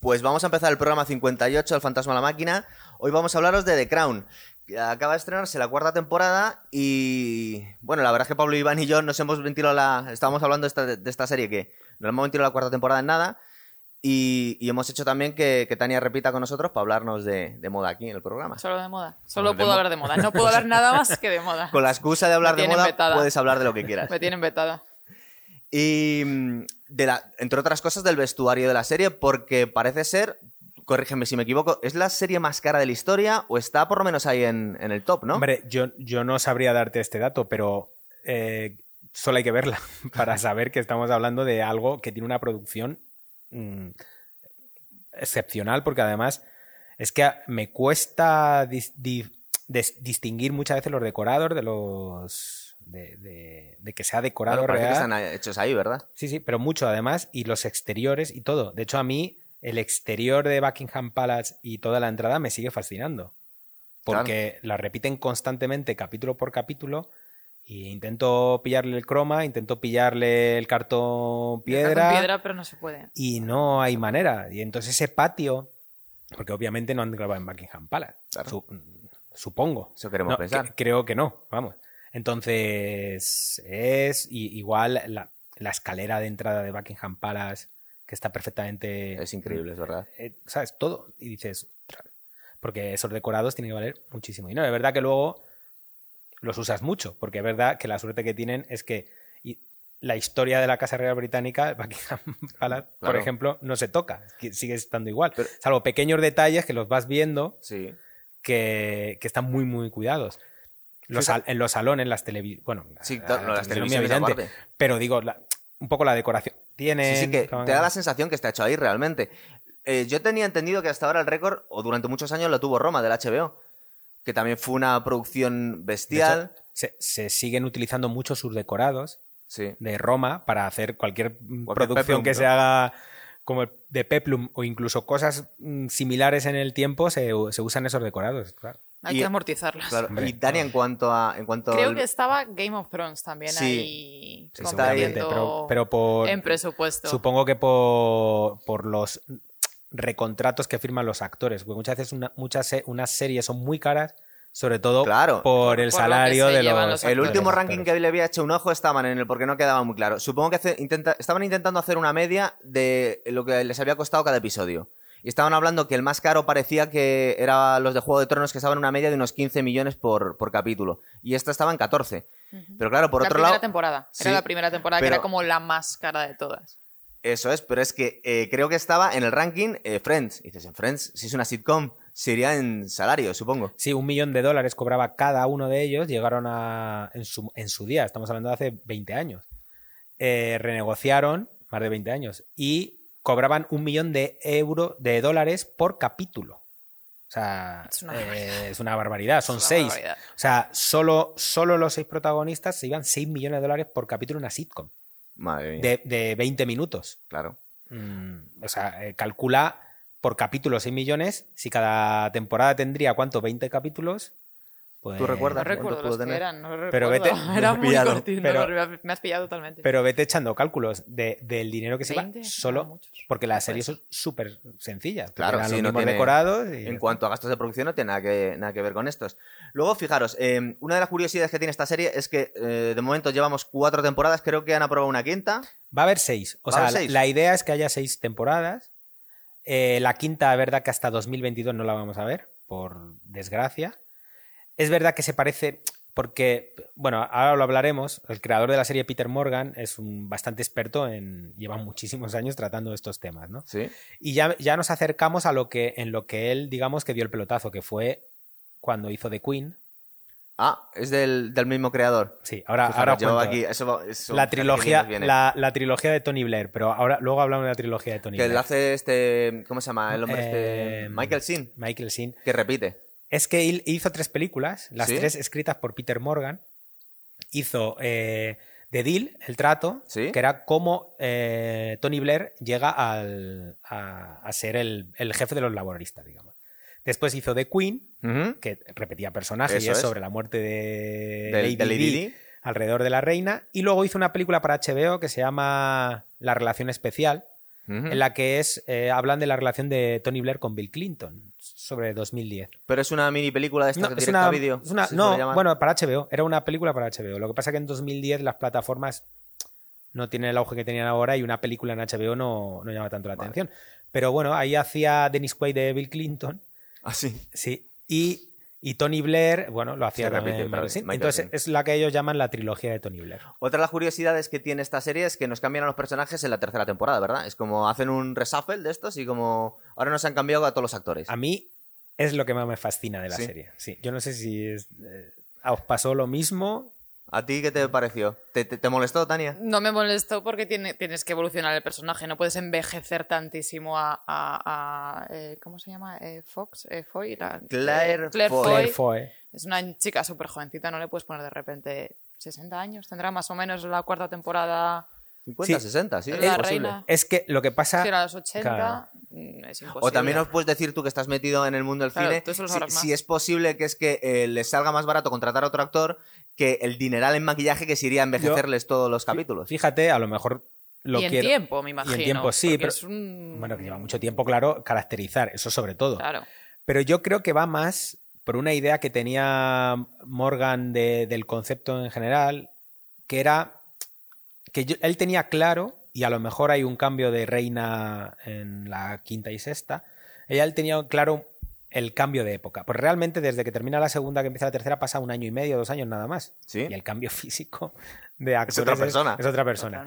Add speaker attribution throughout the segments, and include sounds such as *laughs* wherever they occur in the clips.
Speaker 1: Pues vamos a empezar el programa 58 del Fantasma a la Máquina. Hoy vamos a hablaros de The Crown. Acaba de estrenarse la cuarta temporada y bueno, la verdad es que Pablo Iván y yo nos hemos ventilado la... Estábamos hablando de esta, de esta serie que no hemos ventilado la cuarta temporada en nada y, y hemos hecho también que, que, Tania repita con nosotros para hablarnos de, de, moda aquí en el programa.
Speaker 2: Solo de moda. Solo puedo hablar de moda. No puedo hablar nada más que de moda.
Speaker 1: Con la excusa de hablar de moda vetada. puedes hablar de lo que quieras.
Speaker 2: Me tienen vetada.
Speaker 1: Y de la, entre otras cosas del vestuario de la serie porque parece ser corrígeme si me equivoco, ¿es la serie más cara de la historia o está por lo menos ahí en, en el top, no?
Speaker 3: Hombre, yo, yo no sabría darte este dato, pero eh, solo hay que verla *laughs* para *laughs* saber que estamos hablando de algo que tiene una producción mmm, excepcional, porque además es que me cuesta dis, distinguir muchas veces los decorados de los... De, de, de que sea decorado
Speaker 1: claro,
Speaker 3: real.
Speaker 1: que están hechos ahí, ¿verdad?
Speaker 3: Sí, sí, pero mucho además, y los exteriores y todo. De hecho, a mí el exterior de Buckingham Palace y toda la entrada me sigue fascinando. Porque claro. la repiten constantemente capítulo por capítulo. Y intento pillarle el croma, intento pillarle el cartón piedra.
Speaker 2: El cartón piedra, pero no se puede.
Speaker 3: Y no hay manera. Y entonces ese patio, porque obviamente no han grabado en Buckingham Palace.
Speaker 1: Claro.
Speaker 3: Su, supongo.
Speaker 1: Eso queremos
Speaker 3: no,
Speaker 1: pensar.
Speaker 3: Que, creo que no, vamos. Entonces es y, igual la, la escalera de entrada de Buckingham Palace que está perfectamente...
Speaker 1: Es increíble, es verdad.
Speaker 3: Eh, ¿Sabes? Todo. Y dices, porque esos decorados tienen que valer muchísimo. Y no, es verdad que luego los usas mucho, porque es verdad que la suerte que tienen es que la historia de la Casa Real Británica, *laughs* Buckingham Palace, claro. por ejemplo, no se toca, sigue estando igual. Pero, salvo pequeños detalles que los vas viendo
Speaker 1: sí.
Speaker 3: que, que están muy, muy cuidados. Los, en los salones, las televisiones. Bueno,
Speaker 1: sí, la, no, las televisiones
Speaker 3: evidente, pero digo, la, un poco la decoración. Tiene.
Speaker 1: Sí, sí, que te da la sensación que está hecho ahí realmente. Eh, yo tenía entendido que hasta ahora el récord, o durante muchos años, lo tuvo Roma del HBO, que también fue una producción bestial.
Speaker 3: Hecho, se, se, siguen utilizando mucho sus decorados
Speaker 1: sí.
Speaker 3: de Roma para hacer cualquier,
Speaker 1: Cualquier
Speaker 3: producción
Speaker 1: peplum,
Speaker 3: que
Speaker 1: ¿no?
Speaker 3: se haga como de Peplum o incluso cosas mm, similares en el tiempo, se, se usan esos decorados, claro.
Speaker 2: Hay
Speaker 1: Y-
Speaker 2: que amortizarlas.
Speaker 1: Claro, y Tania, en cuanto a. En cuanto
Speaker 2: Creo
Speaker 1: al-
Speaker 2: que estaba Game of Thrones también
Speaker 1: Sí.
Speaker 2: ahí
Speaker 1: Sí, ahí,
Speaker 2: compitiendo
Speaker 3: pero, pero por
Speaker 2: en presupuesto.
Speaker 3: supongo que por, por los recontratos que firman los actores, porque muchas veces una- muchas unas series son muy caras, sobre todo
Speaker 1: Claro.
Speaker 3: por el
Speaker 2: Por
Speaker 3: salario
Speaker 2: se
Speaker 3: de
Speaker 2: llevan
Speaker 3: los
Speaker 2: los
Speaker 1: El último ranking que le había hecho un ojo estaban en el porque no quedaba muy claro. Supongo que hace- intenta- estaban intentando hacer una media de lo que les había costado cada episodio. Y estaban hablando que el más caro parecía que era los de Juego de Tronos, que estaban en una media de unos 15 millones por, por capítulo. Y esta estaba en 14. Pero claro, por
Speaker 2: la
Speaker 1: otro
Speaker 2: primera
Speaker 1: lado.
Speaker 2: temporada.
Speaker 1: Sí,
Speaker 2: era la primera temporada que era como la más cara de todas.
Speaker 1: Eso es, pero es que eh, creo que estaba en el ranking eh, Friends. Y dices, en Friends, si es una sitcom, se iría en salario, supongo.
Speaker 3: Sí, un millón de dólares cobraba cada uno de ellos, llegaron a, en, su, en su día, estamos hablando de hace 20 años, eh, renegociaron, más de 20 años, y cobraban un millón de euros, de dólares por capítulo. O sea,
Speaker 2: Es una
Speaker 3: eh,
Speaker 2: barbaridad.
Speaker 3: es una barbaridad, son
Speaker 2: una
Speaker 3: seis.
Speaker 2: barbaridad.
Speaker 3: O sea, solo, solo los seis protagonistas se iban 6 millones de dólares por capítulo en una sitcom,
Speaker 1: Madre mía.
Speaker 3: de, de 20 minutos.
Speaker 1: Claro.
Speaker 3: Mm, o sea, eh, calcula por capítulo 6 millones. Si cada temporada tendría, ¿cuánto? 20 capítulos. Pues,
Speaker 1: ¿Tú recuerdas?
Speaker 2: No
Speaker 1: ¿Cuánto
Speaker 2: recuerdo los que eran, no lo
Speaker 3: Pero
Speaker 2: recuerdo.
Speaker 3: vete- *laughs*
Speaker 2: Era muy
Speaker 1: pillado,
Speaker 2: cortito,
Speaker 3: pero-
Speaker 2: no, me has pillado totalmente.
Speaker 3: Pero vete echando cálculos de, del dinero que se va
Speaker 2: 20,
Speaker 3: solo porque las
Speaker 2: Pues.
Speaker 3: series son súper sencillas.
Speaker 1: Claro, sí, no tiene-
Speaker 3: decorados. y ya
Speaker 1: En cuanto a gastos de producción, no tiene nada que, nada que ver con estos. Luego, fijaros, eh, una de las curiosidades que tiene esta serie es que eh, de momento llevamos cuatro temporadas, creo que han aprobado una quinta.
Speaker 3: Va a haber seis. O sea, la-
Speaker 1: seis.
Speaker 3: La, idea es que haya seis temporadas. Eh, la quinta, verdad que hasta 2022 no la vamos a ver, por desgracia. Es verdad que se parece, porque, bueno, ahora lo hablaremos. El creador de la serie, Peter Morgan, es un bastante experto en. lleva muchísimos años tratando estos temas, ¿no?
Speaker 1: Sí.
Speaker 3: Y ya, ya nos acercamos a lo que, en lo que él, digamos, que dio el pelotazo, que fue cuando hizo The Queen.
Speaker 1: Ah, es del, del mismo creador.
Speaker 3: Sí, ahora, ahora
Speaker 1: yo aquí, eso,
Speaker 3: la
Speaker 1: que
Speaker 3: trilogía, la, la trilogía de Tony Blair, pero ahora luego hablamos de la trilogía de Tony
Speaker 1: Que
Speaker 3: Blair.
Speaker 1: le hace este. ¿Cómo se llama? El hombre
Speaker 3: Eh,
Speaker 1: este. Michael Sin,
Speaker 3: Michael Sin.
Speaker 1: que repite.
Speaker 3: Es que hizo tres películas, las
Speaker 1: ¿Sí?
Speaker 3: tres escritas por Peter Morgan. Hizo eh, The Deal, El Trato,
Speaker 1: ¿Sí?
Speaker 3: que era cómo eh, Tony Blair llega al- a, a ser el, el jefe de los laboristas, digamos. Después hizo The Queen, que repetía personajes y es
Speaker 1: es.
Speaker 3: sobre la muerte de Lady,
Speaker 1: de Lady
Speaker 3: Di
Speaker 1: Di.
Speaker 3: alrededor de la reina. Y luego hizo una película para HBO que se llama La Relación Especial, en la que es eh, hablan de la relación de Tony Blair con Bill Clinton sobre 2010.
Speaker 1: Pero es una mini película de esta
Speaker 3: No,
Speaker 1: que
Speaker 3: es una,
Speaker 1: a vídeo.
Speaker 3: es una-
Speaker 1: ¿sí se
Speaker 3: no, bueno, para HBO. Era una película para HBO. Lo que pasa es que en 2010 las plataformas no tienen el auge que tenían ahora y una película en HBO no, no llama tanto la
Speaker 1: Vale.
Speaker 3: atención. Pero bueno, ahí hacía Dennis Quaid de Bill Clinton,
Speaker 1: Ah, sí.
Speaker 3: sí, y, y Tony Blair, bueno, lo hacía también Michael Entonces es la que ellos llaman la trilogía de Tony Blair.
Speaker 1: Otra de las curiosidades que tiene esta serie es que nos cambian a los personajes en la tercera temporada, ¿verdad? Es como hacen un reshuffle de estos y como ahora nos han cambiado a todos los actores.
Speaker 3: A mí es lo que más me fascina de la
Speaker 1: ¿Sí?
Speaker 3: serie. Sí, yo no sé si es, eh, os pasó lo mismo.
Speaker 1: ¿A ti qué te pareció? ¿Te, te- te molestó, Tania?
Speaker 2: No me molestó porque tiene, tienes que evolucionar el personaje, no puedes envejecer tantísimo a... a- a, eh, ¿Cómo se llama? Eh, Fox, eh, Foy, la-
Speaker 1: Claire
Speaker 2: eh, Claire
Speaker 1: Foy.
Speaker 2: Foy.
Speaker 3: Claire Foy.
Speaker 2: Es una chica súper jovencita, no le puedes poner de repente 60 años. Tendrá más o menos la cuarta temporada
Speaker 1: 50,
Speaker 3: Sí.
Speaker 1: 60, sí,
Speaker 2: la
Speaker 1: es posible.
Speaker 2: reina.
Speaker 3: Es que lo que pasa...
Speaker 2: Si era a los 80,
Speaker 3: claro.
Speaker 2: mm, es imposible.
Speaker 1: O también nos puedes decir tú que estás metido en el mundo del
Speaker 2: Claro,
Speaker 1: cine, si es posible que es que eh, les salga más barato contratar a otro actor que el dineral en maquillaje que se iría a envejecerles todos los capítulos.
Speaker 3: Fíjate, a lo mejor lo
Speaker 2: y en
Speaker 3: quiero...
Speaker 2: tiempo, me imagino.
Speaker 3: tiempo, sí, pero-
Speaker 2: es un-
Speaker 3: Bueno, que lleva mucho tiempo, claro, caracterizar, eso sobre todo.
Speaker 2: Claro.
Speaker 3: Pero yo creo que va más por una idea que tenía Morgan de- del concepto en general, que era que yo- él tenía claro, y a lo mejor hay un cambio de reina en la quinta y sexta, ella él tenía claro el cambio de época. Pues realmente desde que termina la segunda, que empieza la tercera, pasa un año y medio, dos años nada más.
Speaker 1: ¿Sí?
Speaker 3: Y el cambio *laughs* físico de actores
Speaker 1: otra persona.
Speaker 3: Es, otra persona.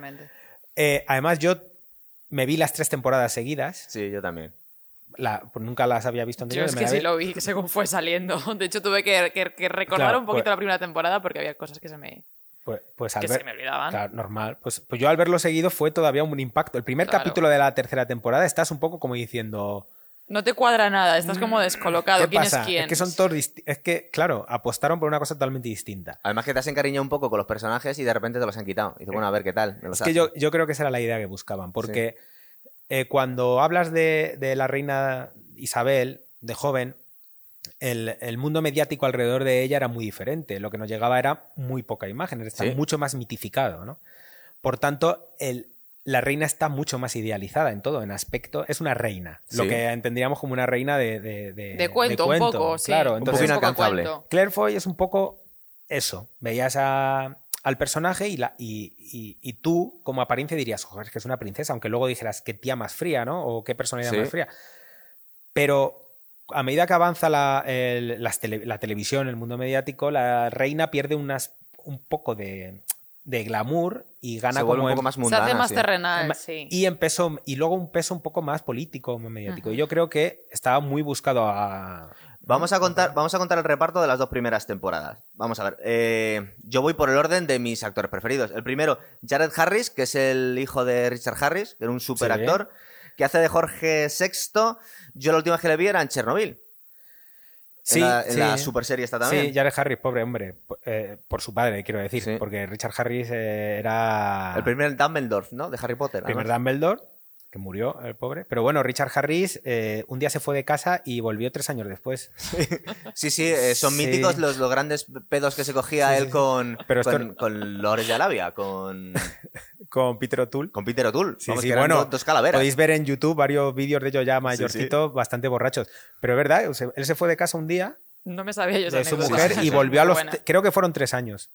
Speaker 3: Eh, además, yo me vi las tres temporadas seguidas.
Speaker 1: Sí, yo también.
Speaker 3: La- pues nunca las había visto
Speaker 2: Yo
Speaker 3: anteriores.
Speaker 2: es que sí
Speaker 3: vi-
Speaker 2: lo vi según fue saliendo. *laughs* De hecho, tuve que, que- que recordar
Speaker 3: Claro,
Speaker 2: un poquito
Speaker 3: pues-
Speaker 2: la primera temporada porque había cosas que se me,
Speaker 3: Pues, pues al
Speaker 2: que
Speaker 3: ver-
Speaker 2: se me olvidaban.
Speaker 3: Claro, normal. Pues, pues yo al verlo seguido fue todavía un impacto. El primer
Speaker 2: Claro.
Speaker 3: capítulo de la tercera temporada estás un poco como diciendo.
Speaker 2: No te cuadra nada, estás como descolocado.
Speaker 3: Mm, ¿Qué
Speaker 2: ¿Quién
Speaker 3: pasa?
Speaker 2: es quién?
Speaker 3: que son todos Es que, claro, apostaron por una cosa totalmente distinta.
Speaker 1: Además que te has encariñado un poco con los personajes y de repente te los han quitado. Y dices, bueno, a ver qué tal. me los
Speaker 3: Es que yo, yo creo que esa era la idea que buscaban. Porque eh, cuando hablas de, de la reina Isabel, de joven, el, el mundo mediático alrededor de ella era muy diferente. Lo que nos llegaba era muy poca imagen, está
Speaker 1: Sí.
Speaker 3: mucho más mitificado. ¿no? Por tanto, el, la reina está mucho más idealizada en todo, en aspecto. Es una reina, lo
Speaker 1: Sí.
Speaker 3: que entendíamos como una reina de, de, de-
Speaker 2: De cuento, un poco, sí.
Speaker 3: Claro,
Speaker 1: Un
Speaker 3: entonces
Speaker 1: poco
Speaker 2: poco
Speaker 1: inalcanzable.
Speaker 3: Claire Foy es un poco eso. Veías a- al personaje y, la, y, y- y tú, como apariencia, dirías, joder, es que es una princesa, aunque luego dijeras qué tía más fría, ¿no? O qué personalidad
Speaker 1: Sí.
Speaker 3: más fría. Pero a medida que avanza la, el- las tele- la televisión, el mundo mediático, la reina pierde unas, un poco de, de glamour y gana
Speaker 1: se
Speaker 3: como
Speaker 1: un
Speaker 3: en-
Speaker 1: poco más
Speaker 2: Se
Speaker 1: mundana.
Speaker 2: hace más
Speaker 1: sí.
Speaker 2: terrenal, sí.
Speaker 3: y, en peso- y luego un peso un poco más político, más mediático. Y yo creo que estaba muy buscado a...
Speaker 1: Vamos a contar, vamos a contar el reparto de las dos primeras temporadas. Vamos a ver. eh, yo voy por el orden de mis actores preferidos. El primero, Jared Harris, que es el hijo de Richard Harris, que era un super actor, que hace de Jorge VI. Yo la última vez que le vi era en Chernobyl.
Speaker 3: Sí,
Speaker 1: en la, en
Speaker 3: sí.
Speaker 1: la super serie esta también.
Speaker 3: Sí, Jared Harris, pobre hombre, eh, por su padre, quiero decir,
Speaker 1: Sí.
Speaker 3: porque Richard Harris eh, era
Speaker 1: El primer Dumbledore, ¿no? De Harry Potter.
Speaker 3: primer
Speaker 1: además.
Speaker 3: Dumbledore, que murió el pobre. Pero bueno, Richard Harris eh, un día se fue de casa y volvió tres años después. *laughs*
Speaker 1: Sí, sí, eh, son
Speaker 3: Sí.
Speaker 1: míticos los, los grandes pedos que se cogía
Speaker 3: Sí,
Speaker 1: él con,
Speaker 3: esto-
Speaker 1: con, Lores de Alavia, con, *laughs*
Speaker 3: Con Peter O'Toole.
Speaker 1: con Peter O'Toole.
Speaker 3: Sí,
Speaker 1: Vamos,
Speaker 3: sí,
Speaker 1: que
Speaker 3: bueno,
Speaker 1: do- dos calaveras.
Speaker 3: Podéis ver en YouTube varios vídeos de ellos ya mayorcitos, bastante borrachos. Pero es verdad, o sea, él se fue de casa un día
Speaker 2: No me sabía yo
Speaker 3: de su mujer y volvió a los... Creo que fueron tres años.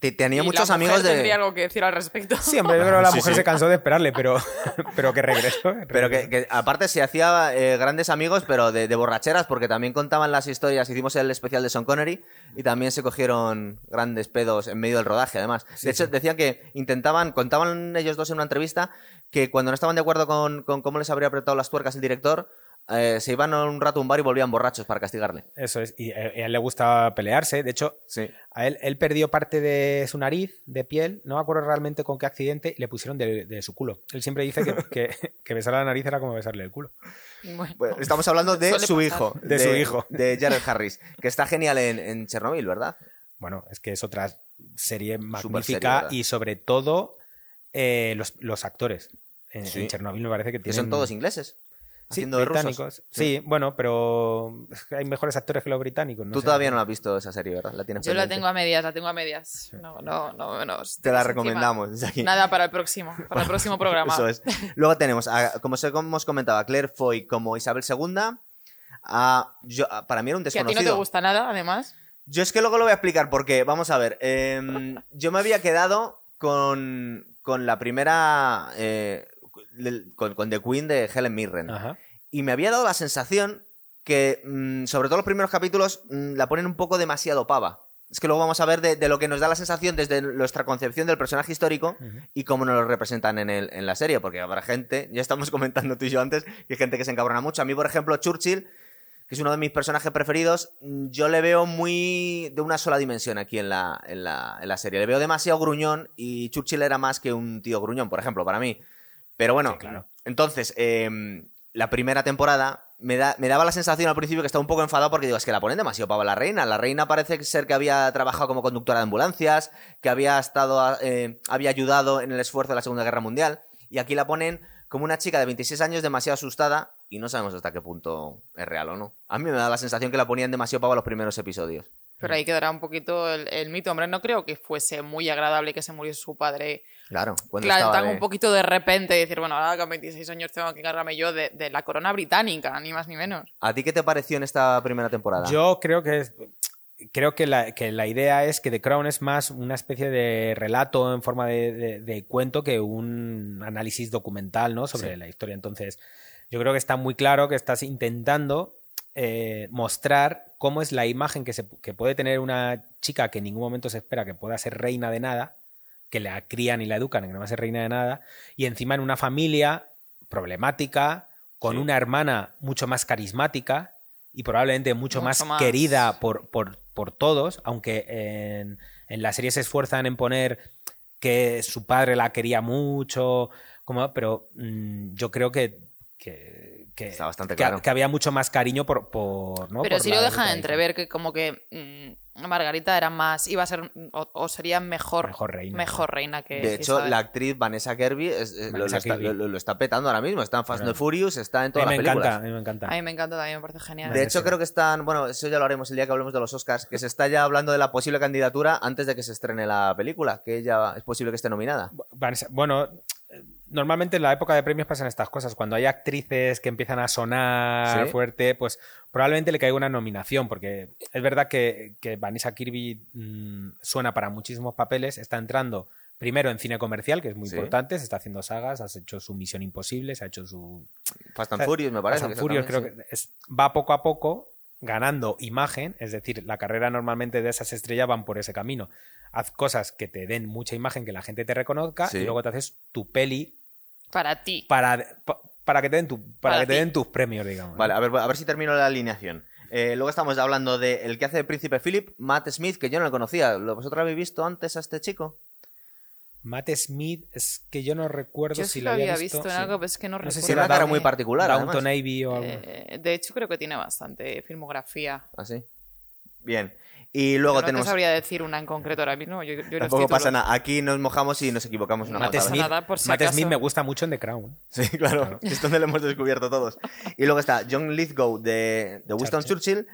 Speaker 1: Te- Tenía
Speaker 2: Y
Speaker 1: muchos
Speaker 2: la
Speaker 1: amigos
Speaker 2: mujer
Speaker 1: de...
Speaker 2: tendría algo que decir al respecto.
Speaker 3: Yo creo que la
Speaker 1: Sí,
Speaker 3: mujer
Speaker 1: sí.
Speaker 3: se cansó de esperarle, pero, *laughs* pero que regresó.
Speaker 1: Pero que, que aparte se hacía eh, grandes amigos, pero de, de borracheras, porque también contaban las historias. Hicimos el especial de Sean Connery y también se cogieron grandes pedos en medio del rodaje, además.
Speaker 3: Sí,
Speaker 1: de hecho,
Speaker 3: sí.
Speaker 1: decían que intentaban, contaban ellos dos en una entrevista, que cuando no estaban de acuerdo con, con cómo les habría apretado las tuercas el director, eh, se iban un rato a un bar y volvían borrachos para castigarle.
Speaker 3: Eso es. Y eh, a él le gustaba pelearse. De hecho,
Speaker 1: Sí.
Speaker 3: A él, él perdió parte de su nariz, de piel, no me acuerdo realmente con qué accidente, y le pusieron de, de su culo. Él siempre dice que, *laughs* que, que besar la nariz era como besarle el culo.
Speaker 2: Bueno,
Speaker 1: Bueno, estamos hablando de su
Speaker 2: pasar.
Speaker 1: hijo.
Speaker 3: De su hijo.
Speaker 1: De Jared Harris, que está genial en, en Chernobyl, ¿verdad?
Speaker 3: Bueno, es que es otra serie magnífica y sobre todo eh, los, los actores. En,
Speaker 1: Sí.
Speaker 3: en Chernobyl me parece que
Speaker 1: Que
Speaker 3: tienen...
Speaker 1: son todos ingleses.
Speaker 3: Sí,
Speaker 1: haciendo de rusos.
Speaker 3: Sí, bueno, pero hay mejores actores que los británicos. no
Speaker 1: Tú
Speaker 3: sé.
Speaker 1: todavía no la has visto esa serie, ¿verdad? La tienes
Speaker 2: Yo la tengo a medias, la tengo a medias. No, no, no, no.
Speaker 1: Te la recomendamos desde aquí.
Speaker 2: Nada para el próximo, para el próximo programa.
Speaker 1: Eso es. Luego tenemos, a- como os hemos comentado, a Claire Foy como Isabel II. A, yo, a- para mí era un
Speaker 2: Que a ti
Speaker 1: desconocido.
Speaker 2: no te gusta nada, además.
Speaker 1: Yo es que luego lo voy a explicar porque, vamos a ver, em, yo me había quedado con, con la primera, eh, con, con The Queen de Helen Mirren.
Speaker 3: Ajá.
Speaker 1: Y me había dado la sensación que, mm, sobre todo los primeros capítulos, mm, la ponen un poco demasiado pava. Es que luego vamos a ver de, de lo que nos da la sensación desde nuestra concepción del personaje histórico y cómo nos lo representan en, el- en la serie. Porque habrá gente, ya estamos *laughs* comentando tú y yo antes, que hay gente que se encabrona mucho. A mí, por ejemplo, Churchill, que es uno de mis personajes preferidos, mm, yo le veo muy de una sola dimensión aquí en la, en la, en la serie. Le veo demasiado gruñón y Churchill era más que un tío gruñón, por ejemplo, para mí. Pero bueno,
Speaker 3: Sí, claro.
Speaker 1: entonces, em, la primera temporada me, da, me daba la sensación al principio que estaba un poco enfadado porque digo, es que la ponen demasiado pava la reina. La reina parece ser que había trabajado como conductora de ambulancias, que había estado, eh, había ayudado en el esfuerzo de la Segunda Guerra Mundial. Y aquí la ponen como una chica de 26 años demasiado asustada y no sabemos hasta qué punto es real o no. A mí me da la sensación que la ponían demasiado pava los primeros episodios.
Speaker 2: Pero ahí quedará un poquito el, el mito. Hombre, no creo que fuese muy agradable que se muriese su padre
Speaker 1: Claro, cuando
Speaker 2: Claro,
Speaker 1: estaba
Speaker 2: tan
Speaker 1: de-
Speaker 2: un poquito de repente y decir, bueno, ahora con 26 años tengo que encargarme yo de, de la corona británica, ni más ni menos.
Speaker 1: ¿A ti qué te pareció en esta primera temporada?
Speaker 3: Yo creo que es- creo que la, que la idea es que The Crown es más una especie de relato en forma de, de- de cuento que un análisis documental, ¿no? Sobre
Speaker 1: Sí.
Speaker 3: la historia. Entonces, yo creo que está muy claro que estás intentando eh, mostrar cómo es la imagen que, se, que puede tener una chica que en ningún momento se espera que pueda ser reina de nada, que la crían y la educan, que no va a ser reina de nada, y encima en una familia problemática, con
Speaker 1: Sí.
Speaker 3: una hermana mucho más carismática y probablemente mucho,
Speaker 2: Mucho
Speaker 3: más,
Speaker 2: más.
Speaker 3: querida por, por, por todos, aunque en, en la serie se esfuerzan en poner que su padre la quería mucho, como, pero mm, yo creo que, que, que-
Speaker 1: Está bastante
Speaker 3: que-
Speaker 1: claro.
Speaker 3: que había mucho más cariño por... por ¿no?
Speaker 2: Pero
Speaker 3: por
Speaker 2: sí lo dejan entrever que como que mm, Margarita era más, iba a ser o, o sería mejor,
Speaker 3: Mejor reina.
Speaker 2: mejor reina que
Speaker 1: De hecho,
Speaker 2: Isabel.
Speaker 1: la actriz Vanessa Kirby es- es- lo,
Speaker 3: Vanessa
Speaker 1: lo está,
Speaker 3: Kirby.
Speaker 1: lo- lo está petando ahora mismo. Está en Fast and Furious, está en
Speaker 3: A
Speaker 1: todas
Speaker 3: mí
Speaker 1: las
Speaker 3: me
Speaker 1: películas.
Speaker 3: encanta, a mí me encanta.
Speaker 2: A mí me encanta también, me parece genial.
Speaker 1: De hecho, creo que están. Bueno, eso ya lo haremos el día que hablemos de los Oscars. Que se está ya hablando de la posible candidatura antes de que se estrene la película. Que ella es posible que esté nominada.
Speaker 3: Vanessa- Bueno, normalmente en la época de premios pasan estas cosas. Cuando hay actrices que empiezan a sonar
Speaker 1: ¿Sí?
Speaker 3: fuerte, pues probablemente le caiga una nominación, porque es verdad que, que Vanessa Kirby mm, suena para muchísimos papeles, está entrando primero en cine comercial, que es muy
Speaker 1: Sí.
Speaker 3: importante, se está haciendo sagas, has hecho su Misión Imposible, se ha hecho su...
Speaker 1: Fast and Furious, me parece.
Speaker 3: Fast and Furious, creo que es- va poco a poco ganando imagen, es decir, la carrera normalmente de esas estrellas van por ese camino. Haz cosas que te den mucha imagen, que la gente te reconozca
Speaker 1: Sí.
Speaker 3: y luego te haces tu peli
Speaker 2: Para ti.
Speaker 3: para, pa- para que te den, tu- para
Speaker 2: Para
Speaker 3: que te den tus premios, digamos.
Speaker 1: Vale, a ver, a ver si termino la alineación. Eh, luego estamos hablando de el que hace de Príncipe Philip, Matt Smith, que yo no lo conocía. ¿Lo- ¿Vosotros habéis visto antes a este chico?
Speaker 3: Matt Smith, es que yo no recuerdo
Speaker 2: Yo
Speaker 3: si
Speaker 2: sí
Speaker 3: lo
Speaker 2: lo
Speaker 3: había
Speaker 2: había visto, en
Speaker 3: sí.
Speaker 2: algo, pero es que no,
Speaker 3: No sé si
Speaker 2: recuerdo.
Speaker 1: una cara muy particular,
Speaker 3: Downton. Abbey o algo.
Speaker 2: Eh, de hecho, creo que tiene bastante filmografía.
Speaker 1: Así. Bien. Y luego
Speaker 2: Pero no
Speaker 1: tenemos.
Speaker 2: te sabría decir una en concreto ahora mismo. Yo,
Speaker 1: Tampoco pasa nada. Aquí nos mojamos y nos equivocamos una
Speaker 3: Matt. Smith,
Speaker 2: nada, por si
Speaker 3: Matt
Speaker 2: acaso.
Speaker 3: Smith me gusta mucho en The Crown.
Speaker 1: Sí, claro. *laughs* Es donde lo hemos descubierto todos. Y luego está John Lithgow de, de Winston Churchill,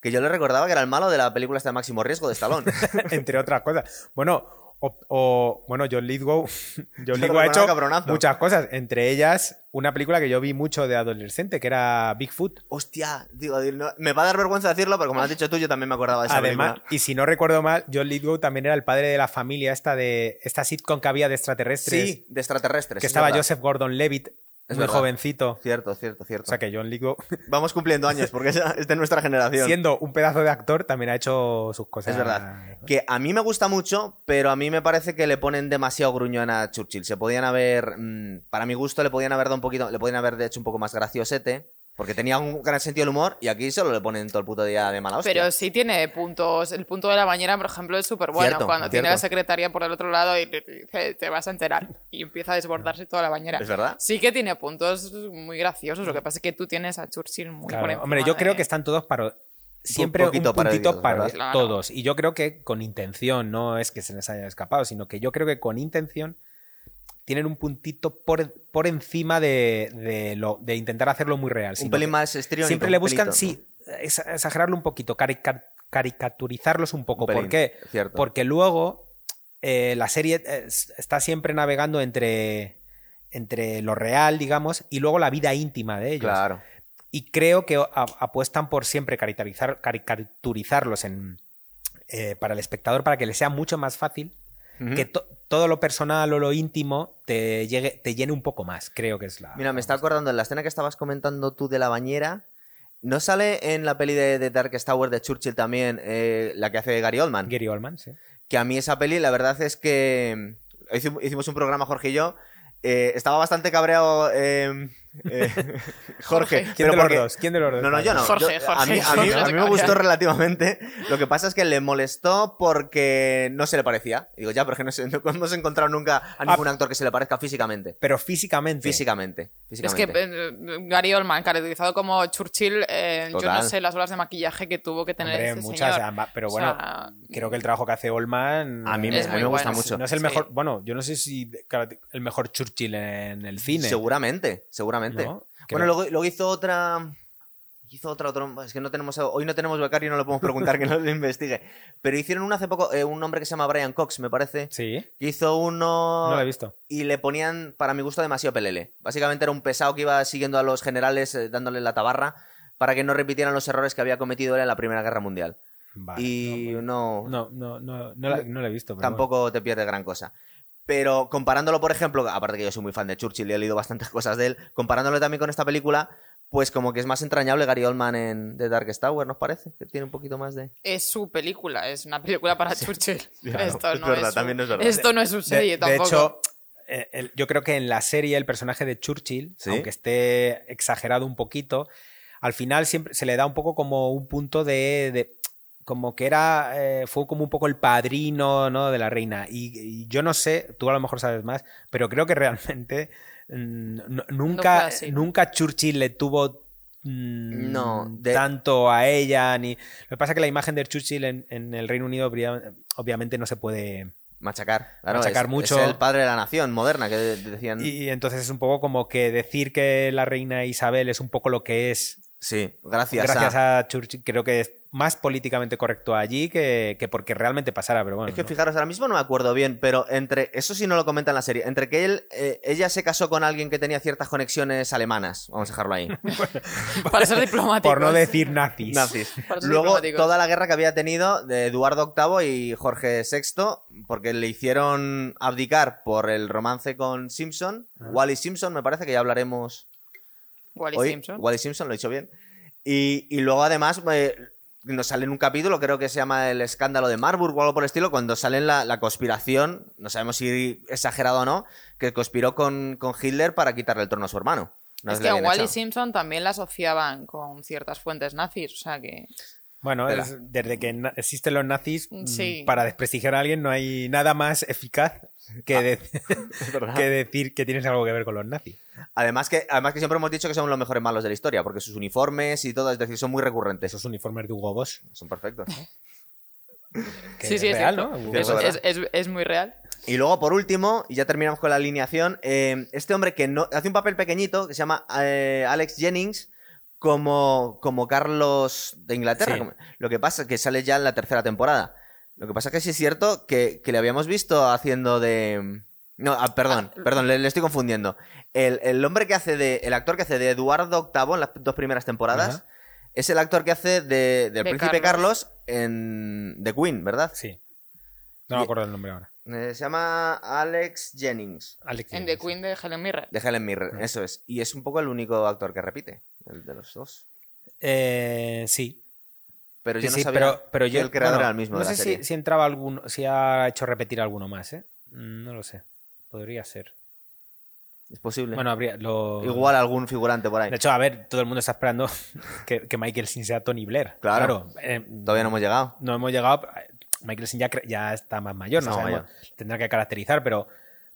Speaker 1: que yo le recordaba que era el malo de la película de máximo riesgo de Stallone. *laughs*
Speaker 3: entre otras cosas. Bueno, o, o- bueno, John Lithgow, *laughs* John Lithgow ha hecho
Speaker 1: cabronazo.
Speaker 3: muchas cosas, entre ellas una película que yo vi mucho de adolescente, que era Bigfoot.
Speaker 1: Hostia, digo, no- me va a dar vergüenza decirlo, pero como lo has dicho tú, yo también me acordaba de esa
Speaker 3: Además,
Speaker 1: película.
Speaker 3: y si no recuerdo mal, John Lithgow también era el padre de la familia esta de esta sitcom que había de extraterrestres,
Speaker 1: Sí, de extraterrestres.
Speaker 3: que
Speaker 1: es
Speaker 3: estaba
Speaker 1: verdad.
Speaker 3: Joseph Gordon-Levitt,
Speaker 1: Es
Speaker 3: muy
Speaker 1: verdad.
Speaker 3: jovencito.
Speaker 1: Cierto, cierto,
Speaker 3: O
Speaker 1: cierto.
Speaker 3: sea que John Lithgow, *laughs*
Speaker 1: Vamos cumpliendo años, porque es es de nuestra generación.
Speaker 3: siendo un pedazo de actor, también ha hecho sus cosas.
Speaker 1: Es verdad. Que a mí me gusta mucho, pero a mí me parece que le ponen demasiado gruñón a Churchill. Se podían haber, mm, para mi gusto, le podían haber dado un poquito, le podían haber hecho un poco más graciosete, porque tenía un gran sentido del humor y aquí solo le ponen todo el puto día de mala hostia.
Speaker 2: Pero sí tiene puntos. El punto de la bañera, por ejemplo, es súper bueno.
Speaker 1: Cierto,
Speaker 2: Cuando tiene
Speaker 1: cierto.
Speaker 2: la secretaria por el otro lado y te vas a enterar. Y empieza a desbordarse toda la bañera.
Speaker 1: ¿Es verdad?
Speaker 2: Sí que tiene puntos muy graciosos. Lo que pasa es que tú tienes a Churchill muy
Speaker 3: Claro,
Speaker 2: por encima
Speaker 3: Hombre, yo creo
Speaker 2: de-
Speaker 3: que están todos para siempre un
Speaker 1: poquito
Speaker 3: puntito
Speaker 1: parodios,
Speaker 3: para todos. Y yo creo que con intención, no es que se les haya escapado, sino que yo creo que con intención tienen un puntito por, por encima de, de lo, de intentar hacerlo muy real.
Speaker 1: Un pelín más estriónico.
Speaker 3: Siempre le buscan,
Speaker 1: pelito,
Speaker 3: sí, exagerarlo un poquito, carica- caricaturizarlos un poco.
Speaker 1: Un pelín,
Speaker 3: ¿Por qué?
Speaker 1: cierto.
Speaker 3: Porque luego eh, la serie eh, está siempre navegando entre, entre lo real, digamos, y luego la vida íntima de ellos.
Speaker 1: Claro.
Speaker 3: Y creo que apuestan por siempre caricaturizar, caricaturizarlos en, eh, para el espectador para que le sea mucho más fácil Que to- todo lo personal o lo íntimo te, llegue, te llene un poco más. Creo que es la.
Speaker 1: Mira, me está acordando en la escena que estabas comentando tú de la bañera. ¿No sale en la peli de, de Darkest Tower de Churchill también eh, la que hace Gary Oldman?
Speaker 3: Gary Oldman, sí.
Speaker 1: Que a mí esa peli, la verdad es que hicim- hicimos un programa, Jorge y yo. eh, estaba bastante cabreado eh, eh, *laughs* Jorge.
Speaker 3: ¿Quién
Speaker 1: pero
Speaker 3: de los
Speaker 1: porque-
Speaker 3: dos? ¿Quién de los dos?
Speaker 1: No, no, yo no.
Speaker 2: Jorge,
Speaker 1: Yo- a
Speaker 2: Jorge,
Speaker 1: mí, a mí-
Speaker 2: Jorge
Speaker 1: a
Speaker 2: se
Speaker 1: mí me gustó *laughs* relativamente. Lo que pasa es que le molestó porque no se le parecía. Digo, ya, pero es que no, sé, *laughs* no hemos encontrado nunca a ningún actor que se le parezca físicamente.
Speaker 3: Pero físicamente.
Speaker 1: Físicamente.
Speaker 2: Es que eh, Gary Oldman, caracterizado como Churchill, eh, yo no sé las horas de maquillaje que tuvo que tener
Speaker 3: Hombre,
Speaker 2: este
Speaker 3: muchas,
Speaker 2: señor.
Speaker 3: amba- pero
Speaker 2: O
Speaker 3: bueno,
Speaker 2: sea,
Speaker 3: creo que el trabajo que hace Oldman
Speaker 1: A mí me-
Speaker 2: Es
Speaker 1: a
Speaker 2: muy
Speaker 1: mí me gusta
Speaker 2: bueno.
Speaker 1: mucho.
Speaker 3: No es el
Speaker 2: Sí.
Speaker 3: mejor, bueno, yo no sé si el mejor Churchill en el cine.
Speaker 1: Seguramente, seguramente.
Speaker 3: ¿No?
Speaker 1: Bueno, luego, luego hizo otra. Hizo otra, otro, es que no tenemos, hoy no tenemos becario y no le podemos preguntar que no lo investigue. Pero hicieron uno hace poco, eh, un hombre que se llama Brian Cox, me parece.
Speaker 3: Sí,
Speaker 1: Que hizo uno
Speaker 3: no lo he visto.
Speaker 1: y le ponían, para mi gusto, demasiado pelele. Básicamente era un pesado que iba siguiendo a los generales, eh, dándole la tabarra, para que no repitieran los errores que había cometido él en la Primera Guerra Mundial.
Speaker 3: Vale,
Speaker 1: y
Speaker 3: no,
Speaker 1: no,
Speaker 3: no, no, no, la- no lo he visto. pero
Speaker 1: tampoco te pierde gran cosa. Pero comparándolo, por ejemplo, aparte que yo soy muy fan de Churchill y he leído bastantes *laughs* cosas de él, comparándolo también con esta película, pues como que es más entrañable Gary Oldman en The Darkest Tower, ¿nos parece? Que tiene un poquito más de...
Speaker 2: es su película, es una película para *laughs* Churchill. *laughs*
Speaker 1: claro,
Speaker 2: esto,
Speaker 1: es
Speaker 2: no
Speaker 1: verdad,
Speaker 2: su-
Speaker 1: también es verdad.
Speaker 2: esto no es su
Speaker 3: De,
Speaker 2: serie
Speaker 3: de
Speaker 2: tampoco.
Speaker 3: hecho, eh, el- yo creo que en la serie el personaje de Churchill,
Speaker 1: ¿Sí?
Speaker 3: aunque esté exagerado un poquito, al final siempre se le da un poco como un punto de. de- como que era. eh, fue como un poco el padrino ¿no? de la reina. Y, y yo no sé, tú a lo mejor sabes más, pero creo que realmente mm, nunca, nunca Churchill le tuvo. mm,
Speaker 1: No, de-
Speaker 3: tanto a ella ni lo que pasa es que la imagen de Churchill en, en el Reino Unido obvia- obviamente no se puede
Speaker 1: Machacar. Claro,
Speaker 3: Machacar
Speaker 1: es-
Speaker 3: mucho.
Speaker 1: Es el padre de la nación moderna, que de- decían...
Speaker 3: Y entonces es un poco como que decir que la reina Isabel es un poco lo que es
Speaker 1: Sí, gracias,
Speaker 3: gracias
Speaker 1: a...
Speaker 3: a Churchill, creo que es más políticamente correcto allí que, que porque realmente pasara, pero bueno.
Speaker 1: Es que
Speaker 3: ¿no?
Speaker 1: fijaros, ahora mismo no me acuerdo bien, pero entre. Eso sí no lo comenta en la serie. Entre que él, eh, ella se casó con alguien que tenía ciertas conexiones alemanas. Vamos a dejarlo ahí. *laughs* *laughs*
Speaker 2: Para ser diplomático.
Speaker 3: Por no decir nazis.
Speaker 1: nazis. Luego, toda la guerra que había tenido de Eduardo VIII y Jorge VI, porque le hicieron abdicar por el romance con Simpson,
Speaker 3: Ah.
Speaker 1: Wally Simpson, me parece que ya hablaremos
Speaker 2: Wally
Speaker 1: hoy.
Speaker 2: Simpson.
Speaker 1: Wally Simpson, lo he dicho bien. Y, y luego, además, eh, nos sale en un capítulo, creo que se llama El escándalo de Marburg o algo por el estilo, cuando sale la, la conspiración, no sabemos si exagerado o no, que conspiró con, con Hitler para quitarle el trono a su hermano. Una
Speaker 2: es que a Wally
Speaker 1: echado.
Speaker 2: Simpson también la asociaban con ciertas fuentes nazis, o sea que...
Speaker 3: Bueno, es- desde que existen los nazis, mm,
Speaker 2: Sí.
Speaker 3: para desprestigiar a alguien no hay nada más eficaz que, de- *laughs* que decir que tienes algo que ver con los nazis.
Speaker 1: Además que, además que siempre hemos dicho que son los mejores malos de la historia, porque sus uniformes y todo, es decir, son muy recurrentes.
Speaker 3: Esos uniformes de Hugo Boss.
Speaker 1: Son perfectos.
Speaker 2: sí, sí, es
Speaker 3: real,
Speaker 2: cierto.
Speaker 3: ¿no?
Speaker 1: Que
Speaker 2: Es,
Speaker 1: eso
Speaker 2: es- es- es muy real.
Speaker 1: Y luego, por último, y ya terminamos con la alineación, eh, este hombre que no, hace un papel pequeñito, que se llama eh, Alex Jennings, como, como Carlos de Inglaterra.
Speaker 3: Sí.
Speaker 1: Como- Lo que pasa es que sale ya en la tercera temporada. Lo que pasa es que sí es cierto que, que le habíamos visto haciendo de... No, ah, perdón, perdón, le, le estoy confundiendo. El, el hombre que hace de... El actor que hace de Eduardo VIII en las dos primeras temporadas es el actor que hace de, del
Speaker 2: De
Speaker 1: príncipe
Speaker 2: Carlos.
Speaker 1: Carlos en The Queen, ¿verdad?
Speaker 3: Sí. No me acuerdo el nombre ahora.
Speaker 1: Eh, se llama Alex Jennings.
Speaker 3: Alex
Speaker 2: En
Speaker 3: Jennings.
Speaker 2: The Queen de Helen Mirren.
Speaker 1: De Helen Mirren, eso es. Y es un poco el único actor que repite, el de los dos.
Speaker 3: Eh, sí.
Speaker 1: Pero
Speaker 3: Sí,
Speaker 1: yo no
Speaker 3: sí,
Speaker 1: sabía
Speaker 3: pero, pero
Speaker 1: que
Speaker 3: yo,
Speaker 1: el creador
Speaker 3: bueno,
Speaker 1: era el mismo
Speaker 3: No
Speaker 1: de la
Speaker 3: sé
Speaker 1: serie.
Speaker 3: si, si entraba alguno, si ha hecho repetir alguno más, ¿eh? No lo sé. Podría ser.
Speaker 1: Es posible.
Speaker 3: Bueno, habría lo...
Speaker 1: Igual algún figurante por ahí.
Speaker 3: De hecho, a ver, todo el mundo está esperando *laughs* que, que Michael Sin sea Tony Blair.
Speaker 1: Claro.
Speaker 3: eh,
Speaker 1: Todavía no hemos llegado.
Speaker 3: no hemos llegado. Michael Sin ya, está más mayor, no
Speaker 1: Está
Speaker 3: sabemos.
Speaker 1: mayor.
Speaker 3: Tendrá que caracterizar, pero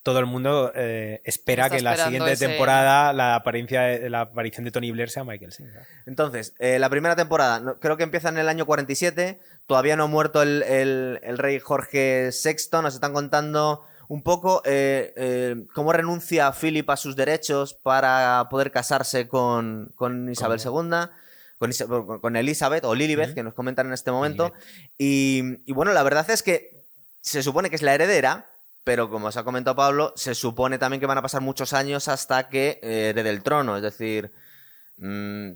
Speaker 3: todo el mundo eh, espera
Speaker 2: Está
Speaker 3: que en la siguiente
Speaker 2: ese-
Speaker 3: temporada la, apariencia, la aparición de Tony Blair sea Michael Sin. ¿sabes?
Speaker 1: Entonces, eh, la primera temporada, no- creo que empieza en el año 47. Todavía no ha muerto el, el- el rey Jorge VI. Nos están contando un poco eh, eh, cómo renuncia Philip a sus derechos para poder casarse con, con Isabel II. Con, Elizabeth o Lilibet,
Speaker 3: Ujú.
Speaker 1: que nos comentan en este momento. Y, y bueno, la verdad es que se supone que es la heredera, pero como os ha comentado Pablo, se supone también que van a pasar muchos años hasta que eh, herede el trono. Es decir, mm,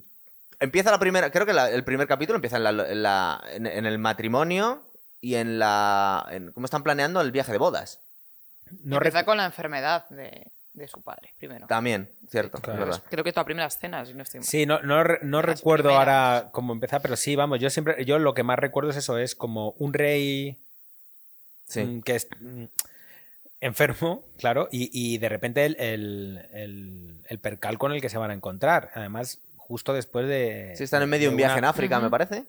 Speaker 1: empieza la primera, creo que la- el primer capítulo empieza en, la- en la- en- en el matrimonio y en la... en cómo están planeando el viaje de bodas.
Speaker 3: No
Speaker 2: Empieza con la enfermedad de, de su padre, primero.
Speaker 1: También, cierto,
Speaker 3: Claro.
Speaker 1: es verdad.
Speaker 2: Creo que es la primera escena, si no estoy mal.
Speaker 3: Sí, no, no, no recuerdo
Speaker 2: primeras.
Speaker 3: ahora cómo empezar, pero sí, vamos, yo siempre, yo lo que más recuerdo es eso, es como un rey
Speaker 1: Sí.
Speaker 3: mm, que es mm, enfermo, claro, y, y de repente el, el- el- el percal con el que se van a encontrar. Además, justo después de.
Speaker 1: Sí, están en medio de un viaje en África, me parece.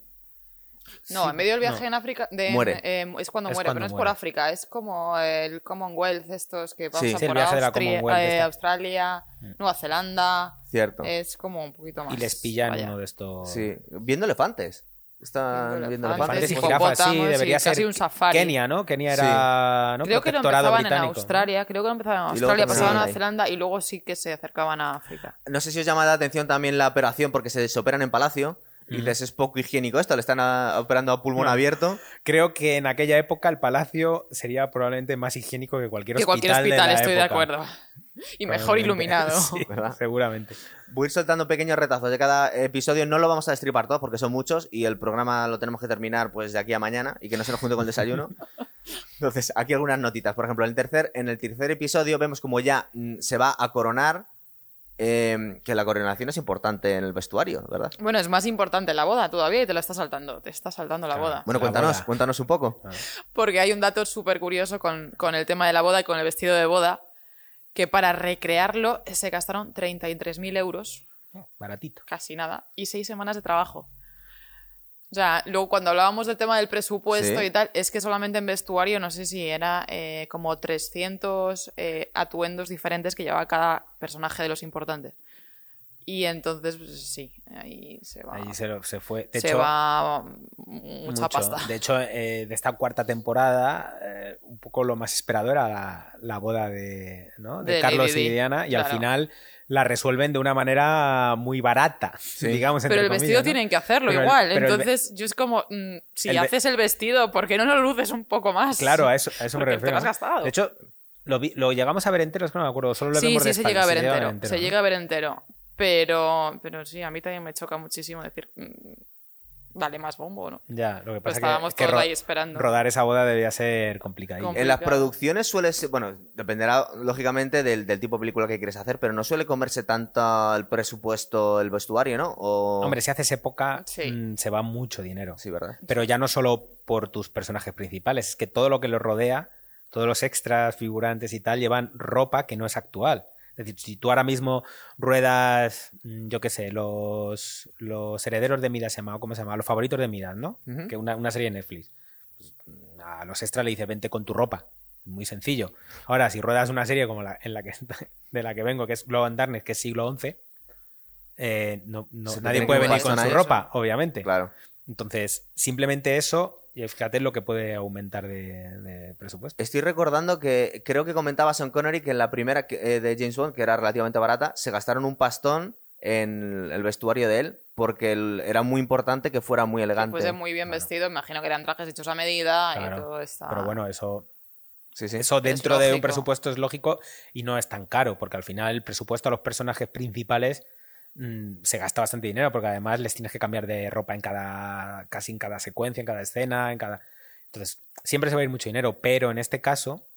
Speaker 2: No,
Speaker 3: Sí,
Speaker 2: en medio del viaje
Speaker 3: no.
Speaker 2: en África de-
Speaker 1: Muere.
Speaker 2: eh, es cuando
Speaker 3: Es
Speaker 2: muere,
Speaker 3: cuando
Speaker 2: pero no es por. África, es como el Commonwealth, estos que vamos
Speaker 1: Sí.
Speaker 3: el
Speaker 2: por
Speaker 3: viaje de la
Speaker 2: Austria-
Speaker 3: Commonwealth,
Speaker 2: eh. Australia, Nueva Zelanda,
Speaker 1: Cierto.
Speaker 2: es como un poquito más.
Speaker 3: Y les pillan
Speaker 2: vaya.
Speaker 3: uno de estos.
Speaker 1: Sí, viendo elefantes. Están viendo
Speaker 2: elefantes,
Speaker 1: elefantes.
Speaker 3: Elefantes y jirafas, sí, debería
Speaker 2: sí,
Speaker 3: ser
Speaker 2: casi un safari.
Speaker 3: Kenia, ¿no? Kenia era ¿no?
Speaker 2: Creo que lo empezaban en. Australia, creo que lo empezaban en Australia, pasaban a. Nueva Zelanda y luego sí que se acercaban a África.
Speaker 1: No sé si os llama la atención también la operación porque se desoperan en palacio. Y dices, es poco higiénico esto, le están a- operando a pulmón
Speaker 3: No.
Speaker 1: abierto.
Speaker 3: Creo que en aquella época el palacio sería probablemente más higiénico que cualquier
Speaker 2: Que
Speaker 3: hospital.
Speaker 2: cualquier hospital,
Speaker 3: de la
Speaker 2: estoy de acuerdo. Y mejor iluminado. *laughs*
Speaker 3: Seguramente.
Speaker 1: Voy a ir soltando pequeños retazos de cada episodio. No lo vamos a destripar todo porque son muchos y el programa lo tenemos que terminar pues de aquí a mañana y que no se nos junte con el desayuno. *laughs* Entonces, aquí algunas notitas. Por ejemplo, en el tercer, en el tercer episodio vemos como ya mm, se va a coronar, eh, que la coronación es importante en el vestuario, ¿verdad?
Speaker 2: Bueno, es más importante la boda todavía y te la está saltando. Te está saltando la
Speaker 3: Claro.
Speaker 2: boda.
Speaker 1: Bueno,
Speaker 3: La
Speaker 1: cuéntanos,
Speaker 3: boda.
Speaker 1: cuéntanos un poco.
Speaker 2: Porque hay un dato súper curioso con, con el tema de la boda y con el vestido de boda, que para recrearlo se gastaron 33.000 euros,
Speaker 3: Baratito.
Speaker 2: casi nada, y seis semanas de trabajo. O sea, luego cuando hablábamos del tema del presupuesto
Speaker 1: Sí.
Speaker 2: y tal, es que solamente en vestuario, no sé si era eh, como 300 eh, atuendos diferentes que llevaba cada personaje de los importantes. Y entonces, pues, sí, ahí se va.
Speaker 3: Ahí se, lo- se fue. De
Speaker 2: se
Speaker 3: hecho,
Speaker 2: va mucha
Speaker 3: mucho.
Speaker 2: pasta.
Speaker 3: De hecho, eh, de esta cuarta temporada, eh, un poco lo más esperado era la, la boda de, ¿no? de
Speaker 2: De
Speaker 3: Carlos y
Speaker 2: Di,
Speaker 3: Diana, y al final la resuelven de una manera muy barata, digamos.
Speaker 2: Pero el vestido tienen que hacerlo
Speaker 3: Pero
Speaker 2: igual.
Speaker 3: el
Speaker 2: Entonces, yo es como, mm, si
Speaker 3: el
Speaker 2: haces el vestido, ¿por qué no lo luces un poco más?
Speaker 3: Claro, a eso, a eso me *laughs*
Speaker 2: te
Speaker 3: refiero.
Speaker 2: lo has gastado.
Speaker 3: De hecho, lo, vi- lo llegamos a ver entero, es que no me acuerdo, solo lo
Speaker 2: sí,
Speaker 3: vemos de
Speaker 2: sí, se llega a ver entero. Se llega a ver entero. Pero, pero sí, a mí también me choca muchísimo decir, mm, dale más bombo, ¿no?
Speaker 3: Ya, lo que
Speaker 2: Pues
Speaker 3: pasa
Speaker 2: estábamos
Speaker 3: es que, que
Speaker 2: todos
Speaker 3: ro-
Speaker 2: ahí esperando.
Speaker 3: rodar esa boda debía ser complicadillo.
Speaker 2: Com-
Speaker 1: En las
Speaker 2: Complicado.
Speaker 1: producciones suele ser, bueno, dependerá lógicamente del, del tipo de película que quieres hacer, pero no suele comerse tanto el presupuesto, el vestuario, ¿no? O...
Speaker 3: Hombre, si haces época,
Speaker 2: Sí.
Speaker 3: mm, se va mucho dinero.
Speaker 1: Sí, ¿verdad?
Speaker 3: Pero ya no solo por tus personajes principales, es que todo lo que los rodea, todos los extras, figurantes y tal, llevan ropa que no es actual. Es decir, si tú ahora mismo ruedas, mm, yo qué sé, los, los herederos de Midas se llama, ¿cómo se llama? Los favoritos de Midas, ¿no? Que una, una serie de Netflix. Pues, a los extras le dice, vente con tu ropa. Muy sencillo. Ahora, si ruedas una serie como la, en la que, *laughs* de la que vengo, que es Glow Darkness, que es siglo XI, eh, no, no- nadie puede venir con su
Speaker 1: eso.
Speaker 3: ropa, obviamente.
Speaker 1: Claro.
Speaker 3: Entonces, simplemente eso, y fíjate lo que puede aumentar de, de presupuesto.
Speaker 1: Estoy recordando que creo que comentaba Sean Connery que en la primera que- eh, de James Bond, que era relativamente barata, se gastaron un pastón en el vestuario de él porque el- era muy importante que fuera muy elegante.
Speaker 2: fuese muy bien vestido, imagino que eran trajes hechos a medida y todo está...
Speaker 3: Pero bueno, eso,
Speaker 1: Sí, sí.
Speaker 3: eso dentro de un presupuesto es lógico y no es tan caro, porque al final el presupuesto a los personajes principales mm, se gasta bastante dinero, porque además les tienes que cambiar de ropa en cada, casi en cada secuencia, en cada escena, en cada. Entonces, siempre se va a ir mucho dinero, pero en este caso,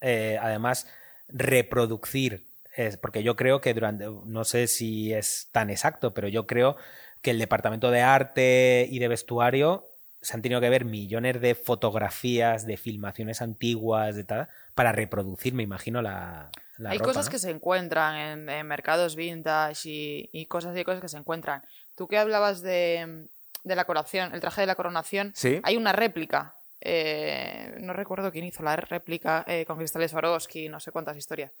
Speaker 3: eh, además, reproducir, es, porque yo creo que durante, no sé si es tan exacto, pero yo creo que el departamento de arte y de vestuario se han tenido que ver millones de fotografías, de filmaciones antiguas, de tal, para reproducir, me imagino, la. La
Speaker 2: Hay
Speaker 3: ropa,
Speaker 2: cosas
Speaker 3: ¿no?
Speaker 2: que se encuentran en, en mercados vintage y, y cosas y cosas que se encuentran. Tú que hablabas de, de la coronación, el traje de la coronación,
Speaker 1: Sí.
Speaker 2: hay una réplica. eh, no recuerdo quién hizo la réplica eh, con cristales Swarovski, no sé cuántas historias.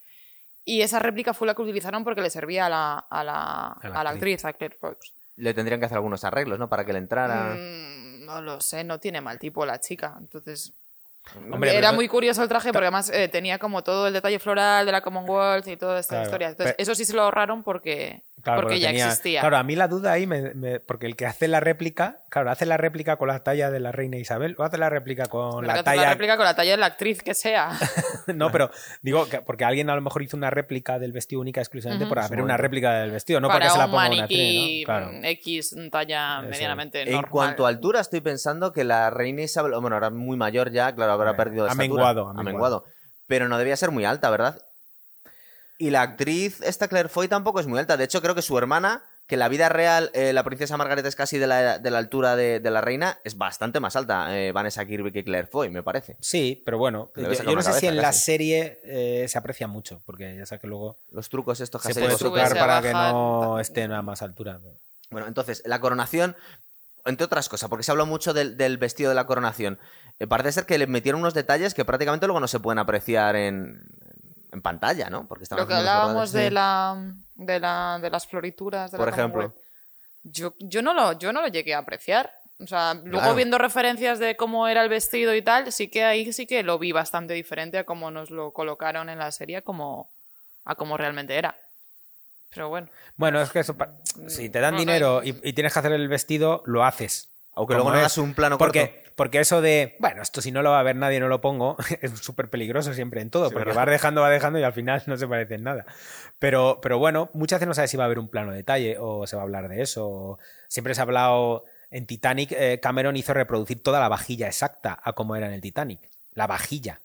Speaker 2: Y esa réplica fue la que utilizaron porque le servía a la, a la,
Speaker 3: A la
Speaker 2: a la
Speaker 3: actriz.
Speaker 2: actriz, a Claire Fox.
Speaker 1: Le tendrían que hacer algunos arreglos, ¿no? Para que le entrara.
Speaker 2: Mm, no lo sé, no tiene mal tipo la chica. Entonces,
Speaker 3: Hombre,
Speaker 2: era muy curioso el traje porque además eh, tenía como todo el detalle floral de la Commonwealth y toda esta
Speaker 3: Claro,
Speaker 2: historia. Entonces, eso sí se lo ahorraron porque,
Speaker 3: Claro,
Speaker 2: porque ya
Speaker 3: tenía-
Speaker 2: existía.
Speaker 3: Claro, a mí la duda ahí, me- me- porque el que hace la réplica, claro, hace la réplica con la talla de la reina Isabel o hace la réplica con
Speaker 2: Pero
Speaker 3: la talla...
Speaker 2: réplica con la talla de la actriz que sea. *laughs*
Speaker 3: no, pero digo, que porque alguien a lo mejor hizo una réplica del vestido única exclusivamente
Speaker 2: Ujú.
Speaker 3: por hacer una réplica del vestido, no
Speaker 2: para
Speaker 3: porque se la ponga una actriz, ¿no? Claro.
Speaker 2: X talla
Speaker 3: Eso.
Speaker 2: medianamente
Speaker 1: En
Speaker 2: normal.
Speaker 1: cuanto a altura, estoy pensando que la reina Isabel, bueno, ahora muy mayor ya, claro, habrá
Speaker 3: Eh,
Speaker 1: perdido
Speaker 3: ha
Speaker 1: estatura.
Speaker 3: menguado, ha menguado.
Speaker 1: Pero no debía ser muy alta, ¿verdad? Y la actriz, esta Claire Foy, tampoco es muy alta. De hecho, creo que su hermana, que en la vida real, eh, la princesa Margaret es casi de la, de la altura de, de la reina, es bastante más alta, eh, Vanessa Kirby, que Claire Foy, me parece.
Speaker 3: Sí, pero bueno, yo, no sé si en la serie eh, se aprecia mucho, porque ya sabes que luego
Speaker 1: Los trucos estos
Speaker 3: se puede trucar
Speaker 2: se
Speaker 3: para que no estén a más altura.
Speaker 1: Bueno, entonces, la coronación, entre otras cosas, porque se habló mucho del, del vestido de la coronación, eh, parece ser que le metieron unos detalles que prácticamente luego no se pueden apreciar en, en pantalla, ¿no? Porque estaban
Speaker 2: Lo que hablábamos de, la, de, la, de las florituras. De
Speaker 1: Por
Speaker 2: la
Speaker 1: ejemplo.
Speaker 2: Yo, yo, no lo, yo no lo llegué a apreciar. O sea, luego
Speaker 1: Claro.
Speaker 2: viendo referencias de cómo era el vestido y tal, sí que ahí sí que lo vi bastante diferente a cómo nos lo colocaron en la serie, como, a cómo realmente era. Pero bueno.
Speaker 3: Bueno, es que eso, si te dan dinero y, y tienes que hacer el vestido, lo haces.
Speaker 1: Aunque luego no
Speaker 3: es.
Speaker 1: hagas un plano
Speaker 3: porque, porque eso de, bueno, esto si no lo va a ver nadie, no lo pongo, *laughs* es súper peligroso siempre en todo,
Speaker 1: Sí,
Speaker 3: porque
Speaker 1: ¿verdad?
Speaker 3: vas dejando, va dejando y al final no se parece en nada. Pero, pero bueno, muchas veces no sabes si va a haber un plano de detalle o se va a hablar de eso. o- Siempre se ha hablado, en Titanic, eh, Cameron hizo reproducir toda la vajilla exacta a cómo era en el Titanic. La vajilla.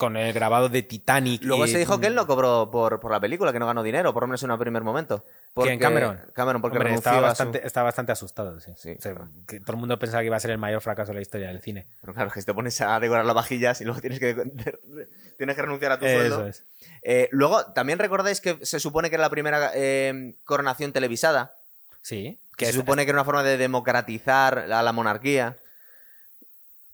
Speaker 3: Con el grabado de Titanic.
Speaker 1: Luego
Speaker 3: y-
Speaker 1: se dijo que él no cobró por, por la película, que no ganó dinero, por lo menos en un primer momento. Porque,
Speaker 3: ¿Quién, Cameron?
Speaker 1: Cameron, porque
Speaker 3: Hombre, estaba
Speaker 1: su-
Speaker 3: bastante, estaba bastante asustado, sí.
Speaker 1: Sí,
Speaker 3: O sea,
Speaker 1: claro.
Speaker 3: que todo el mundo pensaba que iba a ser el mayor fracaso de la historia del cine.
Speaker 1: Pero claro, que si te pones a decorar las vajillas y luego tienes que, *laughs* tienes que renunciar a tu sueldo.
Speaker 3: Eso es.
Speaker 1: Eh, luego, también recordáis que se supone que era la primera eh, coronación televisada.
Speaker 3: Sí.
Speaker 1: Que se
Speaker 3: es-
Speaker 1: supone que era una forma de democratizar a la monarquía.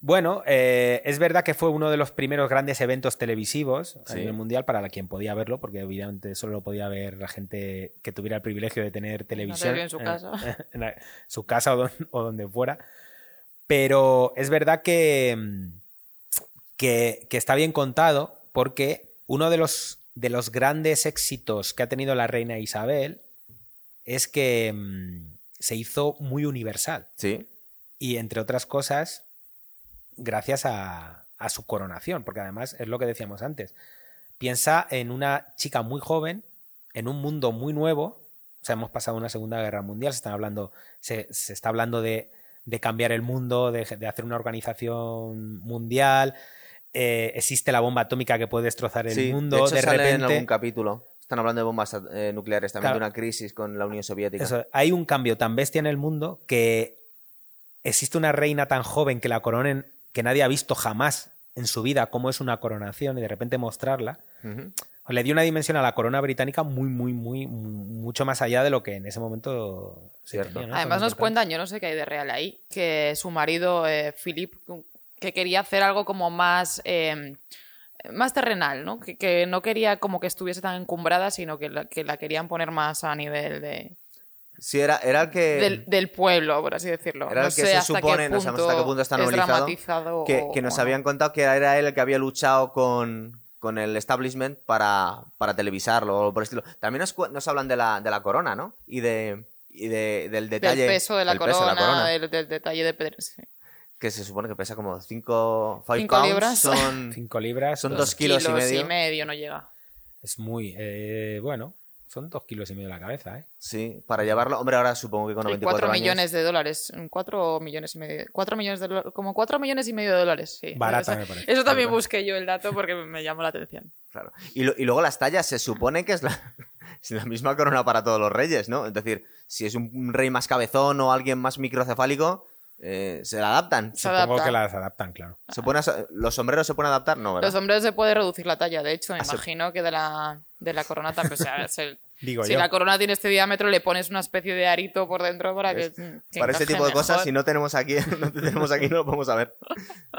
Speaker 3: Bueno, eh, es verdad que fue uno de los primeros grandes eventos televisivos a
Speaker 1: Sí.
Speaker 3: nivel mundial para la quien podía verlo, porque evidentemente solo lo podía ver la gente que tuviera el privilegio de tener televisión
Speaker 2: tele en su casa. *laughs*
Speaker 3: en la- su casa o, don- o donde fuera. Pero es verdad que, mm, que, que está bien contado porque uno de los, de los grandes éxitos que ha tenido la reina Isabel es que mm, se hizo muy universal.
Speaker 1: Sí.
Speaker 3: Y entre otras cosas, gracias a, a su coronación, porque además es lo que decíamos antes. Piensa en una chica muy joven, en un mundo muy nuevo. O sea, hemos pasado una Segunda Guerra Mundial, se, están hablando, se, se está hablando de, de cambiar el mundo, de, de hacer una organización mundial. eh, existe la bomba atómica que puede destrozar el
Speaker 1: Sí,
Speaker 3: mundo.
Speaker 1: de hecho
Speaker 3: de
Speaker 1: sale en
Speaker 3: repente,
Speaker 1: algún capítulo. Están hablando de bombas eh, nucleares, también
Speaker 3: Claro.
Speaker 1: de una crisis con la Unión Soviética.
Speaker 3: Eso, hay un cambio tan bestia en el mundo que existe una reina tan joven que la coronen que nadie ha visto jamás en su vida cómo es una coronación y de repente mostrarla. Le dio una dimensión a la corona británica muy, muy, muy, mucho más allá de lo que en ese momento se
Speaker 1: Cierto.
Speaker 3: tenía, ¿no?
Speaker 2: Además nos cuentan, yo no sé qué hay de real ahí, que su marido, eh, Philip, que quería hacer algo como más, eh, más terrenal, ¿no? Que, que no quería como que estuviese tan encumbrada, sino que la, que la querían poner más a nivel de,
Speaker 1: Sí, era, era el que.
Speaker 2: del, del pueblo, por así decirlo.
Speaker 1: Era
Speaker 2: no
Speaker 1: el que
Speaker 2: sé
Speaker 1: se
Speaker 2: hasta
Speaker 1: supone,
Speaker 2: qué
Speaker 1: no sabemos hasta qué punto está
Speaker 2: es
Speaker 1: novelizado,
Speaker 2: dramatizado
Speaker 1: que,
Speaker 2: o-
Speaker 1: que nos habían contado que era él el que había luchado con, con el establishment para, para televisarlo o por el estilo. También nos, nos hablan de la, de la corona, ¿no? Y de. Y de, del detalle.
Speaker 2: del peso de la
Speaker 1: del peso
Speaker 2: corona,
Speaker 1: de la corona,
Speaker 2: Del, del detalle de pedre- sí.
Speaker 1: Que se supone que pesa como 5 *laughs*
Speaker 2: Cinco libras.
Speaker 1: Son,
Speaker 3: Cinco libras.
Speaker 1: son
Speaker 3: pues,
Speaker 1: dos kilos, y medio.
Speaker 2: no llega.
Speaker 3: Es muy. eh, bueno, son dos kilos y medio la cabeza, ¿eh?
Speaker 1: Sí, para llevarlo. Hombre, ahora supongo que con
Speaker 2: Y
Speaker 1: 94
Speaker 2: cuatro
Speaker 1: años.
Speaker 2: millones de dólares. Cuatro millones y medio. Cuatro millones de dola- Como cuatro millones y medio de dólares, sí.
Speaker 3: Barata,
Speaker 2: Eso-
Speaker 3: me parece.
Speaker 2: Eso también busqué yo el dato porque me llamó la atención.
Speaker 1: Claro. Y, lo- y luego las tallas se supone que es la, *laughs* es la misma corona para todos los reyes, ¿no? Es decir, si es un rey más cabezón o alguien más microcefálico, eh, se la adaptan.
Speaker 2: Se
Speaker 3: Supongo
Speaker 2: adapta.
Speaker 3: que las adaptan, claro.
Speaker 1: ¿Se pueden as- ¿Los sombreros se pueden adaptar? No, ¿verdad?
Speaker 2: Los sombreros se puede reducir la talla. De hecho, me
Speaker 1: Ah, se-
Speaker 2: imagino que de la, de la corona también. O sea, *laughs* se-
Speaker 3: digo
Speaker 2: Si
Speaker 3: yo.
Speaker 2: la corona tiene este diámetro, le pones una especie de arito por dentro para que. que
Speaker 1: Para ese
Speaker 2: encaje
Speaker 1: tipo de cosas,
Speaker 2: mejor.
Speaker 1: si no tenemos aquí, *laughs* no te tenemos aquí, no lo podemos saber.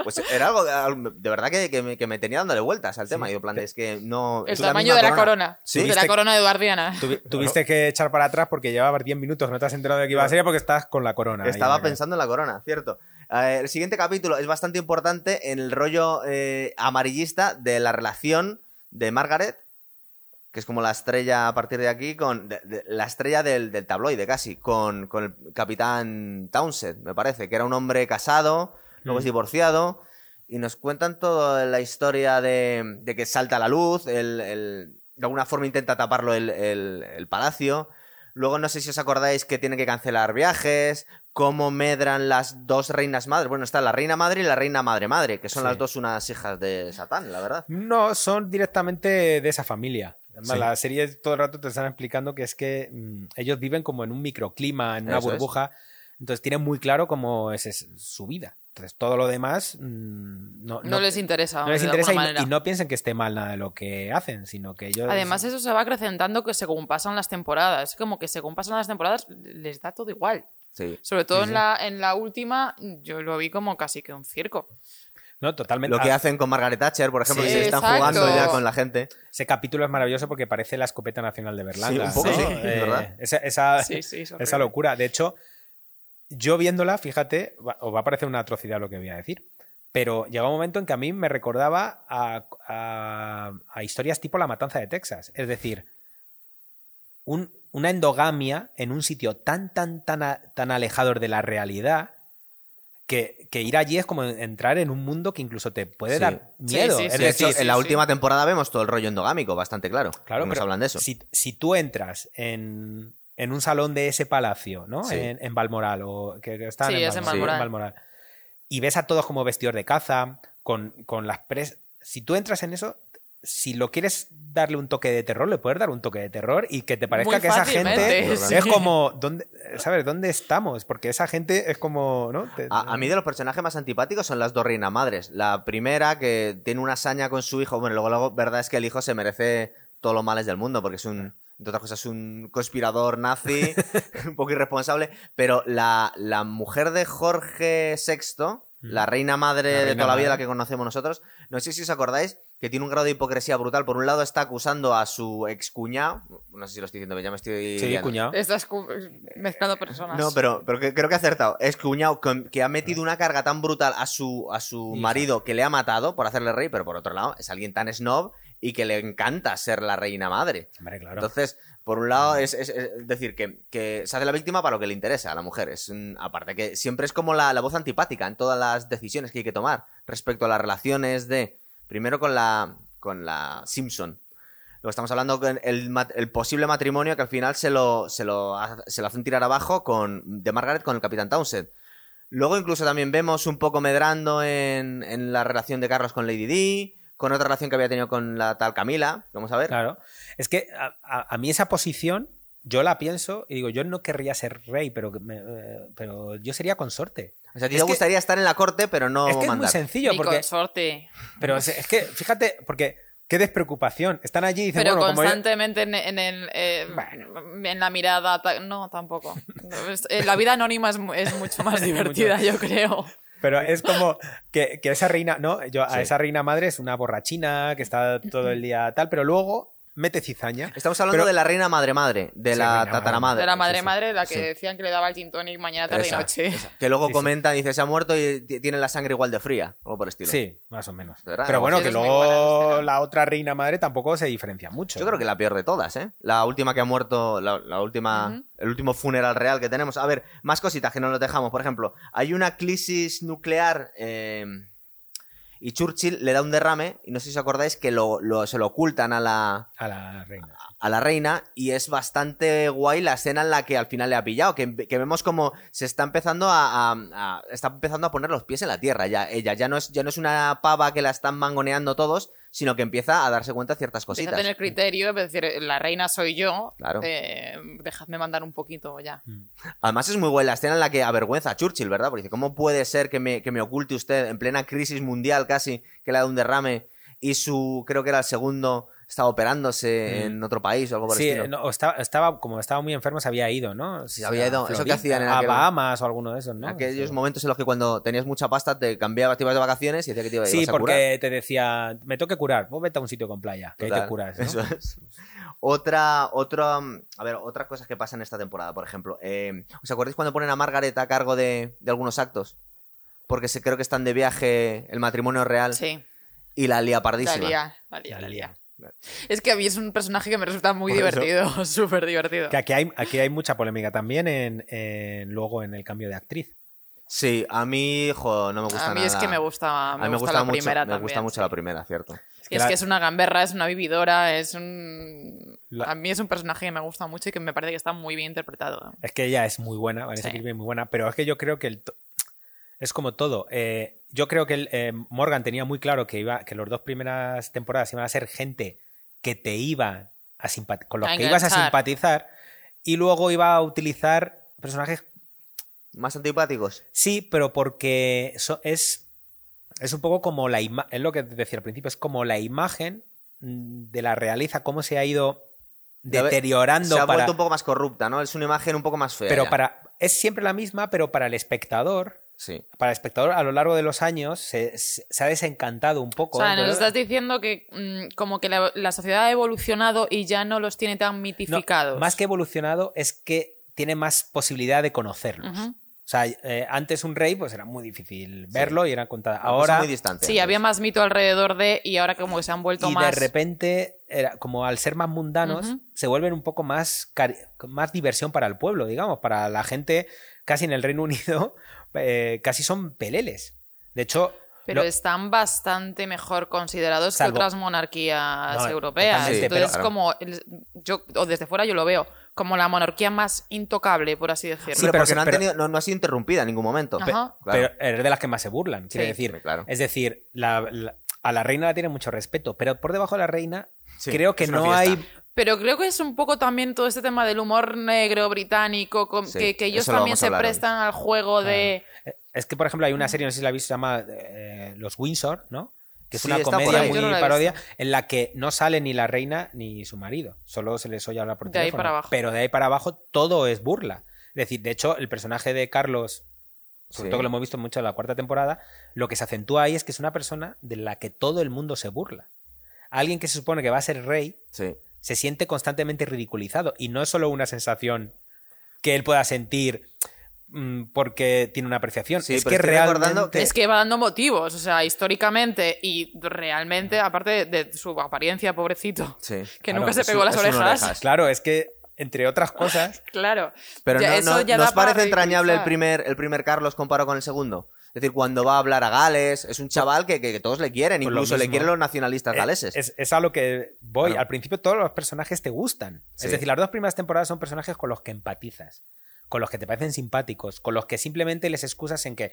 Speaker 1: Pues era algo de, de verdad que, que me, que me tenía dándole vueltas al tema. Y yo, plan, es que no.
Speaker 2: El
Speaker 1: la
Speaker 2: tamaño
Speaker 1: misma
Speaker 2: de la corona.
Speaker 1: Sí.
Speaker 2: De la corona eduardiana. *laughs*
Speaker 3: Tuvi- Tuviste que echar para atrás porque llevabas 10 minutos no te has enterado de que iba a ser porque estás con la corona.
Speaker 1: Estaba
Speaker 3: la cabeza.
Speaker 1: pensando en la corona, cierto. Eh, el siguiente capítulo es bastante importante en el rollo eh, amarillista de la relación de Margaret, que es como la estrella a partir de aquí, con de- de- la estrella del, del tabloide casi, con, con el capitán Townsend, me parece, que era un hombre casado, luego es
Speaker 3: Mm.
Speaker 1: divorciado, y nos cuentan toda la historia de, de que salta a la luz, el- el- de alguna forma intenta taparlo el, palacio. Luego no sé si os acordáis que tiene que cancelar viajes, cómo medran las dos reinas madres. Bueno, está la reina madre y la reina madre madre, que son
Speaker 3: Sí.
Speaker 1: las dos unas hijas de Satán, la verdad.
Speaker 3: No, son directamente de esa familia. Además,
Speaker 1: Sí.
Speaker 3: La serie todo el rato te están explicando que es que mm, ellos viven como en un microclima, en una
Speaker 1: Eso es.
Speaker 3: burbuja. Entonces tienen muy claro cómo es, es su vida. Entonces todo lo demás mm, no,
Speaker 2: No, les interesa.
Speaker 3: no les interesa y, no piensen que esté mal nada de lo que hacen, sino que ellos...
Speaker 2: Además, eso se va acrecentando que según pasan las temporadas. Es como que según pasan las temporadas, les da todo igual.
Speaker 1: Sí.
Speaker 2: Sobre todo
Speaker 3: Sí,
Speaker 2: en,
Speaker 3: sí.
Speaker 2: la, en la última, yo lo vi como casi que un circo.
Speaker 3: No, totalmente.
Speaker 1: Lo que hacen con Margaret Thatcher, por ejemplo,
Speaker 3: Sí,
Speaker 1: que se están
Speaker 2: exacto.
Speaker 1: jugando ya con la gente.
Speaker 3: Ese capítulo es maravilloso porque parece la escopeta nacional de Berlanga.
Speaker 1: un poco,
Speaker 3: ¿no?
Speaker 1: sí,
Speaker 3: Eh,
Speaker 1: es verdad.
Speaker 3: Esa, esa-
Speaker 2: Sí, sí, es
Speaker 3: esa locura. De hecho, yo viéndola, fíjate, os va a parecer una atrocidad lo que voy a decir. Pero llegó un momento en que a mí me recordaba a, a- a historias tipo La Matanza de Texas. Es decir, un- una endogamia en un sitio tan, tan, tan, a- tan alejado de la realidad que, que ir allí es como entrar en un mundo que incluso te puede
Speaker 1: Sí.
Speaker 3: dar miedo.
Speaker 2: sí,
Speaker 3: es
Speaker 2: sí,
Speaker 3: decir,
Speaker 1: en la
Speaker 2: sí.
Speaker 1: última temporada vemos todo el rollo endogámico, bastante claro.
Speaker 3: Claro,
Speaker 1: Nos hablan de eso.
Speaker 3: Si, si tú entras en, en un salón de ese palacio, ¿no?
Speaker 1: Sí.
Speaker 3: En, en Balmoral, o que, que están
Speaker 2: Sí, es en
Speaker 3: Balmoral,
Speaker 2: Balmoral.
Speaker 3: y ves a todos como vestidos de caza, con, con las pres... Si tú entras en eso, si lo quieres darle un toque de terror, le puedes dar un toque de terror y que te parezca
Speaker 2: Muy
Speaker 3: que esa gente *laughs*
Speaker 1: sí.
Speaker 3: es como, ¿dónde, ¿sabes? ¿Dónde estamos? Porque esa gente es como, ¿no? Te-
Speaker 1: A, a mí de los personajes más antipáticos son las dos reinas madres. La primera, que tiene una hazaña con su hijo. Bueno, luego, luego, verdad es que el hijo se merece todos los males del mundo, porque es un, entre otras cosas, un conspirador nazi, *laughs* *laughs* un poco irresponsable. Pero la, la mujer de Jorge VI, la reina madre
Speaker 3: La
Speaker 1: de
Speaker 3: reina
Speaker 1: toda la vida, la que conocemos nosotros, no sé si os acordáis que tiene un grado de hipocresía brutal. Por un lado está acusando a su excuñado, no sé si lo estoy diciendo, pero ya me estoy...
Speaker 3: Sí, cuñado.
Speaker 2: Estás cu- mezclando personas.
Speaker 1: No, pero, pero que- creo que ha acertado. Es cuñado que ha metido una carga tan brutal a su, a su
Speaker 3: Hija.
Speaker 1: marido que le ha matado por hacerle rey, pero por otro lado es alguien tan snob y que le encanta ser la reina madre.
Speaker 3: Hombre, claro.
Speaker 1: Entonces, por un lado, es, es- es decir, que, que se hace la víctima para lo que le interesa a la mujer. Es un- aparte que siempre es como la, la voz antipática en todas las decisiones que hay que tomar respecto a las relaciones de. Primero con la. con la Simpson. Luego estamos hablando con el, posible matrimonio que al final se lo, se lo, se lo hacen tirar abajo con, de Margaret con el Capitán Townsend. Luego incluso también vemos un poco medrando en, en la relación de Carlos con Lady Di, con otra relación que había tenido con la tal Camila. Vamos a ver.
Speaker 3: Claro. Es que a, mí esa posición, yo la pienso y digo, yo no querría ser rey, pero, me- eh, pero yo sería consorte.
Speaker 1: O sea, a ti
Speaker 3: Es
Speaker 1: te
Speaker 3: que-
Speaker 1: gustaría estar en la corte, pero no
Speaker 3: es que es muy
Speaker 1: mandar.
Speaker 3: sencillo,
Speaker 2: Mi
Speaker 3: porque.
Speaker 2: consorte.
Speaker 3: Pero es, es que, fíjate, porque qué despreocupación. Están allí y dicen,
Speaker 2: Pero
Speaker 3: bueno, como yo-
Speaker 2: constantemente en, en el, eh, en la mirada. No, tampoco. Eh, La vida anónima es, mu- es mucho más *laughs* divertida, yo creo.
Speaker 3: Pero es como que, que esa reina, ¿no? Yo, a
Speaker 1: Sí.
Speaker 3: esa reina madre es una borrachina que está todo el día tal, pero luego mete cizaña.
Speaker 1: Estamos hablando
Speaker 3: Pero-
Speaker 1: de la reina madre madre, de
Speaker 3: Sí,
Speaker 1: la tataramadre.
Speaker 2: De la madre madre, la que
Speaker 1: Sí.
Speaker 2: decían que le daba el gin tonic mañana, tarde
Speaker 1: Esa,
Speaker 2: y noche.
Speaker 1: esa. Que luego
Speaker 3: Sí, sí.
Speaker 1: comenta, dice, se ha muerto y tiene la sangre igual de fría, o por el estilo.
Speaker 3: Sí, más o menos.
Speaker 1: ¿Verdad?
Speaker 3: Pero bueno,
Speaker 2: Sí,
Speaker 3: que luego la otra reina madre tampoco se diferencia mucho.
Speaker 1: Yo creo que la peor de todas, ¿eh? La última que ha muerto, la, la última, el último funeral real que tenemos. A ver, más cositas que no nos dejamos. Por ejemplo, hay una crisis nuclear eh, y Churchill le da un derrame y no sé si os acordáis que lo, lo- se lo ocultan a la,
Speaker 3: A la reina.
Speaker 1: a la reina y es bastante guay la escena en la que al final le ha pillado, que, que vemos como se está empezando a- está empezando a poner los pies en la tierra ya ella ya no es ya no es una pava que la están mangoneando todos, sino que empieza a darse cuenta de ciertas
Speaker 2: Empieza
Speaker 1: cositas.
Speaker 2: a tener criterio, es decir, la reina soy yo.
Speaker 1: Claro.
Speaker 2: eh, dejadme mandar un poquito ya.
Speaker 1: Además es muy buena la escena en la que avergüenza a Churchill, ¿verdad? Porque dice, ¿cómo puede ser que me, que me oculte usted en plena crisis mundial casi, que le ha dado un derrame y su, creo que era el segundo, estaba operándose en otro país o algo por el
Speaker 3: Sí,
Speaker 1: estilo.
Speaker 3: no, o estaba, estaba- como estaba muy enfermo, se había ido, ¿no?
Speaker 1: Sí, se había ido.
Speaker 3: A
Speaker 1: Eso que hacían en
Speaker 3: a
Speaker 1: aquel-
Speaker 3: Bahamas o alguno de esos, ¿no?
Speaker 1: Aquellos
Speaker 3: Sí.
Speaker 1: momentos en los que cuando tenías mucha pasta te cambiabas, te ibas de vacaciones y decía que te ibas
Speaker 3: Sí,
Speaker 1: a curar.
Speaker 3: porque te decía, me tengo que curar, vos vete a un sitio con playa, que ahí te curas. ¿no?
Speaker 1: Eso es. Otra, otra, a ver, otras cosas que pasan esta temporada, por ejemplo. eh, ¿Os acordáis cuando ponen a Margaret a cargo de, de algunos actos? Porque se, creo que están de viaje el matrimonio real
Speaker 2: Sí,
Speaker 1: y la lía
Speaker 2: la
Speaker 1: pardísima.
Speaker 2: lía, la lía,
Speaker 3: la lía.
Speaker 2: Es que a mí es un personaje que me resulta muy
Speaker 1: Por
Speaker 2: divertido, *laughs* súper divertido.
Speaker 3: Que aquí hay, aquí hay mucha polémica también en, en- luego en el cambio de actriz.
Speaker 1: Sí, a mí, jo, no me gusta
Speaker 2: A mí
Speaker 1: nada.
Speaker 2: es que me gusta,
Speaker 1: A
Speaker 2: me
Speaker 1: mí
Speaker 2: gusta, la
Speaker 1: mucho,
Speaker 2: primera
Speaker 1: me
Speaker 2: también.
Speaker 1: gusta mucho
Speaker 2: sí.
Speaker 1: la primera, cierto.
Speaker 2: Y es
Speaker 3: la-
Speaker 2: que es una gamberra, es una vividora, es un...
Speaker 3: La-
Speaker 2: A mí es un personaje que me gusta mucho y que me parece que está muy bien interpretado.
Speaker 3: Es que ella es muy buena, Vanessa
Speaker 2: Sí.
Speaker 3: Kirby es muy buena, pero es que yo creo que el to- es como todo. Eh, yo creo que el, eh, Morgan tenía muy claro que iba que las dos primeras temporadas iban a ser gente que te iba a simpat- con los que ibas a simpatizar y luego iba a utilizar personajes
Speaker 1: Más antipáticos.
Speaker 3: Sí, pero porque so- es, es un poco como la imagen, es lo que decía al principio, es como la imagen de la realeza, cómo se ha ido deteriorando
Speaker 1: Se ha
Speaker 3: para...
Speaker 1: vuelto un poco más corrupta, ¿no? Es una imagen un poco más fea.
Speaker 3: Pero
Speaker 1: ya.
Speaker 3: para... Es siempre la misma, pero para el espectador,
Speaker 1: Sí.
Speaker 3: para el espectador a lo largo de los años se, se- ha desencantado un poco.
Speaker 2: O sea,
Speaker 3: ¿eh?
Speaker 2: nos estás diciendo que mm, como que la, la sociedad ha evolucionado y ya no los tiene tan
Speaker 3: no,
Speaker 2: mitificados.
Speaker 3: más que evolucionado es que tiene más posibilidad de conocerlos.
Speaker 2: Ujú.
Speaker 3: O sea, eh, antes un rey pues era muy difícil verlo y era contada. Ahora...
Speaker 1: muy distante.
Speaker 2: Sí,
Speaker 1: antes.
Speaker 2: había más mito alrededor de y ahora como que se han vuelto
Speaker 3: y
Speaker 2: más...
Speaker 3: de repente, era, como al ser más mundanos,
Speaker 2: Ujú.
Speaker 3: se vuelven un poco más, cari- más diversión para el pueblo, digamos, para la gente casi en el Reino Unido, eh, casi son peleles. De hecho,
Speaker 2: Pero
Speaker 3: lo-
Speaker 2: están bastante mejor considerados
Speaker 3: Salvo-
Speaker 2: que otras monarquías
Speaker 3: No,
Speaker 2: europeas. Entonces,
Speaker 1: pero-
Speaker 2: como el- yo, o desde fuera yo lo veo, como la monarquía más intocable, por así decirlo.
Speaker 1: Sí,
Speaker 3: pero
Speaker 1: pero porque no, han
Speaker 3: pero-
Speaker 1: tenido- no, no ha sido interrumpida en ningún momento. Claro.
Speaker 3: pero es de las que más se burlan, quiere
Speaker 2: Sí.
Speaker 3: decir.
Speaker 1: Claro.
Speaker 3: Es decir, la- la- a la reina la tiene mucho respeto, pero por debajo de la reina
Speaker 1: Sí,
Speaker 3: creo que no
Speaker 1: fiesta.
Speaker 3: hay...
Speaker 2: Pero creo que es un poco también todo este tema del humor negro británico, con-
Speaker 1: Sí,
Speaker 2: que, que ellos también se
Speaker 1: hoy.
Speaker 2: prestan al juego de...
Speaker 3: Es que, por ejemplo, hay una serie, no sé si la habéis visto, se llama eh, Los Windsor, ¿no? Que es
Speaker 1: Sí,
Speaker 3: una comedia
Speaker 2: no
Speaker 3: muy
Speaker 2: he
Speaker 3: parodia en la que no sale ni la reina ni su marido. Solo se les oye hablar por
Speaker 2: De ahí para abajo.
Speaker 3: Pero de ahí para abajo todo es burla. Es decir, de hecho, el personaje de Carlos, sobre
Speaker 1: Sí.
Speaker 3: todo que lo hemos visto mucho en la cuarta temporada, lo que se acentúa ahí es que es una persona de la que todo el mundo se burla. Alguien que se supone que va a ser rey
Speaker 1: Sí.
Speaker 3: Se siente constantemente ridiculizado. Y no es solo una sensación que él pueda sentir mm, porque tiene una apreciación.
Speaker 1: Sí,
Speaker 3: es que realmente...
Speaker 2: Es que va dando motivos, o sea, históricamente y realmente, aparte de su apariencia, pobrecito,
Speaker 1: Sí. *laughs*
Speaker 2: que
Speaker 3: Claro,
Speaker 2: nunca se pegó las orejas.
Speaker 1: orejas.
Speaker 3: Claro, es que, entre otras *laughs* cosas,
Speaker 2: Claro.
Speaker 1: Pero
Speaker 2: Ya,
Speaker 1: no,
Speaker 2: eso
Speaker 1: no-
Speaker 2: ya
Speaker 1: ¿no
Speaker 2: da
Speaker 1: os
Speaker 2: para
Speaker 1: parece entrañable el primer, el primer Carlos comparado con el segundo? Es decir, cuando va a hablar a Gales, es un chaval que, que- que todos le quieren,
Speaker 3: Pues
Speaker 1: incluso le quieren los nacionalistas
Speaker 3: eh,
Speaker 1: galeses.
Speaker 3: es, es a lo que voy.
Speaker 1: Bueno.
Speaker 3: Al principio todos los personajes te gustan.
Speaker 1: Sí.
Speaker 3: Es decir, las dos primeras temporadas son personajes con los que empatizas, con los que te parecen simpáticos, con los que simplemente les excusas en que,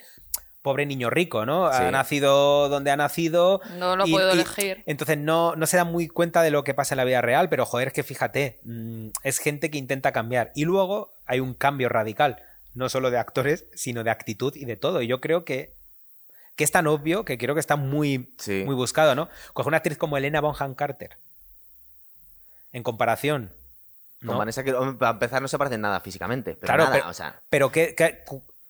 Speaker 3: pobre niño rico, ¿no?
Speaker 1: Sí.
Speaker 3: Ha nacido donde ha nacido.
Speaker 2: No lo puedo elegir.
Speaker 3: Entonces no, no se dan muy cuenta de lo que pasa en la vida real, pero joder, es que fíjate, mm, es gente que intenta cambiar. Y luego hay un cambio radical, no solo de actores, sino de actitud y de todo. Y yo creo que, que es tan obvio que creo que está muy,
Speaker 1: Sí.
Speaker 3: muy buscado, ¿no? Coge una actriz como Elena Bonham Carter. En comparación.
Speaker 1: Con
Speaker 3: ¿no?
Speaker 1: Vanessa, que hombre, para empezar, no se parecen nada físicamente. Pero
Speaker 3: Claro,
Speaker 1: nada,
Speaker 3: pero-
Speaker 1: o sea,
Speaker 3: Pero que, que-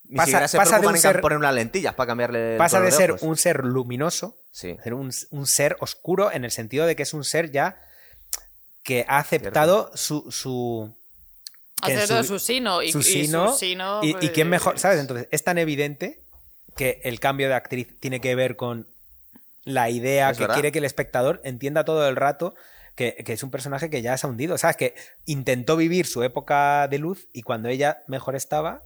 Speaker 1: ni
Speaker 3: pasa,
Speaker 1: se
Speaker 3: pasa de un ser,
Speaker 1: poner unas lentillas para cambiarle
Speaker 3: pasa de ser un ser luminoso
Speaker 1: Sí.
Speaker 3: ser un, un ser oscuro en el sentido de que es un ser ya que ha aceptado su, su que en
Speaker 2: Hacer todo su sino y, pues,
Speaker 3: quién mejor, ¿sabes? Entonces es tan evidente que el cambio de actriz tiene que ver con la idea que
Speaker 1: verdad.
Speaker 3: quiere que el espectador entienda todo el rato que, que es un personaje que ya se ha hundido, ¿sabes? Que intentó vivir su época de luz y cuando ella mejor estaba...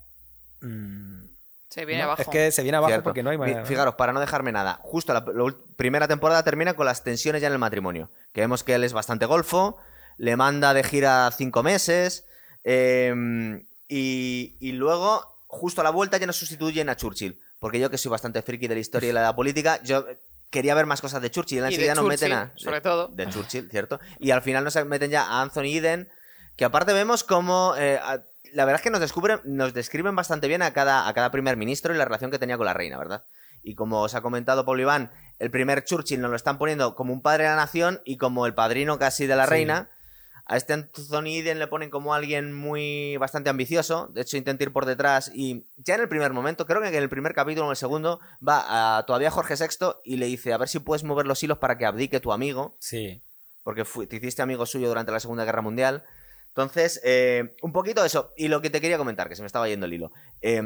Speaker 3: mm,
Speaker 2: Se viene
Speaker 3: no,
Speaker 2: abajo.
Speaker 3: Es que se viene abajo
Speaker 1: Cierto.
Speaker 3: porque no hay manera.
Speaker 1: Fijaros, para no dejarme nada, justo la, la primera temporada termina con las tensiones ya en el matrimonio. Que vemos que él es bastante golfo, le manda de gira cinco meses, eh, y, y luego, justo a la vuelta, ya nos sustituyen a Churchill. Porque yo, que soy bastante friki de la historia y de la política, yo quería ver más cosas de Churchill. Y
Speaker 2: de
Speaker 1: enseguida nos meten a.
Speaker 2: Sobre
Speaker 1: de-
Speaker 2: todo.
Speaker 1: De Churchill, ¿cierto? Y al final nos meten ya a Anthony Eden, que aparte vemos como. eh, a- la verdad es que nos descubren, nos describen bastante bien a cada, a cada primer ministro y la relación que tenía con la reina, ¿verdad? Y como os ha comentado Pablo Iván, el primer Churchill nos lo están poniendo como un padre de la nación y como el padrino casi de la
Speaker 3: Sí.
Speaker 1: reina. A este Anthony Eden le ponen como alguien muy bastante ambicioso. De hecho, intenta ir por detrás. Y ya en el primer momento, creo que en el primer capítulo o en el segundo, va a todavía Jorge VI y le dice: A ver si puedes mover los hilos para que abdique tu amigo.
Speaker 3: Sí.
Speaker 1: Porque te hiciste amigo suyo durante la Segunda Guerra Mundial. Entonces, eh, un poquito eso. Y lo que te quería comentar, que se me estaba yendo el hilo. Eh,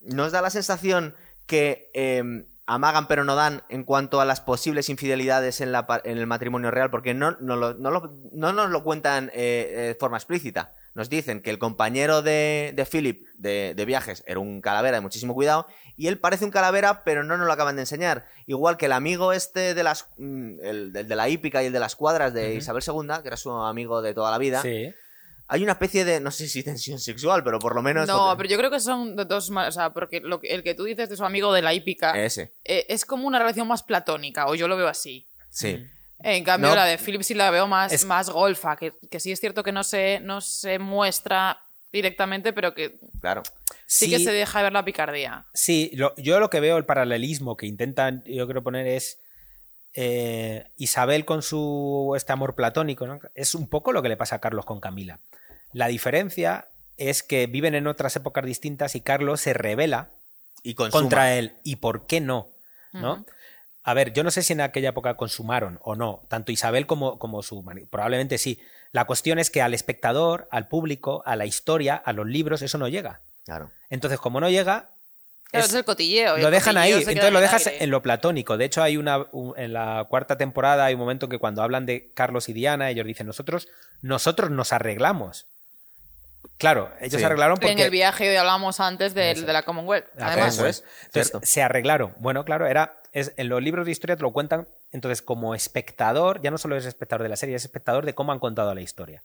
Speaker 1: ¿Nos da la sensación que eh, amagan pero no dan en cuanto a las posibles infidelidades en, la en el matrimonio real? Porque no, no, lo- no lo- no nos lo cuentan eh, eh, de forma explícita. Nos dicen que el compañero de, de Philip de, de viajes era un calavera de muchísimo cuidado y él parece un calavera, pero no nos lo acaban de enseñar. Igual que el amigo este de las mm, el, de la hípica y el de las cuadras de. Isabel II, que era su amigo de toda la vida,
Speaker 3: Sí.
Speaker 1: Hay una especie de, no sé si tensión sexual, pero por lo menos...
Speaker 2: No, pero yo creo que son de dos ma- O sea, porque lo que- el que tú dices de su amigo de la hípica
Speaker 1: Ese,
Speaker 2: eh, es como una relación más platónica, o yo lo veo así.
Speaker 1: sí.
Speaker 2: En cambio,
Speaker 1: No.
Speaker 2: la de Philip sí la veo más,
Speaker 3: Es-
Speaker 2: más golfa, que, que sí es cierto que no se, no se muestra directamente, pero que
Speaker 1: Claro.
Speaker 2: sí, que se deja ver la picardía.
Speaker 3: Sí, lo- yo lo que veo, el paralelismo que intentan, yo creo poner es eh, Isabel con su este amor platónico, ¿no? Es un poco lo que le pasa a Carlos con Camila. La diferencia es que viven en otras épocas distintas y Carlos se revela
Speaker 1: Y consuma.
Speaker 3: contra él. ¿Y por qué no? ¿no? A ver, yo no sé si en aquella época consumaron o no, tanto Isabel como, como su marido. Probablemente sí. La cuestión es que al espectador, al público, a la historia, a los libros, eso no llega.
Speaker 1: Claro.
Speaker 3: Entonces, como no llega,
Speaker 2: Claro,
Speaker 3: es-
Speaker 2: es el cotilleo.
Speaker 3: lo
Speaker 2: el
Speaker 3: dejan ahí,
Speaker 2: cotilleo
Speaker 3: entonces lo
Speaker 2: en
Speaker 3: dejas
Speaker 2: aire.
Speaker 3: en lo platónico. De hecho, hay una un- en la cuarta temporada hay un momento que cuando hablan de Carlos y Diana, ellos dicen nosotros nosotros nos arreglamos. Claro, ellos
Speaker 1: Sí.
Speaker 3: se arreglaron
Speaker 2: En
Speaker 3: porque
Speaker 2: el viaje de hablamos antes de la Commonwealth.
Speaker 3: Ah,
Speaker 2: Además,
Speaker 1: Eso es,
Speaker 3: Entonces, se arreglaron. Bueno, claro, era es, en los libros de historia te lo cuentan. Entonces, como espectador, ya no solo es espectador de la serie, es espectador de cómo han contado la historia.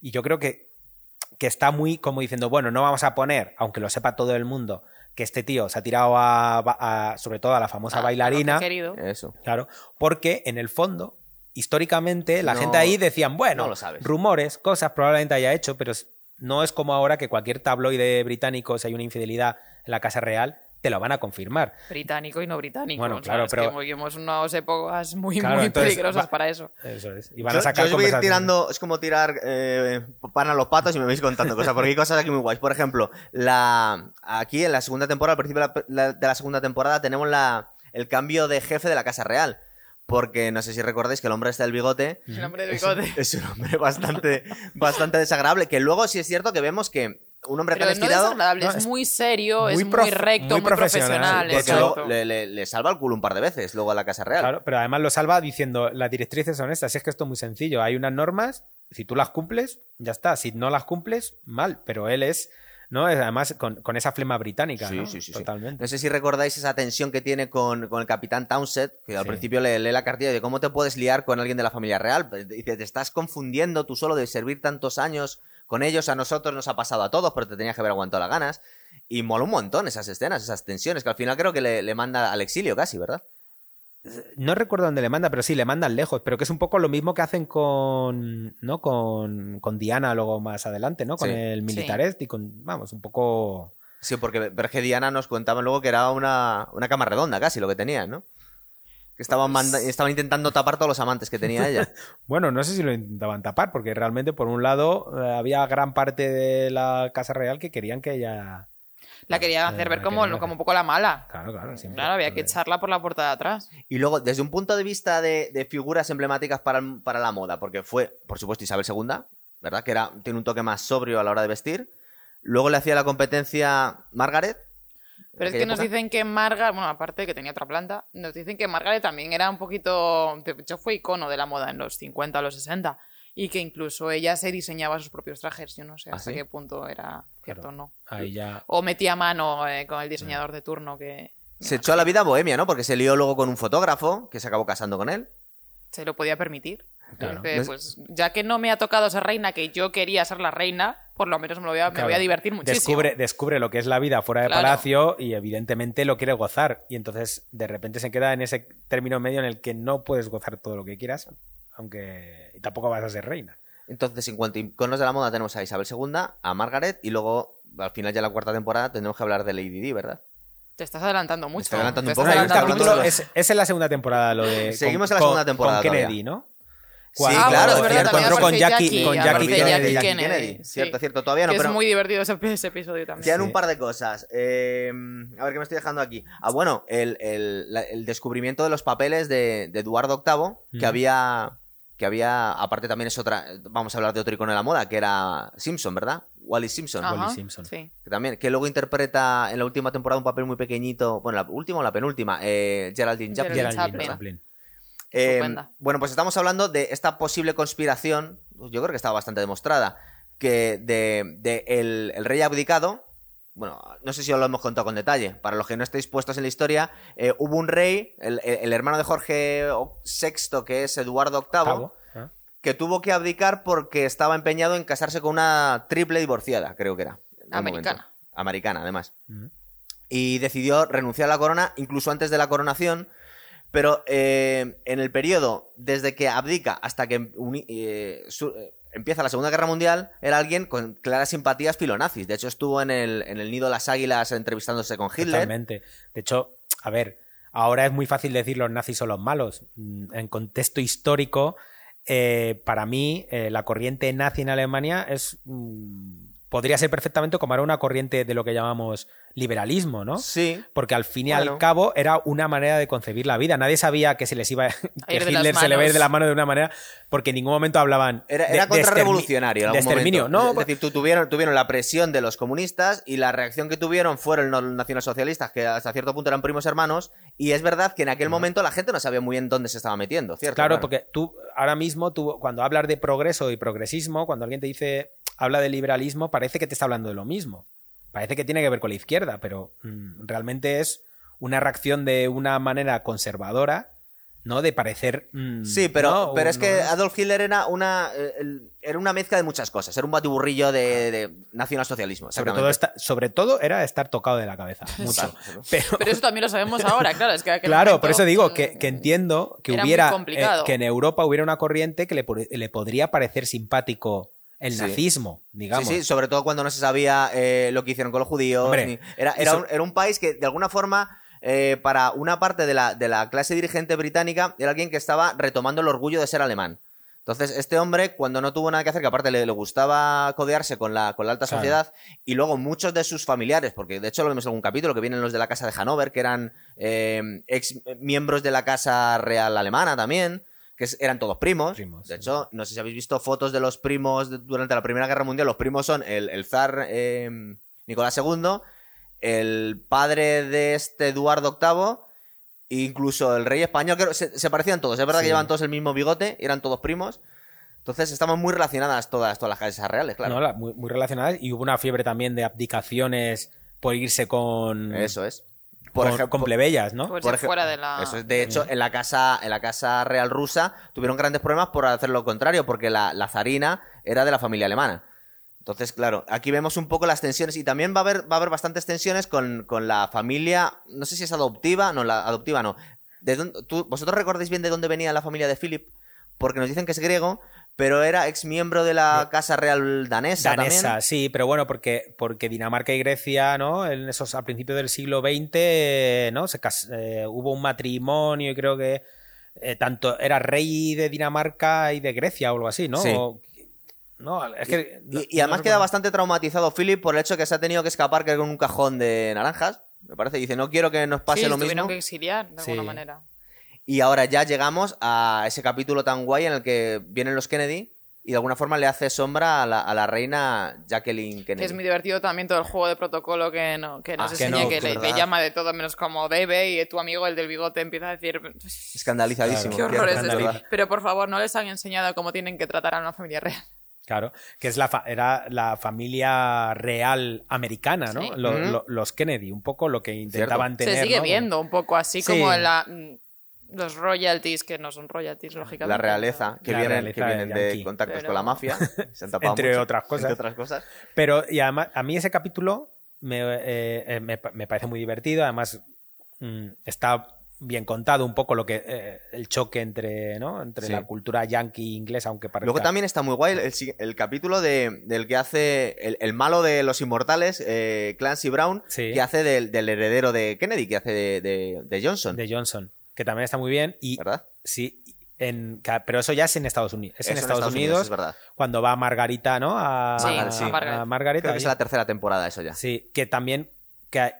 Speaker 3: Y yo creo que, que está muy como diciendo, bueno, no vamos a poner, aunque lo sepa todo el mundo, que este tío se ha tirado a, a- sobre todo a la famosa
Speaker 2: a- a lo que
Speaker 3: bailarina.
Speaker 2: querido.
Speaker 1: Eso.
Speaker 3: Claro, porque en el fondo, históricamente, la
Speaker 1: No-
Speaker 3: gente ahí decían, bueno,
Speaker 1: no lo sabes.
Speaker 3: rumores, cosas probablemente haya hecho, pero no es como ahora que cualquier tabloide británico, si hay una infidelidad en la Casa Real, te lo van a confirmar.
Speaker 2: Británico y no británico.
Speaker 3: Bueno,
Speaker 2: o sea,
Speaker 3: claro,
Speaker 2: es
Speaker 3: pero-
Speaker 2: que vivimos unas épocas muy,
Speaker 3: Claro,
Speaker 2: muy
Speaker 3: entonces,
Speaker 2: peligrosas
Speaker 3: va-
Speaker 2: para eso.
Speaker 3: Eso es. Y van
Speaker 1: Yo,
Speaker 3: a sacar
Speaker 1: yo os voy a ir tirando, es como tirar eh, pan a los patos y me vais contando cosas, porque hay cosas aquí muy guays. Por ejemplo, la aquí en la segunda temporada, al principio de la, la- de la segunda temporada, tenemos la, el cambio de jefe de la Casa Real. Porque no sé si recordáis que el hombre este del bigote
Speaker 2: El hombre de
Speaker 1: es, un-
Speaker 2: bigote.
Speaker 1: es un hombre bastante, *laughs* bastante desagradable. Que luego sí es cierto que vemos que un hombre
Speaker 2: Pero
Speaker 1: tan
Speaker 2: no
Speaker 1: estirado.
Speaker 2: desagradable,
Speaker 3: no,
Speaker 2: es
Speaker 3: es
Speaker 2: muy serio,
Speaker 3: muy
Speaker 2: es muy recto,
Speaker 3: muy
Speaker 2: muy,
Speaker 3: profesional,
Speaker 1: Porque le- le salva el culo un par de veces luego a la Casa Real.
Speaker 3: Claro, pero además lo salva diciendo, las directrices son estas. Es que esto es muy sencillo. Hay unas normas, si tú las cumples, ya está. Si no las cumples, mal. Pero él es, ¿no? Además con, con esa flema británica,
Speaker 1: Sí,
Speaker 3: ¿no?
Speaker 1: sí, sí.
Speaker 3: Totalmente.
Speaker 1: No sé si recordáis esa tensión que tiene con, con el capitán Townsend, que al principio le lee la cartilla de cómo te puedes liar con alguien de la familia real. Dice, te estás confundiendo tú solo de servir tantos años con ellos. A nosotros nos ha pasado a todos, pero te tenías que haber aguantado las ganas. Y mola un montón esas escenas, esas tensiones, que al final creo que le, le manda al exilio casi, ¿verdad?
Speaker 3: No recuerdo dónde le manda, pero sí, le mandan lejos. Pero que es un poco lo mismo que hacen con, ¿no? con, con Diana luego más adelante, ¿no? Con
Speaker 1: Sí.
Speaker 3: el Militaret y con, vamos, un poco...
Speaker 1: Sí, porque Berge y Diana nos contaban luego que era una, una cama redonda casi lo que tenían, ¿no? Que estaban, manda- estaban intentando tapar todos los amantes que tenía ella. *laughs*
Speaker 3: Bueno, no sé si lo intentaban tapar, porque realmente, por un lado, eh, había gran parte de la Casa Real que querían que ella...
Speaker 2: La querían hacer ver como, como un poco la mala.
Speaker 3: Claro, claro, siempre.
Speaker 2: Claro, había que echarla por la puerta de atrás.
Speaker 1: Y luego, desde un punto de vista de, de figuras emblemáticas para, para la moda, porque fue, por supuesto, Isabel II, ¿verdad? Que era, tiene un toque más sobrio a la hora de vestir. Luego le hacía la competencia Margaret.
Speaker 2: Pero es que nos dicen que Margaret, bueno, aparte que tenía otra planta, nos dicen que Margaret también era un poquito, de hecho fue icono de la moda en los 50 o los 60 y que incluso ella se diseñaba sus propios trajes, yo no sé
Speaker 1: ¿Ah,
Speaker 2: hasta
Speaker 1: sí?
Speaker 2: qué punto era cierto
Speaker 3: Claro.
Speaker 2: o no.
Speaker 3: Ahí ya...
Speaker 2: O metía mano eh, con el diseñador de turno que
Speaker 1: Se echó a la vida bohemia, ¿no? Porque se lió luego con un fotógrafo que se acabó casando con él.
Speaker 2: se lo podía permitir.
Speaker 3: Claro.
Speaker 2: Pues ya que no me ha tocado ser reina, que yo quería ser la reina, por lo menos me, lo voy, a, me
Speaker 3: Claro.
Speaker 2: voy a divertir muchísimo.
Speaker 3: Descubre, descubre lo que es la vida fuera de
Speaker 2: Claro.
Speaker 3: palacio y evidentemente lo quiere gozar. Y entonces de repente se queda en ese término medio en el que no puedes gozar todo lo que quieras, aunque tampoco vas a ser reina.
Speaker 1: Entonces, en cuanto a iconos de la moda, tenemos a Isabel II, a Margaret y luego, al final ya la cuarta temporada, tendremos que hablar de Lady Di, ¿verdad?
Speaker 2: Te estás adelantando mucho. Te
Speaker 1: un poco,
Speaker 2: estás
Speaker 3: un
Speaker 2: adelantando mucho.
Speaker 3: es, es en la segunda temporada lo de.
Speaker 1: Seguimos
Speaker 3: con-
Speaker 1: en la segunda temporada
Speaker 3: Con
Speaker 1: todavía.
Speaker 3: Kennedy,
Speaker 1: Sí, claro, el
Speaker 3: encuentro con
Speaker 2: aparece
Speaker 3: Jackie, con Jackie
Speaker 1: Kennedy,
Speaker 2: Jackie
Speaker 1: Jackie
Speaker 2: Kennedy,
Speaker 1: Kennedy.
Speaker 2: sí.
Speaker 1: Cierto, cierto. Todavía no,
Speaker 2: que
Speaker 1: pero-
Speaker 2: es muy divertido ese, ese episodio también.
Speaker 1: Quedan
Speaker 3: Sí.
Speaker 1: un par de cosas. Eh, a ver qué me estoy dejando aquí. Ah, bueno, el, el- la- el descubrimiento de los papeles de, de Eduardo VIII, que había. Que había. Aparte, también es otra. Vamos a hablar de otro icono de la moda, que era Simpson, ¿verdad? Wally Simpson.
Speaker 2: Ajá,
Speaker 3: Wally Simpson.
Speaker 2: Sí.
Speaker 1: Que también, que luego interpreta en la última temporada un papel muy pequeñito. Bueno, la última o la penúltima. eh, Geraldine Chaplin.
Speaker 2: Geraldine
Speaker 3: Geraldine
Speaker 2: Chaplin.
Speaker 3: Chaplin.
Speaker 1: Eh,
Speaker 2: Estupenda.
Speaker 1: bueno, pues estamos hablando de esta posible conspiración, yo creo que está bastante demostrada, que de, de el, el rey abdicado, bueno, no sé si os lo hemos contado con detalle, para los que no estéis puestos en la historia, eh, hubo un rey, el, el- el hermano de Jorge VI, que es Eduardo VIII,
Speaker 3: Octavo, ¿eh?
Speaker 1: que tuvo que abdicar porque estaba empeñado en casarse con una triple divorciada, creo que era.
Speaker 2: Americana.
Speaker 1: momento. Americana, además y decidió renunciar a la corona incluso antes de la coronación. Pero eh, en el periodo desde que abdica hasta que eh, eh, empieza la Segunda Guerra Mundial, era alguien con claras simpatías filonazis. De hecho, estuvo en el, en el Nido de las Águilas entrevistándose con Hitler.
Speaker 3: Totalmente. De hecho, a ver, ahora es muy fácil decir los nazis son los malos. Mm, En contexto histórico, para mí, la corriente nazi en Alemania es. mm, podría ser perfectamente como era una corriente de lo que llamamos liberalismo, ¿no?
Speaker 1: Sí.
Speaker 3: Porque al fin y
Speaker 1: Bueno.
Speaker 3: al cabo era una manera de concebir la vida. Nadie sabía que se les iba *laughs* que Hitler se le va a ir
Speaker 2: manos.
Speaker 3: de la mano de una manera, porque en ningún momento hablaban.
Speaker 1: Era,
Speaker 3: de-
Speaker 1: era
Speaker 3: de
Speaker 1: contrarrevolucionario en
Speaker 3: extermi-
Speaker 1: algún
Speaker 3: de exterminio.
Speaker 1: momento.
Speaker 3: No,
Speaker 1: es decir, tu- tuvieron, tuvieron la presión de los comunistas y la reacción que tuvieron fueron los nacionalsocialistas, que hasta cierto punto eran primos hermanos. Y es verdad que en aquel momento la gente no sabía muy bien dónde se estaba metiendo, ¿cierto?
Speaker 3: Claro, porque tú ahora mismo, tú, cuando hablas de progreso y progresismo, cuando alguien te dice, habla de liberalismo, parece que te está hablando de lo mismo. Parece que tiene que ver con la izquierda, pero mm, realmente es una reacción de una manera conservadora, ¿no? De parecer. mm,
Speaker 1: Sí, pero,
Speaker 3: ¿no?
Speaker 1: pero es
Speaker 3: No
Speaker 1: que Adolf Hitler era una, eh, era una mezcla de muchas cosas. Era un batiburrillo de, de nacionalsocialismo.
Speaker 3: Sobre todo, esta- sobre todo era estar tocado de la cabeza, mucho. *laughs* Pero,
Speaker 2: Pero eso también lo sabemos ahora, claro. Es que
Speaker 3: Claro,
Speaker 2: momento,
Speaker 3: por eso digo que, que entiendo que hubiera
Speaker 2: complicado.
Speaker 3: eh, que en Europa hubiera una corriente que le, le podría parecer simpático el
Speaker 1: Sí.
Speaker 3: nazismo, digamos.
Speaker 1: Sí, sí, sobre todo cuando no se sabía eh, lo que hicieron con los judíos. Ni- era, era,
Speaker 3: eso-
Speaker 1: un, era un país que, de alguna forma, eh, para una parte de la, de la clase dirigente británica, era alguien que estaba retomando el orgullo de ser alemán. Entonces, este hombre, cuando no tuvo nada que hacer, que aparte le, le gustaba codearse con la, con la alta
Speaker 3: Claro.
Speaker 1: sociedad, y luego muchos de sus familiares, porque de hecho lo vemos en algún capítulo, que vienen los de la casa de Hanover, que eran eh, ex miembros de la casa real alemana también, que eran todos primos.
Speaker 3: Primos,
Speaker 1: de hecho, no sé si habéis visto fotos de los primos de- durante la Primera Guerra Mundial. Los primos son el, el zar eh, Nicolás II, el padre de este Eduardo VIII, e incluso el rey español, que se, se parecían todos. Es verdad
Speaker 3: Sí.
Speaker 1: que llevan todos el mismo bigote, eran todos primos. Entonces estaban muy relacionadas todas, todas las casas reales, claro.
Speaker 3: ¿no? La- muy, muy relacionadas. Y hubo una fiebre también de abdicaciones por irse con,
Speaker 1: Eso es.
Speaker 3: Con,
Speaker 1: ejemplo-
Speaker 3: con plebeyas, ¿no?
Speaker 2: Por
Speaker 1: Por
Speaker 2: fuera de la.
Speaker 1: Eso es. De hecho, en la casa, en la casa real rusa tuvieron grandes problemas por hacer lo contrario, porque la, la zarina era de la familia alemana. Entonces, claro, aquí vemos un poco las tensiones y también va a haber, va a haber bastantes tensiones con, con la familia, no sé si es adoptiva, no, la adoptiva no. ¿De dónde- tú- ¿Vosotros recordáis bien de dónde venía la familia de Philip? Porque nos dicen que es griego, pero era ex miembro de la casa real danesa,
Speaker 3: Danesa,
Speaker 1: también.
Speaker 3: sí, pero bueno, porque, porque Dinamarca y Grecia, ¿no? En esos, a principios del siglo XX, ¿no? Se cas- eh, hubo un matrimonio y creo que eh, tanto era rey de Dinamarca y de Grecia o algo así, ¿no?
Speaker 1: Sí.
Speaker 3: O- no, es que. no-
Speaker 1: Y, además
Speaker 3: no
Speaker 1: queda bastante traumatizado Philip por el hecho que se ha tenido que escapar con un cajón de naranjas. Me parece, dice, no quiero que nos pase
Speaker 2: sí,
Speaker 1: lo
Speaker 2: tuvieron
Speaker 1: mismo.
Speaker 2: que exiliar de alguna
Speaker 3: Sí.
Speaker 2: manera.
Speaker 1: Y ahora ya llegamos a ese capítulo tan guay en el que vienen los Kennedy y de alguna forma le hace sombra a la, a la reina Jacqueline
Speaker 2: Que
Speaker 1: Kennedy.
Speaker 2: es muy divertido también todo el juego de protocolo que, no, que nos
Speaker 1: Ah, que
Speaker 2: enseña
Speaker 1: no,
Speaker 2: que,
Speaker 1: que
Speaker 2: le, llama de todo menos como debe y tu amigo, el del bigote, empieza a decir...
Speaker 1: Escandalizadísimo.
Speaker 2: Qué horror es este. Pero por favor, no les han enseñado cómo tienen que tratar a una familia real.
Speaker 3: Claro, que es la fa- era la familia real americana, ¿no?
Speaker 2: Sí.
Speaker 3: Lo-
Speaker 1: Ujú.
Speaker 3: lo- los Kennedy, un poco lo que intentaban tener.
Speaker 2: Se sigue
Speaker 3: ¿no?
Speaker 2: viendo un poco así
Speaker 3: Sí.
Speaker 2: como en la, los royalties, que no son royalties, lógicamente.
Speaker 1: La realeza, que
Speaker 3: La
Speaker 1: vienen, que vienen de contactos
Speaker 2: Pero-
Speaker 1: con la mafia. *laughs* se han tapado
Speaker 3: Entre
Speaker 1: mucho,
Speaker 3: otras cosas.
Speaker 1: entre otras cosas.
Speaker 3: Pero, y además, a mí ese capítulo me, eh, eh, me pa- me parece muy divertido. Además, mm, está bien contado un poco lo que eh, el choque entre, ¿no? entre
Speaker 1: Sí.
Speaker 3: la cultura yankee e inglesa, aunque parezca...
Speaker 1: Luego también está muy guay el, el capítulo de, del que hace el, el malo de los inmortales, eh, Clancy Brown,
Speaker 3: Sí.
Speaker 1: que hace del, del heredero de Kennedy, que hace de, de- de Johnson.
Speaker 3: de Johnson, que también está muy bien. Y
Speaker 1: ¿Verdad?
Speaker 3: sí, en, pero eso ya es en Estados Unidos. Es en Estados, Unidos,
Speaker 1: es verdad.
Speaker 3: cuando va Margarita, ¿no? A,
Speaker 2: Sí,
Speaker 3: a-
Speaker 1: sí.
Speaker 3: a
Speaker 2: Margaret.
Speaker 3: Margaret
Speaker 1: Creo que es la tercera temporada eso ya.
Speaker 3: Sí, que también que hay,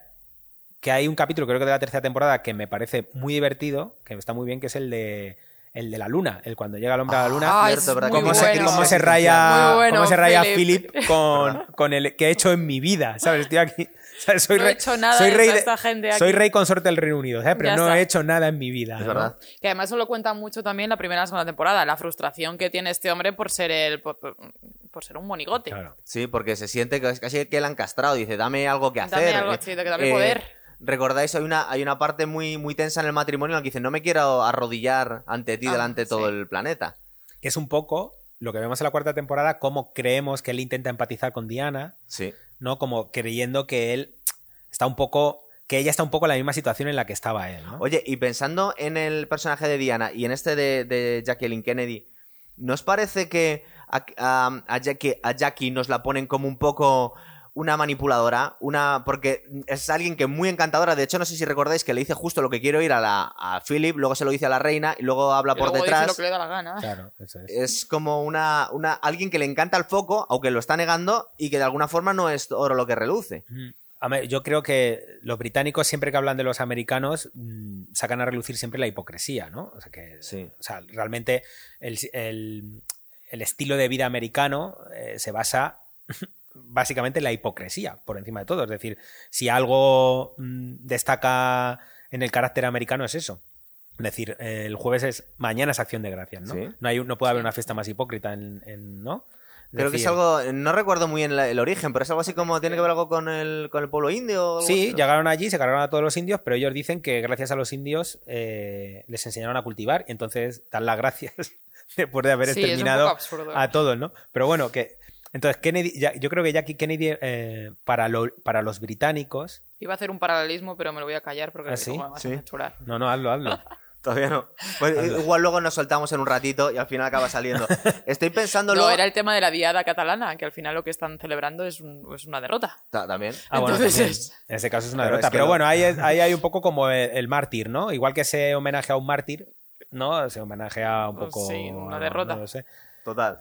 Speaker 3: que hay un capítulo, creo que de la tercera temporada, que me parece muy divertido, que está muy bien, que es el de el de la luna, el cuando llega el hombre a la luna.
Speaker 2: Ah,
Speaker 1: cierto,
Speaker 2: es
Speaker 1: ¿verdad?
Speaker 2: muy
Speaker 3: cómo, se,
Speaker 2: bueno.
Speaker 3: cómo se raya,
Speaker 2: bueno,
Speaker 3: cómo se raya
Speaker 2: Philip.
Speaker 3: Philip con, *laughs* con el que he hecho en mi vida, ¿sabes? Estoy aquí, *laughs* Soy
Speaker 2: No he
Speaker 3: rey,
Speaker 2: hecho nada
Speaker 3: soy
Speaker 2: de
Speaker 3: rey,
Speaker 2: toda
Speaker 3: de-
Speaker 2: esta gente aquí.
Speaker 3: soy rey consorte del Reino Unido, ¿sabes? Pero
Speaker 2: Ya
Speaker 3: no
Speaker 2: está.
Speaker 3: he hecho nada en mi vida.
Speaker 1: Es
Speaker 3: ¿no?
Speaker 1: verdad.
Speaker 2: Que además eso lo cuenta mucho también la primera y la segunda temporada, la frustración que tiene este hombre por ser el por, por- por ser un monigote.
Speaker 3: Claro.
Speaker 1: Sí, porque se siente que es casi que le han castrado. Dice, dame algo que
Speaker 2: Dame
Speaker 1: hacer.
Speaker 2: algo,
Speaker 1: Eh,
Speaker 2: sí, que dame poder.
Speaker 1: ¿Recordáis? Hay una, hay una parte muy, muy tensa en el matrimonio en la que dice, no me quiero arrodillar ante ti
Speaker 2: Ah,
Speaker 1: delante de todo
Speaker 2: sí.
Speaker 1: el planeta.
Speaker 3: Que es un poco lo que vemos en la cuarta temporada, cómo creemos que él intenta empatizar con Diana,
Speaker 1: Sí.
Speaker 3: ¿No? Como creyendo que él está un poco. que ella está un poco en la misma situación en la que estaba él, ¿no?
Speaker 1: Oye, y pensando en el personaje de Diana y en este de, Jacqueline Kennedy, ¿no os parece que a, a- a Jackie nos la ponen como un poco una manipuladora? Una, porque es alguien que es muy encantadora. De hecho, no sé si recordáis que le dice justo lo que quiero ir a, la, a Philip, luego se lo dice a la reina y luego habla
Speaker 2: Y
Speaker 1: por
Speaker 2: luego dice
Speaker 1: detrás.
Speaker 2: lo que le da la gana.
Speaker 3: Claro, eso es.
Speaker 1: Es como una, una alguien que le encanta el foco, aunque lo está negando, y que de alguna forma no es oro lo que reluce.
Speaker 3: Mm. A ver, yo creo que los británicos, siempre que hablan de los americanos, mm, sacan a relucir siempre la hipocresía, ¿no? O sea, que,
Speaker 1: Sí.
Speaker 3: o sea realmente el, el- el estilo de vida americano eh, se basa básicamente en la hipocresía, por encima de todo. Es decir, si algo mm, destaca en el carácter americano es eso. Es decir, eh, el jueves es mañana es acción de gracias, ¿no?
Speaker 1: Sí.
Speaker 3: No, hay, no puede haber una fiesta más hipócrita en, en- ¿no?
Speaker 1: Creo que es algo, no recuerdo muy bien la- el origen, pero es algo así como, ¿tiene que ver algo con el, con el pueblo indio? o algo
Speaker 3: Sí,
Speaker 1: así?
Speaker 3: llegaron allí, se cargaron a todos los indios, pero ellos dicen que gracias a los indios eh, les enseñaron a cultivar y entonces dan las gracias *laughs* después de haber
Speaker 2: Sí,
Speaker 3: exterminado a todos, ¿no? Pero bueno, que entonces Kennedy, ya- yo creo que Jackie Kennedy eh, para, lo- para los británicos,
Speaker 2: Iba a hacer un paralelismo, pero me lo voy a callar porque
Speaker 3: ¿Ah, sí?
Speaker 2: me vas a
Speaker 1: Sí.
Speaker 2: censurar.
Speaker 3: no, no, hazlo, hazlo. *laughs*
Speaker 1: Todavía no. Pues, igual luego nos soltamos en un ratito y al final acaba saliendo. *laughs* Estoy pensando
Speaker 2: No,
Speaker 1: luego...
Speaker 2: era el tema de la diada catalana, que al final lo que están celebrando es, un- es una derrota.
Speaker 1: Ta- También.
Speaker 3: Ah, bueno,
Speaker 2: Entonces
Speaker 3: también.
Speaker 2: es-
Speaker 3: en este caso es una
Speaker 1: Pero
Speaker 3: derrota.
Speaker 1: es que
Speaker 3: Pero
Speaker 1: lo-
Speaker 3: bueno, ahí, es- ahí hay un *laughs* poco como el, el mártir, ¿no? Igual que ese homenaje a un mártir, ¿no? Se homenajea un
Speaker 2: Pues
Speaker 3: poco.
Speaker 2: sí, una
Speaker 3: a-
Speaker 2: derrota.
Speaker 3: no lo sé.
Speaker 1: Total.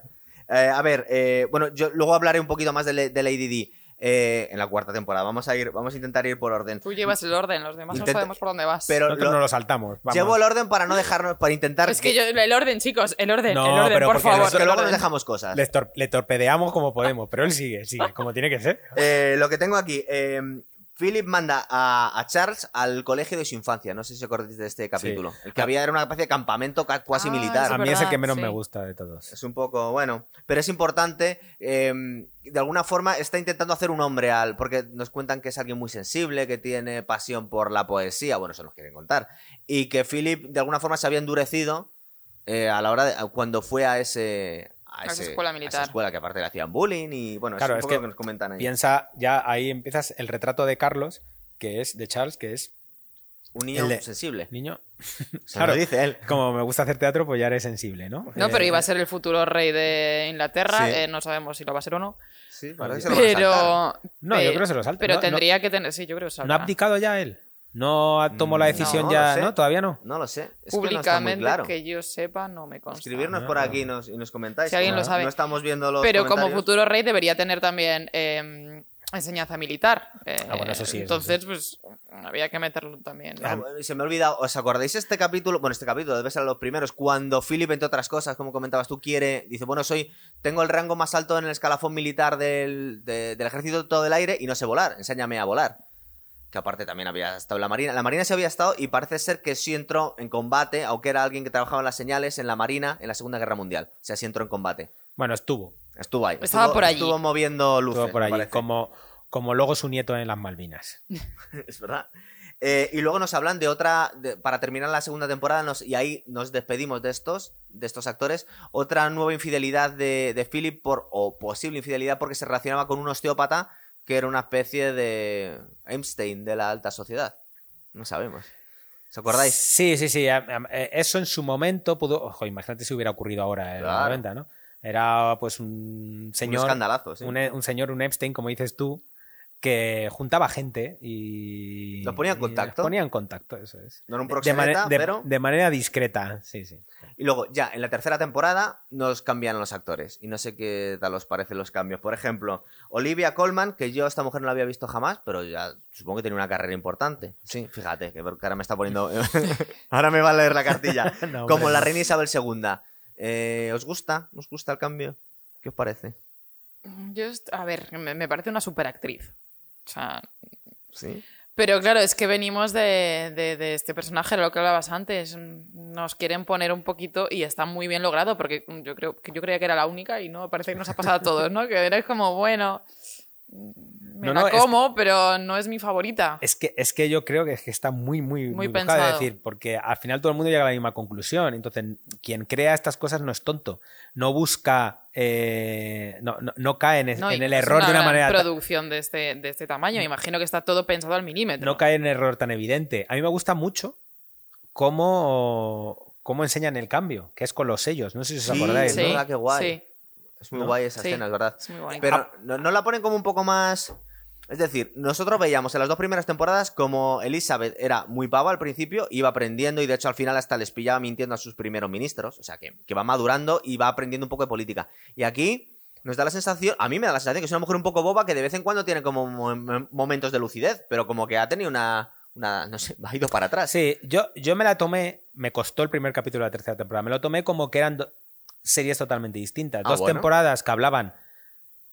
Speaker 1: Eh, a ver, eh, bueno, yo luego hablaré un poquito más de, de Lady D eh, en la cuarta temporada. Vamos a ir, vamos a intentar ir por orden.
Speaker 2: Tú llevas el orden, los demás
Speaker 1: Intenta-
Speaker 2: no sabemos por dónde vas.
Speaker 1: Pero
Speaker 3: Nosotros
Speaker 1: lo-
Speaker 3: no lo saltamos. vamos.
Speaker 1: llevo el orden para no dejarnos, para intentar
Speaker 2: es que yo, el orden, chicos, el orden,
Speaker 3: No,
Speaker 2: el orden,
Speaker 3: pero
Speaker 2: por
Speaker 3: porque
Speaker 2: favor.
Speaker 1: que
Speaker 2: el
Speaker 1: luego nos
Speaker 2: orden.
Speaker 1: dejamos cosas.
Speaker 3: Le, tor- le torpedeamos como podemos, pero él sigue, sigue, como tiene que ser.
Speaker 1: Eh, lo que tengo aquí. eh, Philip manda a, a Charles al colegio de su infancia. No sé si acordáis de este capítulo. El que había era una especie de campamento ca- cuasi
Speaker 2: Ah,
Speaker 1: militar.
Speaker 3: A mí es el que menos
Speaker 2: sí.
Speaker 3: me gusta de todos.
Speaker 1: Es un poco, bueno, pero es importante. eh, de alguna forma está intentando hacer un hombre al. Porque nos cuentan que es alguien muy sensible, que tiene pasión por la poesía. Bueno, eso nos quieren contar. Y que Philip de alguna forma se había endurecido eh, a la hora de. cuando fue a ese. A,
Speaker 2: esa
Speaker 1: ese-
Speaker 2: escuela
Speaker 1: a esa
Speaker 2: militar.
Speaker 1: escuela que aparte le hacían bullying y bueno,
Speaker 3: Claro,
Speaker 1: es un
Speaker 3: es
Speaker 1: poco
Speaker 3: que
Speaker 1: lo que nos comentan ahí.
Speaker 3: Piensa, ya ahí empiezas el retrato de Carlos, que es de Charles, que es
Speaker 1: Un niño
Speaker 3: de-
Speaker 1: sensible.
Speaker 3: niño. *laughs*
Speaker 1: Se
Speaker 3: Claro.
Speaker 1: lo dice él.
Speaker 3: Como me gusta hacer teatro, pues ya eres sensible, ¿no?
Speaker 2: No,
Speaker 3: Eh,
Speaker 2: pero iba a ser el futuro rey de Inglaterra,
Speaker 1: Sí.
Speaker 2: eh, no sabemos si lo va a ser o no.
Speaker 1: Sí, parece que se lo van a saltar.
Speaker 2: Pero.
Speaker 3: No, yo creo que se lo salta.
Speaker 2: Pero
Speaker 3: No, no-
Speaker 2: tendría que tener. Sí, yo creo que se
Speaker 3: ¿No ha abdicado ya él? ¿No tomó la
Speaker 1: Mm,
Speaker 3: decisión
Speaker 1: no,
Speaker 3: ya? ¿No? ¿Todavía no?
Speaker 1: No lo sé. Es que no está muy
Speaker 2: Públicamente,
Speaker 1: claro.
Speaker 2: que yo sepa, no me consta.
Speaker 1: Escribirnos
Speaker 3: Ah.
Speaker 1: por aquí y nos, y nos comentáis.
Speaker 2: Si alguien lo sabe.
Speaker 1: No estamos viendo los
Speaker 2: Pero como futuro rey debería tener también eh, enseñanza militar. Eh,
Speaker 3: Ah, bueno, eso sí, eso
Speaker 2: Entonces, pues había que meterlo también.
Speaker 1: Ah, se me ha olvidado, ¿os acordáis este capítulo? Bueno, este capítulo debe ser los primeros, cuando Philip, entre otras cosas, como comentabas tú, quiere, dice, bueno, soy, tengo el rango más alto en el escalafón militar del, de- del ejército de todo el aire y no sé volar, enséñame a volar. Que aparte también había estado en la Marina. La Marina se había estado y parece ser que sí entró en combate, aunque era alguien que trabajaba en las señales en la Marina en la Segunda Guerra Mundial. O sea, sí entró en combate.
Speaker 3: Bueno, estuvo.
Speaker 1: Estuvo ahí.
Speaker 2: Estaba
Speaker 1: estuvo,
Speaker 2: por allí.
Speaker 1: Estuvo moviendo luces.
Speaker 3: Estuvo por allí. Como, como luego su nieto en las Malvinas. *laughs*
Speaker 1: Es verdad. Eh, y luego nos hablan de otra, de- para terminar la segunda temporada, nos- y ahí nos despedimos de estos, de estos actores, otra nueva infidelidad de, de Philip, por, o posible infidelidad, porque se relacionaba con un osteópata que era una especie de Einstein de la alta sociedad. No sabemos. ¿Os acordáis?
Speaker 3: Sí, sí, sí. eh, Eso en su momento pudo. Ojo, imagínate si hubiera ocurrido ahora en
Speaker 1: Claro.
Speaker 3: los 90, ¿no? Era pues un señor.
Speaker 1: Un escandalazo, sí.
Speaker 3: un, e- un señor, un Epstein, como dices tú, que juntaba gente y.
Speaker 1: Los ponía en contacto.
Speaker 3: los ponía en contacto, eso es.
Speaker 1: No era un
Speaker 3: De,
Speaker 1: proxeneta,
Speaker 3: de-
Speaker 1: pero...
Speaker 3: de manera discreta, sí, sí.
Speaker 1: Y luego, ya, en la tercera temporada nos cambian los actores. Y no sé qué tal os parecen los cambios. Por ejemplo, Olivia Colman, que yo a esta mujer no la había visto jamás, pero ya supongo que tiene una carrera importante. Sí, fíjate, que ahora me está poniendo... *laughs* ahora me va a leer la cartilla. *laughs*
Speaker 3: No,
Speaker 1: Como la reina Isabel II. Eh, ¿Os gusta? ¿Os gusta el cambio? ¿Qué os parece?
Speaker 2: Yo, a ver, me, me parece una superactriz. O sea,
Speaker 1: ¿Sí?
Speaker 2: pero claro, es que venimos de, de- de este personaje, lo que hablabas antes. Nos quieren poner un poquito y está muy bien logrado, porque yo creo que yo creía que era la única y no, parece que nos ha pasado a todos, ¿no? Que eres como, bueno, me
Speaker 3: No,
Speaker 2: la
Speaker 3: no, es-
Speaker 2: como, pero no es mi favorita.
Speaker 3: Es que, es que yo creo que, es que está muy, muy,
Speaker 2: Muy
Speaker 3: muy, buscado de
Speaker 2: pensado.
Speaker 3: decir, porque al final todo el mundo llega a la misma conclusión. Entonces, quien crea estas cosas no es tonto. No busca, eh, no, no, no cae en,
Speaker 2: No, y
Speaker 3: en el error de una
Speaker 2: gran
Speaker 3: manera.
Speaker 2: producción de este, de este tamaño. Me imagino que está todo pensado al milímetro.
Speaker 3: no cae en error tan evidente. A mí me gusta mucho cómo, cómo enseñan el cambio, que es con los sellos. No sé si os
Speaker 1: Sí,
Speaker 3: acordáis.
Speaker 1: es
Speaker 3: ¿no?
Speaker 1: qué guay.
Speaker 2: Sí,
Speaker 1: Es muy
Speaker 3: ¿No?
Speaker 1: guay esa
Speaker 2: Sí.
Speaker 1: escena, es verdad.
Speaker 2: es muy.
Speaker 1: Pero ¿no, no la ponen como un poco más... Es decir, nosotros veíamos en las dos primeras temporadas como Elizabeth era muy pava al principio, iba aprendiendo y de hecho al final hasta les pillaba mintiendo a sus primeros ministros, o sea que, que va madurando y va aprendiendo un poco de política. Y aquí nos da la sensación, a mí me da la sensación que es una mujer un poco boba que de vez en cuando tiene como mo- mo- momentos de lucidez, pero como que ha tenido una... una no sé, *laughs* ha ido para atrás.
Speaker 3: Sí, yo, yo me la tomé, me costó el primer capítulo de la tercera temporada, me lo tomé como que eran series totalmente distintas.
Speaker 1: Ah,
Speaker 3: Dos
Speaker 1: bueno.
Speaker 3: temporadas que hablaban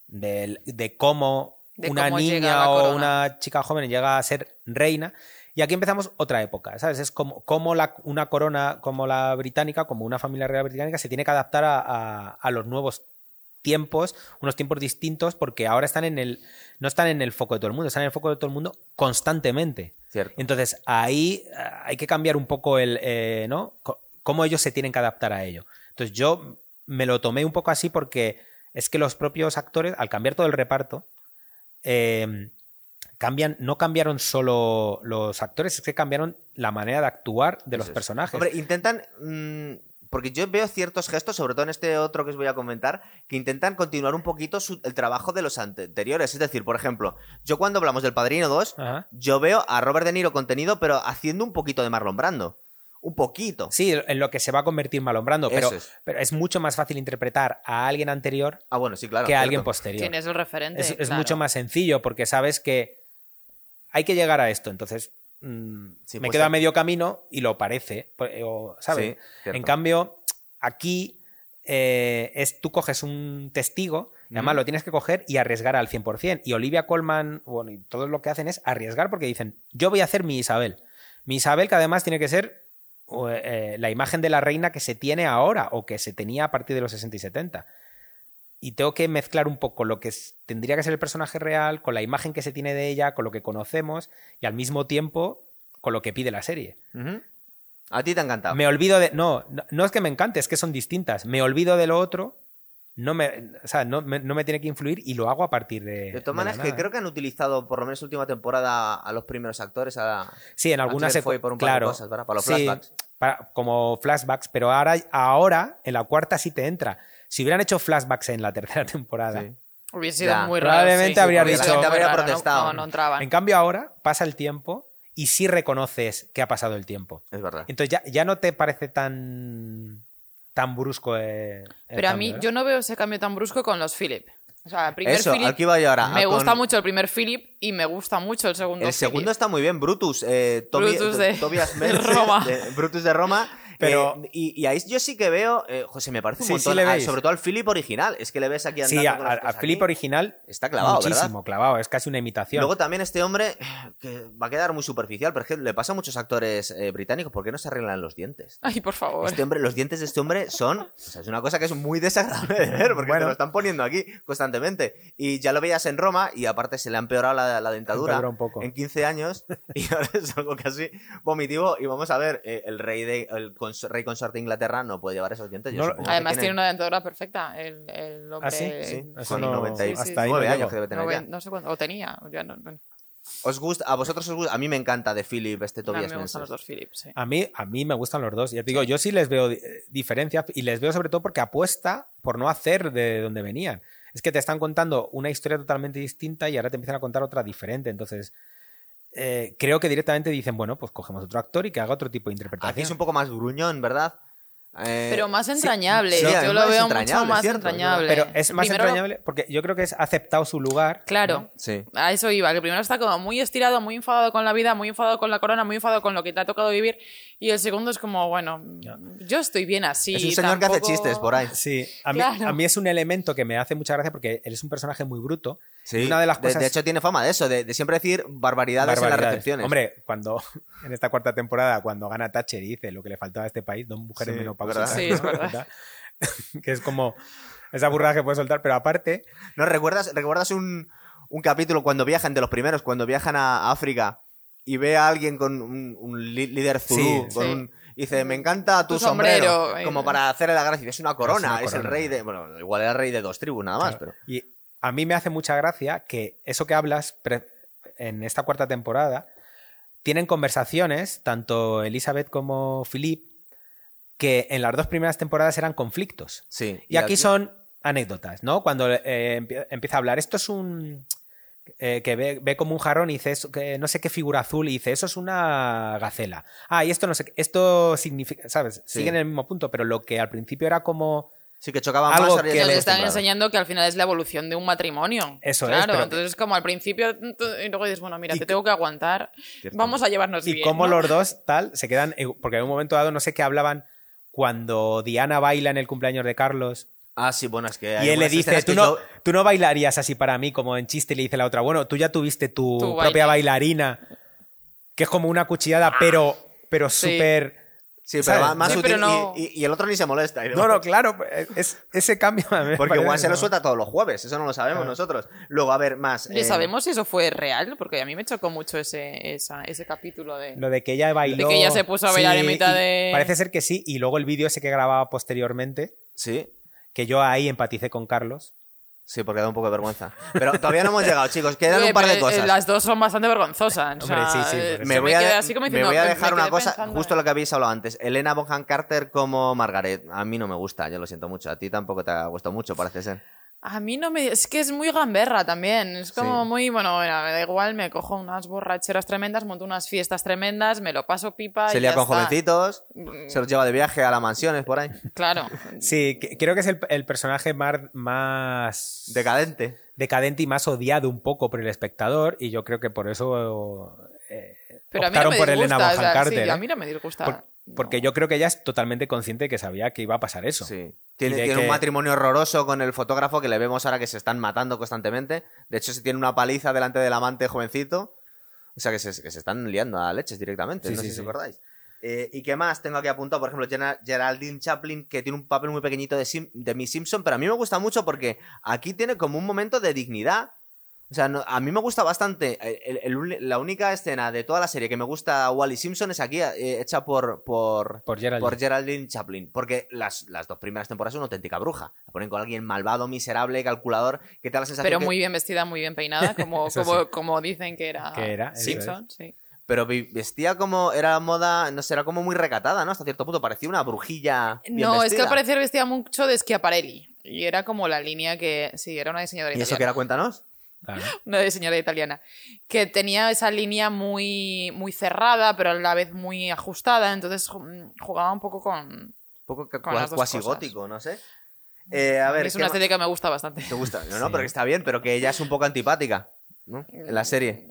Speaker 3: de, cómo
Speaker 2: De
Speaker 3: una
Speaker 2: cómo llega
Speaker 3: niña
Speaker 2: la
Speaker 3: o
Speaker 2: corona.
Speaker 3: una chica joven llega a ser reina. Y aquí empezamos otra época, ¿sabes? Es como, como la, una corona como la británica, como una familia real británica, se tiene que adaptar a, a- a los nuevos tiempos, unos tiempos distintos, porque ahora están en el, no están en el foco de todo el mundo, están en el foco de todo el mundo constantemente.
Speaker 1: Cierto.
Speaker 3: Entonces, ahí eh, hay que cambiar un poco el, eh, ¿no? Co- Cómo ellos se tienen que adaptar a ello. Entonces, yo me lo tomé un poco así porque es que los propios actores, al cambiar todo el reparto, eh, cambian, no cambiaron solo los actores, es que cambiaron la manera de actuar de los
Speaker 1: es.
Speaker 3: personajes.
Speaker 1: Hombre, intentan. mm, porque yo veo ciertos gestos, sobre todo en este otro que os voy a comentar, que intentan continuar un poquito su- el trabajo de los anteriores. Es decir, por ejemplo, yo cuando hablamos del Padrino 2,
Speaker 3: Ajá.
Speaker 1: yo veo a Robert De Niro contenido, pero haciendo un poquito de Marlon Brando. Un poquito.
Speaker 3: Sí, en lo que se va a convertir Marlon Brando, pero
Speaker 1: es.
Speaker 3: pero es mucho más fácil interpretar a alguien anterior
Speaker 1: Ah, bueno, sí, claro.
Speaker 3: que a
Speaker 1: cierto.
Speaker 3: alguien posterior.
Speaker 2: Tienes el referente.
Speaker 3: Es, es
Speaker 2: claro.
Speaker 3: mucho más sencillo porque sabes que hay que llegar a esto. Entonces, mm,
Speaker 1: Sí,
Speaker 3: me
Speaker 1: pues
Speaker 3: quedo a
Speaker 1: sí.
Speaker 3: medio camino y lo parece. pues, o, ¿Sabes? En cambio, aquí eh, es, tú coges un testigo y además lo tienes que coger y arriesgar al 100%. Y Olivia Colman, bueno, y todo lo que hacen es arriesgar porque dicen, yo voy a hacer mi Isabel. Mi Isabel que además tiene que ser eh, la imagen de la reina que se tiene ahora o que se tenía a partir de los 60 y 70 y tengo que mezclar un poco lo que tendría que ser el personaje real con la imagen que se tiene de ella, con lo que conocemos y al mismo tiempo con lo que pide la serie.
Speaker 1: A ti te ha encantado.
Speaker 3: Me olvido de... No, no, no es que me encante, es que son distintas. Me olvido de lo otro, no me, o sea, no, me, no me tiene que influir y lo hago a partir de...
Speaker 1: De todas
Speaker 3: de
Speaker 1: maneras, que creo que han utilizado, por lo menos última temporada, a los primeros actores. A...
Speaker 3: Sí, en algunas
Speaker 1: se fue por un par de
Speaker 3: claro,
Speaker 1: cosas, ¿verdad? Para los
Speaker 3: sí,
Speaker 1: flashbacks.
Speaker 3: para- como flashbacks, pero ahora, ahora, en la cuarta sí te entra. Si hubieran hecho flashbacks en la tercera *laughs* temporada,
Speaker 1: Sí.
Speaker 2: Hubiese sido
Speaker 1: Ya,
Speaker 2: muy raro.
Speaker 3: probablemente
Speaker 2: sí.
Speaker 3: habría dicho-
Speaker 2: sido muy
Speaker 1: La gente habría
Speaker 2: raro, no-
Speaker 1: protestado.
Speaker 2: No, no entraban.
Speaker 3: En cambio, ahora pasa el tiempo y sí reconoces que ha pasado el tiempo.
Speaker 1: Es verdad.
Speaker 3: Entonces ya, ya no te parece tan, tan brusco. eh, el
Speaker 2: Pero a
Speaker 3: cambio,
Speaker 2: mí,
Speaker 3: ¿eh?
Speaker 2: yo no veo ese cambio tan brusco con los Philip. O sea, el primer
Speaker 1: Eso,
Speaker 2: Philip.
Speaker 1: aquí yo ahora.
Speaker 2: Me
Speaker 1: con-
Speaker 2: gusta mucho el primer Philip y me gusta mucho el segundo.
Speaker 1: El segundo
Speaker 2: Philip.
Speaker 1: está muy bien, Brutus. eh,
Speaker 2: Brutus de-
Speaker 1: Tobias *laughs*
Speaker 2: Roma.
Speaker 1: de- Brutus de Roma.
Speaker 3: Pero-
Speaker 1: eh, y, y ahí yo sí que veo, eh, José, me parece un
Speaker 3: Sí,
Speaker 1: montón,
Speaker 3: sí le
Speaker 1: ah, sobre todo al Philip original. Es que le ves aquí andando
Speaker 3: Sí, a,
Speaker 1: con los
Speaker 3: a-
Speaker 1: pies
Speaker 3: a Philip
Speaker 1: aquí.
Speaker 3: original.
Speaker 1: Está clavado,
Speaker 3: muchísimo
Speaker 1: ¿verdad?
Speaker 3: clavado. Es casi una imitación.
Speaker 1: Luego también este hombre, que va a quedar muy superficial, pero es que le pasa a muchos actores eh, británicos, ¿por qué no se arreglan los dientes?
Speaker 2: Ay, por favor.
Speaker 1: Este hombre, los dientes de este hombre son. O sea, es una cosa que es muy desagradable de ver, porque
Speaker 3: Bueno.
Speaker 1: te lo están poniendo aquí constantemente. Y ya lo veías en Roma, y aparte se le ha empeorado la, la dentadura
Speaker 3: Empeora un poco.
Speaker 1: en 15 años, *laughs* y ahora es algo casi vomitivo. Y vamos a ver, eh, el rey de el rey consorte de Inglaterra no puede llevar esos dientes. Yo
Speaker 3: No,
Speaker 2: Además, tiene una dentadura perfecta. El, el hombre.
Speaker 3: ¿Ah, sí?
Speaker 1: Sí, con
Speaker 3: no-
Speaker 1: 90
Speaker 2: sí, sí.
Speaker 3: hasta ahí no
Speaker 1: 9
Speaker 3: llego.
Speaker 1: años que debe tener ya.
Speaker 2: noven- no sé cuánto. O tenía. ya no- bueno.
Speaker 1: ¿Os gusta, ¿A vosotros os gusta? A mí me encanta de Philip este
Speaker 2: A mí
Speaker 1: Tobias
Speaker 2: me gustan los dos Philips, sí.
Speaker 3: A mí, a mí me gustan los dos. Ya te digo, yo sí les veo di- diferencias y les veo sobre todo porque apuesta por no hacer de donde venían. Es que te están contando una historia totalmente distinta y ahora te empiezan a contar otra diferente. Entonces, eh, creo que directamente dicen, bueno, pues cogemos otro actor y que haga otro tipo de interpretación.
Speaker 1: Aquí es un poco más gruñón, ¿verdad? Eh,
Speaker 2: Pero más entrañable.
Speaker 1: sí,
Speaker 2: yo
Speaker 1: además
Speaker 2: lo veo mucho más
Speaker 1: cierto,
Speaker 2: entrañable.
Speaker 3: Pero es más
Speaker 2: Primero-
Speaker 3: entrañable porque yo creo que es aceptado su lugar.
Speaker 2: Claro.
Speaker 1: Sí.
Speaker 2: A eso iba, que primero está como muy estirado, muy enfadado con la vida, muy enfadado con la corona, muy enfadado con lo que te ha tocado vivir. Y el segundo es como, bueno, yo estoy bien así.
Speaker 1: es un señor que hace
Speaker 2: tampoco-
Speaker 1: chistes por ahí.
Speaker 3: Sí, a mí,
Speaker 2: Claro.
Speaker 3: a mí es un elemento que me hace mucha gracia porque él es un personaje muy bruto.
Speaker 1: Sí.
Speaker 3: Una de las cosas...
Speaker 1: de hecho, tiene fama de eso, de, de siempre decir barbaridades, en las
Speaker 3: barbaridades.
Speaker 1: recepciones.
Speaker 3: Hombre, cuando *laughs* en esta cuarta temporada, cuando gana Thatcher y dice lo que le faltaba a este país, dos mujeres
Speaker 1: Sí,
Speaker 3: menopáusicas.
Speaker 1: ¿verdad?
Speaker 2: Sí, es verdad. *laughs*
Speaker 3: que es como esa burrada que puede soltar, pero aparte,
Speaker 1: ¿No recuerdas, recuerdas un, un capítulo cuando viajan, de los primeros, cuando viajan a África y ve a alguien con un, un líder zulú,
Speaker 3: Sí,
Speaker 1: con
Speaker 2: sí.
Speaker 1: un- y dice, me encanta tu,
Speaker 2: Tu sombrero,
Speaker 1: sombrero, como para hacerle la gracia. Es una corona,
Speaker 3: una
Speaker 1: es, el
Speaker 3: corona.
Speaker 1: rey de... Bueno, igual era el rey de dos tribus, nada más, pero...
Speaker 3: y a mí me hace mucha gracia que eso que hablas en esta cuarta temporada tienen conversaciones, tanto Elizabeth como Philip, que en las dos primeras temporadas eran conflictos.
Speaker 1: Sí.
Speaker 3: Y aquí son anécdotas, ¿no? Cuando eh, empie- empieza a hablar, esto es un... eh, que ve, ve como un jarrón y dice, eso- que no sé qué figura azul, y dice, eso es una gacela. Ah, y esto no sé, qué- esto significa, ¿sabes?
Speaker 1: Sí.
Speaker 3: Siguen en el mismo punto, pero lo que al principio era como...
Speaker 1: Sí, que chocaban
Speaker 3: Algo
Speaker 1: más.
Speaker 3: que
Speaker 1: estamos
Speaker 2: Nos
Speaker 3: le
Speaker 2: están enseñando que al final es la evolución de un matrimonio.
Speaker 3: Eso es,
Speaker 2: claro,
Speaker 3: pero-
Speaker 2: entonces como al principio y luego dices, bueno, mira,
Speaker 3: Y-
Speaker 2: te tengo que aguantar, vamos a llevarnos
Speaker 3: Y
Speaker 2: bien.
Speaker 3: como
Speaker 2: ¿no?
Speaker 3: los dos, tal, se quedan... Porque en un momento dado no sé qué hablaban cuando Diana baila en el cumpleaños de Carlos
Speaker 1: Ah, sí, bueno, es que... hay
Speaker 3: y él le dice, tú
Speaker 1: que
Speaker 3: no,
Speaker 1: yo-
Speaker 3: tú no bailarías así para mí como en chiste y le dice la otra, bueno, tú ya tuviste tu,
Speaker 2: Tu
Speaker 3: propia
Speaker 2: baile".
Speaker 3: bailarina, que es como una cuchillada, pero, pero
Speaker 2: Sí.
Speaker 3: súper...
Speaker 1: Sí, pero
Speaker 3: ¿sabes?
Speaker 1: más, más
Speaker 2: Sí,
Speaker 1: sutil
Speaker 2: pero no-
Speaker 1: y, y- y el otro ni se molesta. y
Speaker 3: No, no, claro, es, ese cambio... a mí me
Speaker 1: Porque igual se lo suelta todos los jueves, eso no lo sabemos
Speaker 3: Claro.
Speaker 1: nosotros. Luego, a ver, más.
Speaker 2: ¿Le
Speaker 1: eh,
Speaker 2: sabemos si eso fue real? Porque a mí me chocó mucho ese, esa- ese capítulo de...
Speaker 3: Lo de que ella bailó...
Speaker 2: que ella se puso a bailar en mitad
Speaker 3: y
Speaker 2: de-
Speaker 3: Parece ser que sí, y luego el vídeo ese que grababa posteriormente,
Speaker 1: Sí,
Speaker 3: que yo ahí empaticé con Carlos.
Speaker 1: Sí, porque da un poco de vergüenza. Pero todavía no hemos llegado, chicos. Quedan
Speaker 2: Oye,
Speaker 1: un par de
Speaker 2: pero, eh,
Speaker 1: cosas.
Speaker 2: Las dos son bastante vergonzosas. o
Speaker 3: Hombre,
Speaker 2: sea,
Speaker 3: sí, sí,
Speaker 2: eh,
Speaker 3: eso.
Speaker 1: me voy, a,
Speaker 2: quedé
Speaker 1: de-
Speaker 2: así como
Speaker 1: me
Speaker 2: diciendo,
Speaker 1: voy a
Speaker 2: me
Speaker 1: dejar una cosa,
Speaker 2: pensando
Speaker 1: justo lo que habéis hablado antes. Elena Bonham Carter como Margaret. A mí no me gusta, yo lo siento mucho. A ti tampoco te ha gustado mucho, parece ser.
Speaker 2: A mí no me... Es que es muy gamberra también. Es como
Speaker 1: Sí.
Speaker 2: muy... Bueno, mira, me da igual, me cojo unas borracheras tremendas, monto unas fiestas tremendas, me lo paso pipa
Speaker 1: Se
Speaker 2: y
Speaker 1: lía
Speaker 2: ya
Speaker 1: con
Speaker 2: está.
Speaker 1: jovencitos,
Speaker 2: Mm.
Speaker 1: se los lleva de viaje a las mansiones por ahí.
Speaker 2: Claro. *laughs*
Speaker 3: Sí, que- creo que es el, el personaje más, más
Speaker 1: Decadente.
Speaker 3: decadente y más odiado un poco por el espectador, y yo creo que por eso eh,
Speaker 2: Pero a mí no
Speaker 3: optaron
Speaker 2: me
Speaker 3: por
Speaker 2: disgusta.
Speaker 3: Elena
Speaker 2: o
Speaker 3: Bonham
Speaker 2: sea,
Speaker 3: Carter.
Speaker 2: sí,
Speaker 3: ¿eh?
Speaker 2: a mí no me disgusta.
Speaker 3: Por- porque
Speaker 2: No.
Speaker 3: yo creo que ella es totalmente consciente de que sabía que iba a pasar eso.
Speaker 1: Sí. Tiene, un matrimonio horroroso con el fotógrafo que le vemos ahora que se están matando constantemente. De hecho, se tiene una paliza delante del amante jovencito. O sea, que se, que se están liando a leches directamente.
Speaker 3: Sí,
Speaker 1: no
Speaker 3: sí,
Speaker 1: sé si
Speaker 3: sí.
Speaker 1: acordáis. Eh, ¿Y qué más tengo aquí apuntado? Por ejemplo, Geraldine Chaplin, que tiene un papel muy pequeñito de, Sim- de Miss Simpson, pero a mí me gusta mucho porque aquí tiene como un momento de dignidad. O sea, no- a mí me gusta bastante. eh, el- el uni- la única escena de toda la serie que me gusta a Wally Simpson es aquí, eh, hecha por, por,
Speaker 3: Por Geraldine.
Speaker 1: por Geraldine Chaplin. Porque las, las dos primeras temporadas son una auténtica bruja. La ponen con alguien malvado, miserable, calculador, que te da la sensación
Speaker 2: Pero
Speaker 1: que-
Speaker 2: muy bien vestida, muy bien peinada, como, *laughs* como,
Speaker 3: sí.
Speaker 2: como dicen que era,
Speaker 3: Que era, eso
Speaker 2: Simpson. Sí.
Speaker 1: Pero vestía como. Era moda. No sé, era como muy recatada, ¿no? Hasta cierto punto. Parecía una brujilla. bien
Speaker 2: No, es que al parecer vestía mucho de Schiaparelli. Y era como la línea que. Sí, era una diseñadora
Speaker 1: ¿Y eso que era? Cuéntanos.
Speaker 3: Claro. *laughs*
Speaker 2: Una diseñadora italiana. Que tenía esa línea muy, muy cerrada, pero a la vez muy ajustada. Entonces ju- jugaba un poco con.
Speaker 1: Un poco ca-
Speaker 2: Con las dos
Speaker 1: cuasi
Speaker 2: cosas.
Speaker 1: gótico, no sé. Eh, a ver.
Speaker 2: es
Speaker 1: ¿qué
Speaker 2: una estética que me gusta bastante.
Speaker 1: ¿Te gusta? No, no, *laughs*
Speaker 3: Sí.
Speaker 1: pero que está bien, pero que ella es un poco antipática. ¿no? En la serie.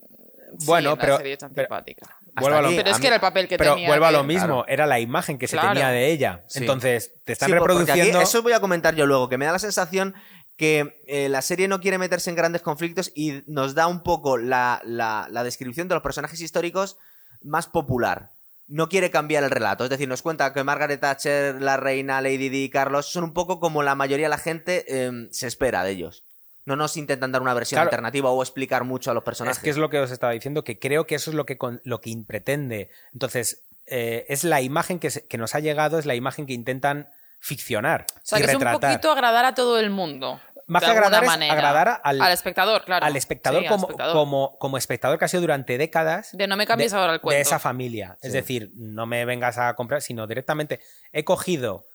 Speaker 2: Sí,
Speaker 3: Bueno,
Speaker 2: en la
Speaker 3: pero-
Speaker 2: serie es
Speaker 3: pero-
Speaker 2: antipática.
Speaker 3: Vuelvo a lo-
Speaker 1: aquí,
Speaker 2: Pero es que era el papel que
Speaker 3: Pero
Speaker 2: tenía.
Speaker 3: vuelvo a lo
Speaker 2: que-
Speaker 3: mismo,
Speaker 1: claro.
Speaker 3: era la imagen que se
Speaker 2: Claro.
Speaker 3: tenía de ella.
Speaker 1: Sí.
Speaker 3: Entonces, te están
Speaker 1: Sí, por- porque aquí-
Speaker 3: reproduciendo...
Speaker 1: eso voy a comentar yo luego, que me da la sensación que eh, la serie no quiere meterse en grandes conflictos y nos da un poco la, la- la descripción de los personajes históricos más popular. No quiere cambiar el relato, es decir, nos cuenta que Margaret Thatcher, la reina, Lady Di y Carlos son un poco como la mayoría de la gente eh, se espera de ellos. No nos intentan dar una versión
Speaker 3: Claro.
Speaker 1: alternativa o explicar mucho a los personajes.
Speaker 3: Es que es lo que os estaba diciendo, que creo que eso es lo que, con- lo que pretende. Entonces, eh, es la imagen que, se- que nos ha llegado, es la imagen que intentan ficcionar
Speaker 2: O sea,
Speaker 3: y
Speaker 2: que es un
Speaker 3: retratar.
Speaker 2: poquito agradar a todo el mundo.
Speaker 3: Más que agradar
Speaker 2: alguna
Speaker 3: es
Speaker 2: manera.
Speaker 3: agradar al,
Speaker 2: Al espectador, claro.
Speaker 3: al espectador,
Speaker 2: Sí, al
Speaker 3: como,
Speaker 2: espectador.
Speaker 3: Como, como espectador que ha sido durante décadas
Speaker 2: De no me cambies
Speaker 3: de-
Speaker 2: ahora el cuento.
Speaker 3: de esa familia. Es decir, no me vengas a comprar, sino directamente he cogido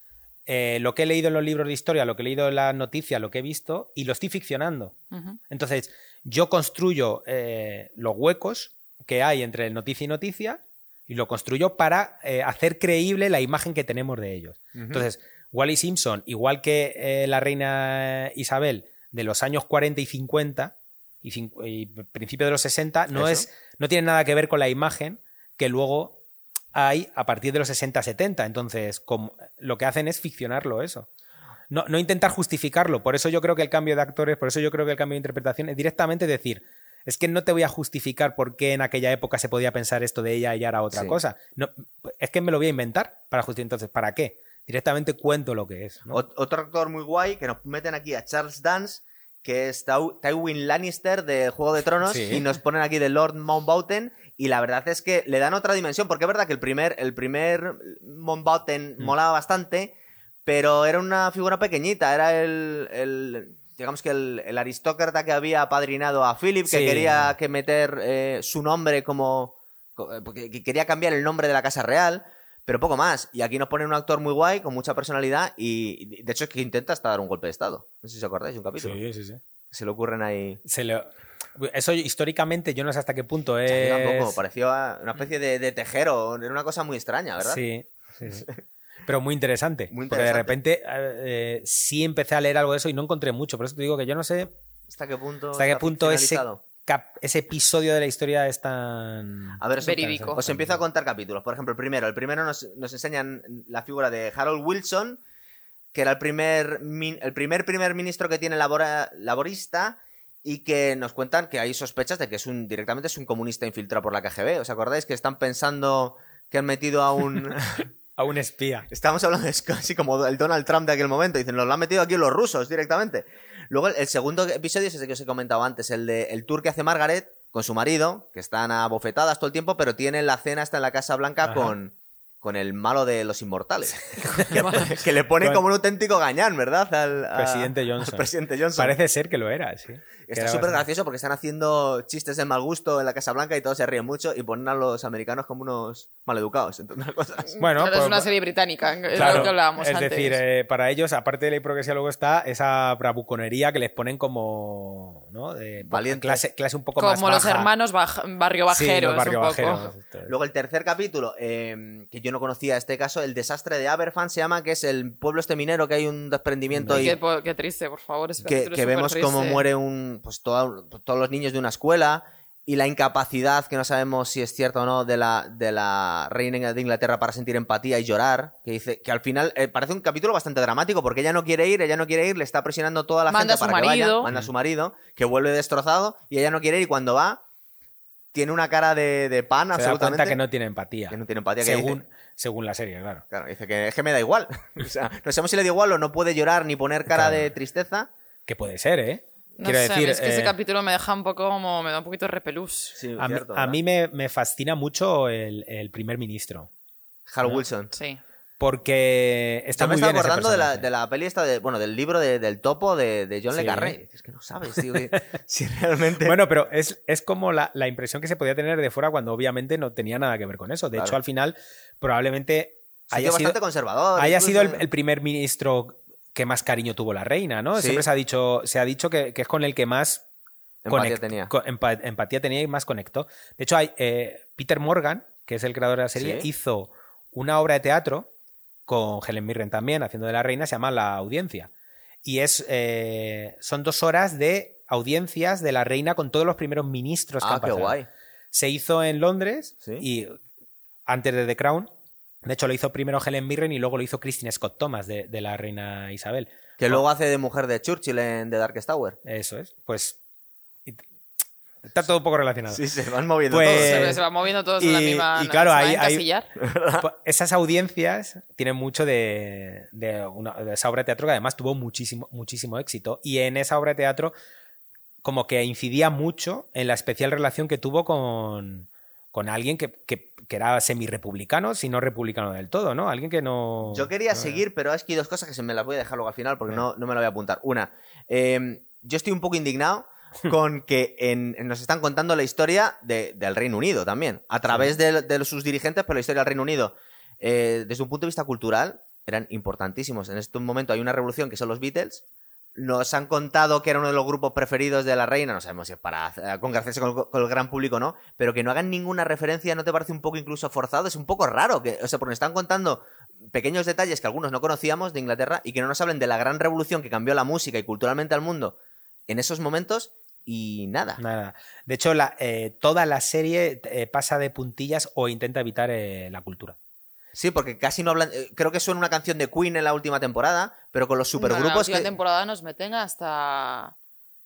Speaker 3: eh, lo que he leído en los libros de historia, lo que he leído en las noticias, lo que he visto, y lo estoy ficcionando. Entonces, yo construyo eh, los huecos que hay entre noticia y noticia y lo construyo para eh, hacer creíble la imagen que tenemos de ellos. Entonces, Wally Simpson, igual que eh, la reina Isabel de los años 40 y 50 y, y principios de los 60, no,
Speaker 1: Eso.
Speaker 3: es, no tiene nada que ver con la imagen que luego hay a partir de los 60-70. Entonces, como, lo que hacen es ficcionarlo eso. No, no intentar justificarlo. Por eso yo creo que el cambio de actores, por eso yo creo que el cambio de interpretación es directamente decir, es que no te voy a justificar por qué en aquella época se podía pensar esto de ella y ahora otra
Speaker 1: Sí.
Speaker 3: cosa. No, es que me lo voy a inventar para justificar. Entonces, ¿para qué? Directamente cuento lo que es.
Speaker 1: Otro actor muy guay que nos meten aquí a Charles Dance, que es Tywin Lannister de Juego de Tronos,
Speaker 3: Sí.
Speaker 1: y nos ponen aquí de Lord Mountbatten. Y la verdad es que le dan otra dimensión, porque es verdad que el primer, el primer Mountbatten
Speaker 3: Mm.
Speaker 1: molaba bastante, pero era una figura pequeñita, era el, el- digamos que el, el aristócrata que había apadrinado a Philip, que
Speaker 3: Sí.
Speaker 1: quería que meter eh, su nombre como... co- eh, porque que quería cambiar el nombre de la Casa Real, pero poco más. Y aquí nos ponen un actor muy guay, con mucha personalidad, y de hecho es que intenta hasta dar un golpe de Estado. No sé si os acordáis un capítulo.
Speaker 3: Sí, sí, sí.
Speaker 1: Se le ocurren ahí...
Speaker 3: Se lo- Eso históricamente yo no sé hasta qué punto es.
Speaker 1: Yo tampoco, pareció una especie de, de tejero, era una cosa muy extraña, ¿verdad?
Speaker 3: Sí, sí, sí. Pero muy interesante. *laughs*
Speaker 1: Muy
Speaker 3: Porque de
Speaker 1: interesante.
Speaker 3: repente eh, sí empecé a leer algo de eso y no encontré mucho. Por eso te digo que yo no sé
Speaker 1: ¿Hasta qué punto?
Speaker 3: hasta qué punto ese? Cap- ese episodio de la historia es tan.
Speaker 1: A ver,
Speaker 2: Verídico.
Speaker 1: os empiezo a contar capítulos. Por ejemplo, el primero. El primero nos, nos enseñan la figura de Harold Wilson, que era el primer, min- el primer primer ministro que tiene labora- laborista y que nos cuentan que hay sospechas de que es un directamente es un comunista infiltrado por la KGB. ¿Os acordáis que están pensando que han metido a un... *laughs*
Speaker 3: A un espía.
Speaker 1: Estamos hablando de casi como el Donald Trump de aquel momento. Dicen, nos lo han metido aquí los rusos directamente. Luego, el, segundo episodio es ese que os he comentado antes, el de el tour que hace Margaret con su marido, que están a bofetadas todo el tiempo, pero tienen la cena hasta en la Casa Blanca
Speaker 3: Ajá.
Speaker 1: con, con el malo de los inmortales. *laughs* *laughs* que, que le pone como un auténtico gañán, ¿verdad? Al, a-
Speaker 3: Presidente
Speaker 1: al
Speaker 3: Johnson.
Speaker 1: presidente Johnson.
Speaker 3: Parece ser que lo era, sí.
Speaker 1: Está súper gracioso porque están haciendo chistes de mal gusto en la Casa Blanca y todos se ríen mucho y ponen a los americanos como unos maleducados, cosas. *laughs*
Speaker 3: Bueno,
Speaker 2: Claro,
Speaker 3: pues-
Speaker 2: es una serie británica, es
Speaker 3: Claro,
Speaker 2: lo que hablábamos
Speaker 3: es
Speaker 2: antes.
Speaker 3: decir, eh, para ellos, aparte de la hipocresía, luego está esa bravuconería que les ponen como, ¿no? De
Speaker 1: Valiente.
Speaker 3: clase, clase un poco más
Speaker 2: Como los
Speaker 3: baja.
Speaker 2: hermanos baj- barrio bajeros,
Speaker 3: barrio
Speaker 2: un poco.
Speaker 3: bajeros, es.
Speaker 1: Luego el tercer capítulo, eh, que yo no conocía este caso, el desastre de Aberfan se llama, que es el pueblo este minero que hay un desprendimiento y
Speaker 2: Qué, triste, por favor. ese
Speaker 1: que, que
Speaker 2: es
Speaker 1: vemos
Speaker 2: triste.
Speaker 1: cómo muere un, pues todo- todos los niños de una escuela y la incapacidad, que no sabemos si es cierto o no, de la, de la reina de Inglaterra para sentir empatía y llorar, que dice que al final eh, parece un capítulo bastante dramático porque ella no quiere ir, ella no quiere ir, le está presionando toda la
Speaker 2: Manda
Speaker 1: gente
Speaker 2: a su
Speaker 1: para que vaya,
Speaker 2: marido.
Speaker 1: manda a su marido, que vuelve destrozado y ella no quiere ir y cuando va tiene una cara de, de pan
Speaker 3: Se da
Speaker 1: absolutamente.
Speaker 3: cuenta que no tiene empatía.
Speaker 1: que no tiene empatía. que
Speaker 3: según,
Speaker 1: dice-
Speaker 3: según la serie, claro.
Speaker 1: Claro, dice que es que me da igual. *laughs* O sea, no sabemos si le da igual o no puede llorar ni poner cara
Speaker 3: Claro.
Speaker 1: de tristeza.
Speaker 3: Que puede ser, ¿eh?
Speaker 2: No
Speaker 3: Quiero
Speaker 2: sé,
Speaker 3: decir,
Speaker 2: es que ese
Speaker 3: eh,
Speaker 2: capítulo me deja un poco como. me da un poquito de repelús.
Speaker 1: Sí,
Speaker 3: a, mí-
Speaker 1: cierto,
Speaker 3: a
Speaker 1: ¿verdad?
Speaker 3: mí me, me fascina mucho el, el primer ministro.
Speaker 1: Harold
Speaker 3: ¿no?
Speaker 1: Wilson.
Speaker 2: Sí.
Speaker 3: Porque está
Speaker 1: Yo me
Speaker 3: muy
Speaker 1: estaba
Speaker 3: bien
Speaker 1: acordando de la, de la peli esta de, bueno, del libro de- del topo de, de John
Speaker 3: Sí.
Speaker 1: Le Carré. Es que no sabes, tío, que- *laughs* *laughs* si realmente.
Speaker 3: Bueno, pero es, es como la, la impresión que se podía tener de fuera cuando obviamente no tenía nada que ver con eso. De
Speaker 1: Claro.
Speaker 3: hecho, al final, probablemente haya sido,
Speaker 1: bastante conservador.
Speaker 3: haya
Speaker 1: incluso.
Speaker 3: sido el, el primer ministro que más cariño tuvo la reina, ¿no?
Speaker 1: Sí.
Speaker 3: Siempre se ha dicho, se ha dicho que, que es con el que más
Speaker 1: Empatía
Speaker 3: conect-
Speaker 1: tenía.
Speaker 3: empa- empatía tenía y más conectó. De hecho, hay eh, Peter Morgan, que es el creador de la serie,
Speaker 1: Sí.
Speaker 3: hizo una obra de teatro con Helen Mirren también, haciendo de la reina, se llama La Audiencia. Y es eh, son dos horas de audiencias de la reina con todos los primeros ministros que
Speaker 1: Ah,
Speaker 3: han
Speaker 1: qué
Speaker 3: pasado.
Speaker 1: guay.
Speaker 3: Se hizo en Londres
Speaker 1: Sí.
Speaker 3: y antes de The Crown. De hecho, lo hizo primero Helen Mirren y luego lo hizo Christine Scott Thomas de, de la reina Isabel.
Speaker 1: Que luego hace de mujer de Churchill en The Darkest Tower.
Speaker 3: Eso es. Pues está todo un poco relacionado.
Speaker 1: Sí, se van moviendo
Speaker 3: Pues-
Speaker 1: todos.
Speaker 2: Se, ve- se va moviendo todos en la misma.
Speaker 3: y claro, ahí-. *laughs* Pues Esas audiencias tienen mucho de, de una- de esa obra de teatro que además tuvo muchísimo, muchísimo éxito. Y en esa obra de teatro, como que incidía mucho en la especial relación que tuvo con, con alguien que, que, que era semi-republicano, si no republicano del todo, ¿no? Alguien que no...
Speaker 1: Yo quería
Speaker 3: no-
Speaker 1: seguir, pero es que hay dos cosas que se me las voy a dejar luego al final porque no, no me lo voy a apuntar. Una, eh, yo estoy un poco indignado *laughs* con que en- nos están contando la historia de- del Reino Unido también, a través de, de sus dirigentes, pero la historia del Reino Unido, eh, desde un punto de vista cultural, eran importantísimos. En este momento hay una revolución que son los Beatles. Nos han contado que era uno de los grupos preferidos de la reina, no sabemos si es para congraciarse con, el- con el gran público o no, pero que no hagan ninguna referencia, ¿no te parece un poco incluso forzado? Es un poco raro, que, o sea, porque nos están contando pequeños detalles que algunos no conocíamos de Inglaterra y que no nos hablen de la gran revolución que cambió la música y culturalmente al mundo en esos momentos y nada.
Speaker 3: Nada. De hecho, la, eh, toda la serie eh, pasa de puntillas o intenta evitar eh, la cultura.
Speaker 1: Sí, porque casi no hablan. eh, Creo que suena una canción de Queen en la última temporada, pero con los
Speaker 2: Bueno, en la
Speaker 1: supergrupos
Speaker 2: última
Speaker 1: que.
Speaker 2: temporada nos meten hasta...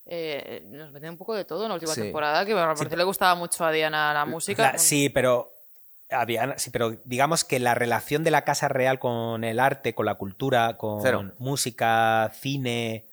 Speaker 2: eh, nos meten un poco de todo en la última
Speaker 1: Sí.
Speaker 2: temporada, que bueno, parecer le gustaba mucho a Diana la música.
Speaker 3: La- sí, pero. había- sí, pero digamos que la relación de la Casa Real con el arte, con la cultura, con
Speaker 1: Cero.
Speaker 3: música, cine.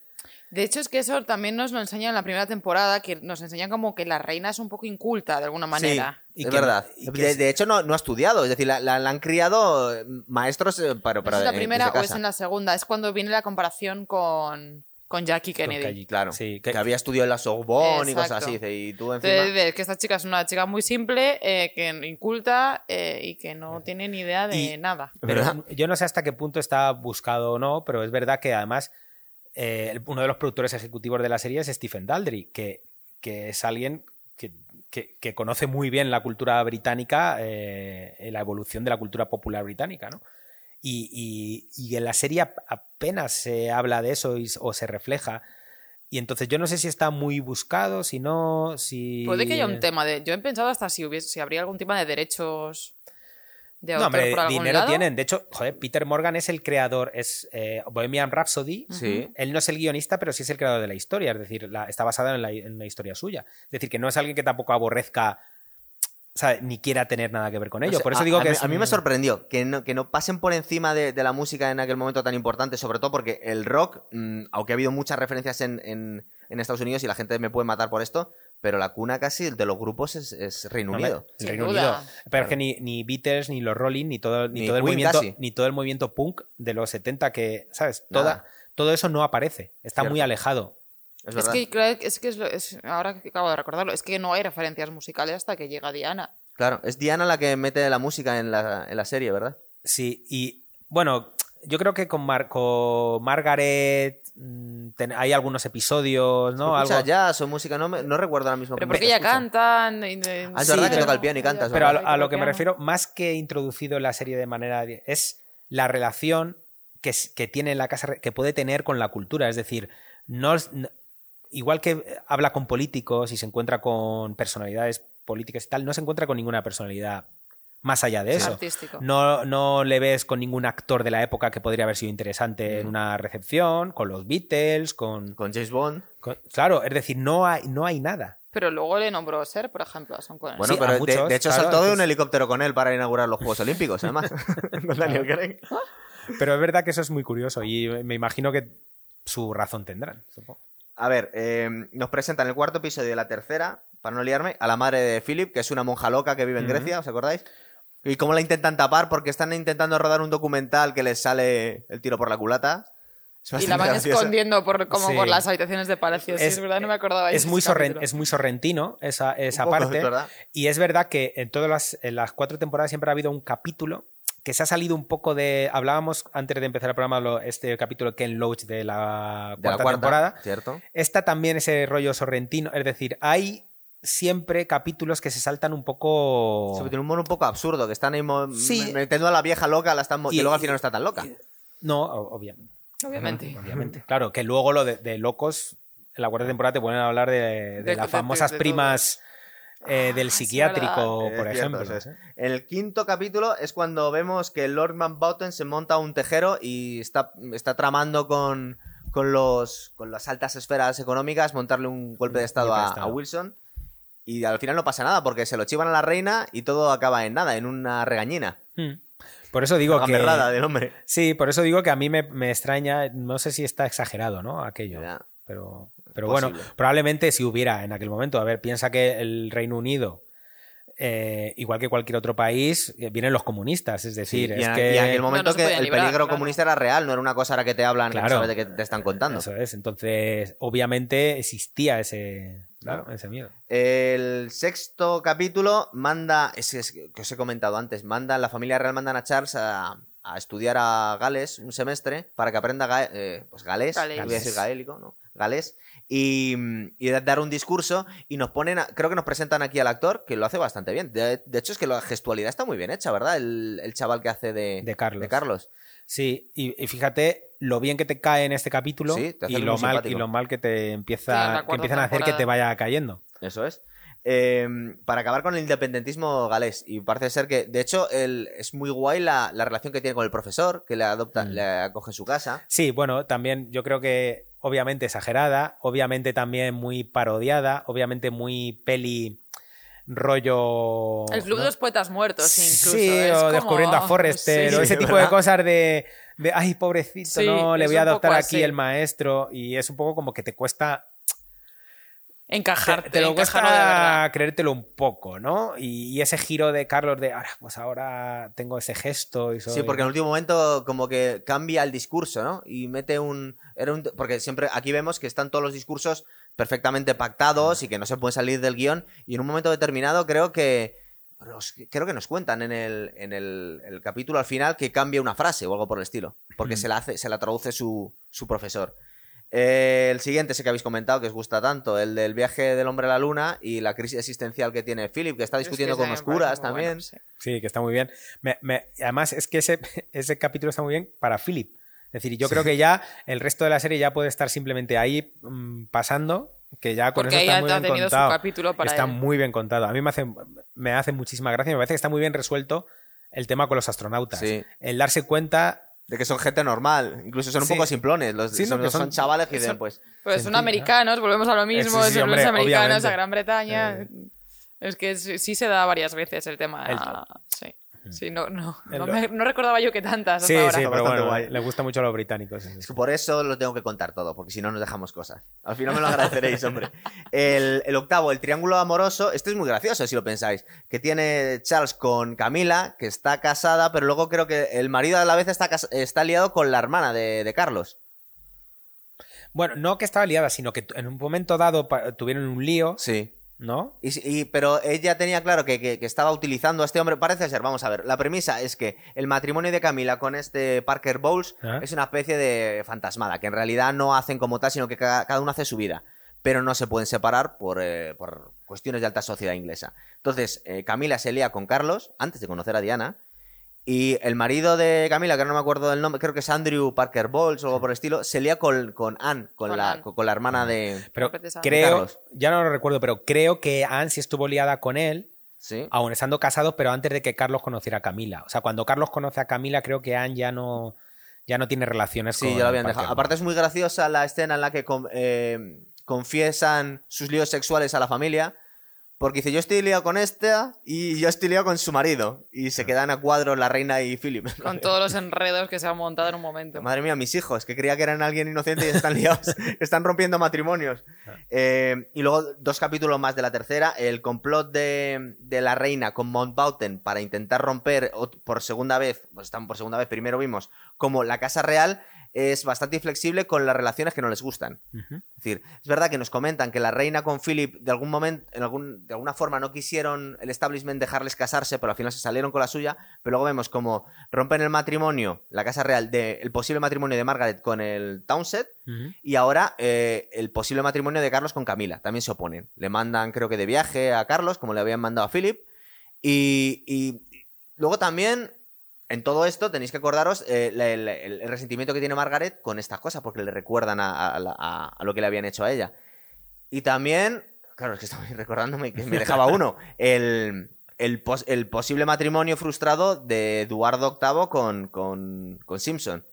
Speaker 2: De hecho, es que eso también nos lo enseñan en la primera temporada, que nos enseñan como que la reina es un poco inculta de alguna manera.
Speaker 1: Sí,
Speaker 3: Y
Speaker 1: es
Speaker 3: que-
Speaker 1: verdad.
Speaker 3: y que
Speaker 1: de,
Speaker 3: es-
Speaker 1: de hecho, no, no ha estudiado. Es decir, la, la- la han criado eh, maestros, eh, pero, pero
Speaker 2: ¿Es en la primera o es en la segunda? Es cuando viene la comparación con, con Jackie Kennedy.
Speaker 3: Calle-
Speaker 1: Claro.
Speaker 3: Sí,
Speaker 1: que,
Speaker 3: que-
Speaker 1: había estudiado en la Sorbonne y cosas así. Y tú encima.
Speaker 2: Entonces, ves que esta chica es una chica muy simple, eh, que inculta eh, y que no tiene ni idea de
Speaker 3: Y-
Speaker 2: nada.
Speaker 3: Pero
Speaker 1: ¿Verdad?
Speaker 3: yo no sé hasta qué punto está buscado o no, pero es verdad que además eh, uno de los productores ejecutivos de la serie es Stephen Daldry, que, que es alguien que, que- conoce muy bien la cultura británica, eh, la evolución de la cultura popular británica, ¿no? Y, y- en la serie ap- apenas se habla de eso o se refleja. Y entonces yo no sé si está muy buscado, si no, si...
Speaker 2: Puede que haya un tema de. Yo he pensado hasta si hubiese, si habría algún tema de derechos de
Speaker 3: No, hombre,
Speaker 2: por algún
Speaker 3: dinero
Speaker 2: lado.
Speaker 3: tienen. De hecho, joder, Peter Morgan es el creador, es eh, Bohemian Rhapsody.
Speaker 1: Sí.
Speaker 3: Él no es el guionista, pero sí es el creador de la historia. Es decir, la- está basada en, la, en una historia suya. Es decir, que no es alguien que tampoco aborrezca, ni quiera tener nada que ver con
Speaker 1: No
Speaker 3: ello.
Speaker 1: sé,
Speaker 3: Por eso
Speaker 1: a-
Speaker 3: digo
Speaker 1: a
Speaker 3: que es
Speaker 1: a mí me sorprendió que no, que no pasen por encima de, de la música en aquel momento tan importante, sobre todo porque el rock, mm, aunque ha habido muchas referencias en, en- en Estados Unidos y la gente me puede matar por esto, pero la cuna casi de los grupos es, es Reino
Speaker 3: No,
Speaker 1: Unido.
Speaker 3: el
Speaker 2: Sin
Speaker 3: Reino
Speaker 2: duda.
Speaker 3: Unido. Pero es que ni, ni Beatles, ni los Rolling, ni todo, ni
Speaker 1: Ni
Speaker 3: todo el movimiento,
Speaker 1: casi.
Speaker 3: ni todo el movimiento punk de los 70 que, ¿sabes? Toda, todo eso no aparece. Está
Speaker 1: Cierto.
Speaker 3: muy alejado.
Speaker 1: Es
Speaker 2: que, creo que- es que es lo- es- ahora que acabo de recordarlo, es que no hay referencias musicales hasta que llega Diana.
Speaker 1: Claro, es Diana la que mete la música en la, en la serie, ¿verdad?
Speaker 3: Sí, y bueno, yo creo que con, Mar- con Margaret ten- hay algunos episodios, ¿no?
Speaker 1: escucha
Speaker 3: Algo-
Speaker 1: jazz o música, no, me- no recuerdo ahora mismo.
Speaker 2: Pero porque ella
Speaker 1: escucha.
Speaker 2: canta. y-
Speaker 1: Ah, es
Speaker 3: Sí,
Speaker 1: verdad que
Speaker 3: pero-
Speaker 1: toca el piano y canta.
Speaker 3: Pero a, lo- a lo que me refiero, más que introducido en la serie de manera... es la relación que, que tiene la casa, que puede tener con la cultura. Es decir, no- igual que habla con políticos y se encuentra con personalidades políticas y tal, no se encuentra con ninguna personalidad más allá de eso.
Speaker 2: artístico.
Speaker 3: No, no le ves con ningún actor de la época que podría haber sido interesante en una recepción, con los Beatles, con,
Speaker 1: Con James Bond.
Speaker 3: con- Claro, es decir, no hay, no hay nada.
Speaker 2: Pero luego le nombró Ser, por ejemplo, a Sean Connery.
Speaker 1: Bueno,
Speaker 3: Sí,
Speaker 1: pero de-
Speaker 3: muchos,
Speaker 1: de, hecho
Speaker 3: claro,
Speaker 1: saltó de un helicóptero con él para inaugurar los Juegos Olímpicos, además. con Daniel Craig.
Speaker 3: Pero es verdad que eso es muy curioso y me imagino que su razón tendrán. supongo.
Speaker 1: A ver, eh, nos presentan el cuarto episodio de la tercera, para no liarme, a la madre de Philip, que es una monja loca que vive en. Grecia, ¿os acordáis? Y cómo la intentan tapar porque están intentando rodar un documental que les sale el tiro por la culata.
Speaker 2: Y la van
Speaker 1: gracioso.
Speaker 2: escondiendo por, como
Speaker 3: Sí.
Speaker 2: por las habitaciones de palacio. Sí,
Speaker 3: Es-
Speaker 2: es verdad, no me acordaba. de
Speaker 3: Es muy, sorren- es muy sorrentino esa, esa
Speaker 1: Un poco,
Speaker 3: parte.
Speaker 1: es.
Speaker 3: Y es verdad que en todas las, en las cuatro temporadas siempre ha habido un capítulo que se ha salido un poco de. Hablábamos antes de empezar el programa, lo- este capítulo Ken Loach de la
Speaker 1: De
Speaker 3: cuarta
Speaker 1: la cuarta
Speaker 3: temporada.
Speaker 1: ¿cierto?
Speaker 3: Está también ese rollo sorrentino. Es decir, hay siempre capítulos que se saltan un poco.
Speaker 1: Sobre- Tiene un mono un poco absurdo, que están ahí
Speaker 3: Sí.
Speaker 1: metiendo a la vieja loca, la están
Speaker 3: Y-
Speaker 1: que luego al final no está tan loca.
Speaker 3: No, obviamente.
Speaker 2: Obviamente.
Speaker 3: Obviamente. Claro, que luego lo de, de locos, en la cuarta temporada te ponen a hablar de, de
Speaker 2: De-
Speaker 3: las
Speaker 2: de-
Speaker 3: famosas
Speaker 2: de- de
Speaker 3: primas eh, del
Speaker 2: Ah, sí,
Speaker 3: psiquiátrico,
Speaker 1: Eh,
Speaker 3: por
Speaker 1: cierto,
Speaker 3: ejemplo.
Speaker 1: es. El quinto capítulo es cuando vemos que Lord Mountbatten se monta un tejero y está, está tramando con, con, los, con las altas esferas económicas montarle un golpe de a,
Speaker 3: estado.
Speaker 1: a Wilson. Y al final no pasa nada porque se lo chivan a la reina y todo acaba en nada, en una regañina.
Speaker 3: Mm. Por eso digo
Speaker 1: Una
Speaker 3: que.
Speaker 1: del hombre.
Speaker 3: Sí, por eso digo que a mí me, me extraña, no sé si está exagerado, ¿no? Aquello.
Speaker 1: Ya.
Speaker 3: Pero, pero bueno, probablemente si hubiera en aquel momento. A ver, piensa que el Reino Unido eh, igual que cualquier otro país, eh, vienen los comunistas. Es decir,
Speaker 1: y,
Speaker 3: es
Speaker 1: en,
Speaker 3: que.
Speaker 1: y en aquel momento
Speaker 2: No, no se
Speaker 1: que el
Speaker 2: librar,
Speaker 1: peligro
Speaker 2: claro.
Speaker 1: comunista era real, no era una cosa ahora que te hablan que no
Speaker 3: Claro.
Speaker 1: sabes de qué te están contando.
Speaker 3: Eso es. Entonces, obviamente existía ese, claro, ese miedo.
Speaker 1: El sexto capítulo manda, es, es que os he comentado antes, manda, la familia real mandan a Charles a, a estudiar a Gales un semestre para que aprenda ga- eh, pues galés,
Speaker 2: Galés.
Speaker 1: voy a decir gaélico, ¿no? Galés, y, y dar un discurso y nos ponen, a- creo que nos presentan aquí al actor, que lo hace bastante bien. De, de hecho es que la gestualidad está muy bien hecha, ¿verdad? El, el chaval que hace de,
Speaker 3: De Carlos.
Speaker 1: de Carlos.
Speaker 3: Sí, y, y fíjate lo bien que te cae en este capítulo
Speaker 1: Sí, te hace
Speaker 3: y, lo mal, y lo mal que te empieza, que empiezan a hacer que te vaya cayendo.
Speaker 1: Eso es. Eh, para acabar con el independentismo galés. Y parece ser que, de hecho, el, es muy guay la, la relación que tiene con el profesor, que le adopta,
Speaker 3: Mm.
Speaker 1: le acoge en su casa.
Speaker 3: Sí, bueno, también yo creo que obviamente exagerada, obviamente también muy parodiada, obviamente muy peli rollo...
Speaker 2: El Club
Speaker 3: ¿no?
Speaker 2: de los Poetas Muertos, incluso.
Speaker 3: Sí,
Speaker 2: es
Speaker 3: o
Speaker 2: como-
Speaker 3: descubriendo a Forrester,
Speaker 2: Sí,
Speaker 3: o ese tipo
Speaker 1: ¿verdad?
Speaker 3: de cosas de, de, ay, pobrecito,
Speaker 2: Sí,
Speaker 3: no, le voy a adoptar aquí
Speaker 2: así.
Speaker 3: el maestro, y es un poco como que te cuesta
Speaker 2: Encajarte,
Speaker 3: te, te lo
Speaker 2: de verdad.
Speaker 3: creértelo un poco, ¿no? Y, y ese giro de Carlos de, ahora, pues ahora tengo ese gesto y soy...
Speaker 1: Sí, porque en el último momento como que cambia el discurso, ¿no? Y mete un, era un... Porque siempre aquí vemos que están todos los discursos perfectamente pactados y que no se pueden salir del guion. Y en un momento determinado creo que... nos- creo que nos cuentan en el, en el, el capítulo al final que cambia una frase o algo por el estilo. Porque
Speaker 3: Mm.
Speaker 1: se la hace, se la traduce su, su profesor. Eh, el siguiente, ese que habéis comentado, que os gusta tanto, el del viaje del hombre a la luna y la crisis existencial que tiene Philip, que está discutiendo
Speaker 2: Es que
Speaker 1: con los curas también.
Speaker 2: bueno, sí.
Speaker 3: Sí, que está muy bien. Me- me- además, es que ese, *laughs* ese capítulo está muy bien para Philip. Es decir, yo creo que ya el resto de la serie ya puede estar simplemente ahí mm, pasando, que ya con
Speaker 2: Porque
Speaker 3: eso está
Speaker 2: ha
Speaker 3: muy bien
Speaker 2: tenido su
Speaker 3: contado.
Speaker 2: capítulo para
Speaker 3: está
Speaker 2: él.
Speaker 3: muy bien contado. A mí me hace, me hace muchísima gracia. Me parece que está muy bien resuelto el tema con los astronautas.
Speaker 1: Sí.
Speaker 3: El darse cuenta
Speaker 1: De que son gente normal, incluso son un
Speaker 3: Sí.
Speaker 1: poco simplones. Los,
Speaker 3: Sí, no,
Speaker 1: son,
Speaker 3: que
Speaker 1: son
Speaker 3: son-
Speaker 1: chavales que dicen, pues.
Speaker 2: Pues son americanos, volvemos a lo mismo,
Speaker 3: Sí, sí,
Speaker 2: son los americanos
Speaker 3: obviamente.
Speaker 2: a Gran Bretaña.
Speaker 3: Eh.
Speaker 2: Es que sí, sí se da varias veces el tema.
Speaker 3: El-
Speaker 2: Sí. Sí, no, no, no, me- no recordaba yo que tantas hasta
Speaker 3: Sí,
Speaker 2: ahora.
Speaker 3: sí, pero bueno,
Speaker 1: guay.
Speaker 3: le gusta mucho a los británicos. eso.
Speaker 1: Es que por eso lo tengo que contar todo, porque si no nos dejamos cosas. Al final me lo agradeceréis, *laughs* hombre. El, el octavo, el triángulo amoroso. Este es muy gracioso, si lo pensáis. Que tiene Charles con Camila, que está casada, pero luego creo que el marido a la vez está, está liado con la hermana de, de Carlos.
Speaker 3: Bueno, no que estaba liada, sino que en un momento dado tuvieron un lío,
Speaker 1: Sí.
Speaker 3: ¿No?
Speaker 1: Y, y- pero ella tenía claro que, que- que estaba utilizando a este hombre. Parece ser, vamos a ver. La premisa es que el matrimonio de Camila con este Parker Bowles
Speaker 3: Ah.
Speaker 1: es una especie de fantasmada, que en realidad no hacen como tal, sino que ca- cada, uno hace su vida. Pero no se pueden separar por, eh, por cuestiones de alta sociedad inglesa. Entonces, eh, Camila se lía con Carlos antes de conocer a Diana. Y el marido de Camila, que ahora no me acuerdo del nombre, creo que es Andrew Parker Bowles o algo por el estilo, se lía con, con Anne, con,
Speaker 2: Con
Speaker 1: la,
Speaker 2: Anne.
Speaker 1: con, con la hermana de.
Speaker 3: Pero creo,
Speaker 1: Carlos.
Speaker 3: ya no lo recuerdo, pero creo que Anne sí estuvo liada con él,
Speaker 1: Sí.
Speaker 3: aún estando casados, pero antes de que Carlos conociera a Camila. O sea, cuando Carlos conoce a Camila, creo que Anne ya no, ya no tiene relaciones
Speaker 1: Sí,
Speaker 3: con
Speaker 1: ya lo habían
Speaker 3: Parker
Speaker 1: dejado. Aparte es muy graciosa la escena en la que con- eh, confiesan sus líos sexuales a la familia. Porque dice, yo estoy liado con esta y yo estoy liado con su marido. Y se quedan a cuadro la reina y Philip. *laughs*
Speaker 2: Con todos los enredos que se han montado en un momento.
Speaker 1: Madre mía, mis hijos, que creía que eran alguien inocente y están liados, *laughs* *laughs* están rompiendo matrimonios. Eh, y luego dos capítulos más de la tercera, el complot de, de la reina con Mountbatten para intentar romper por segunda vez, pues están por segunda vez, primero vimos como la Casa Real es bastante inflexible con las relaciones que no les gustan. Es decir, es verdad que nos comentan que la reina con Philip de algún momento, en algún, de alguna forma no quisieron el establishment dejarles casarse, pero al final se salieron con la suya. Pero luego vemos como rompen el matrimonio, la casa real, de, el posible matrimonio de Margaret con el Townset.
Speaker 3: Ujú.
Speaker 1: Y ahora eh, el posible matrimonio de Carlos con Camila. También se oponen. Le mandan, creo que de viaje a Carlos, como le habían mandado a Philip. Y, y luego también, en todo esto, tenéis que acordaros eh, el, resentimiento que tiene Margaret con estas cosas, porque le recuerdan a, lo que le habían hecho a ella. Y también, claro, es que estoy recordándome que me dejaba uno, el, el posible matrimonio frustrado de Eduardo VIII con, con, con Simpson.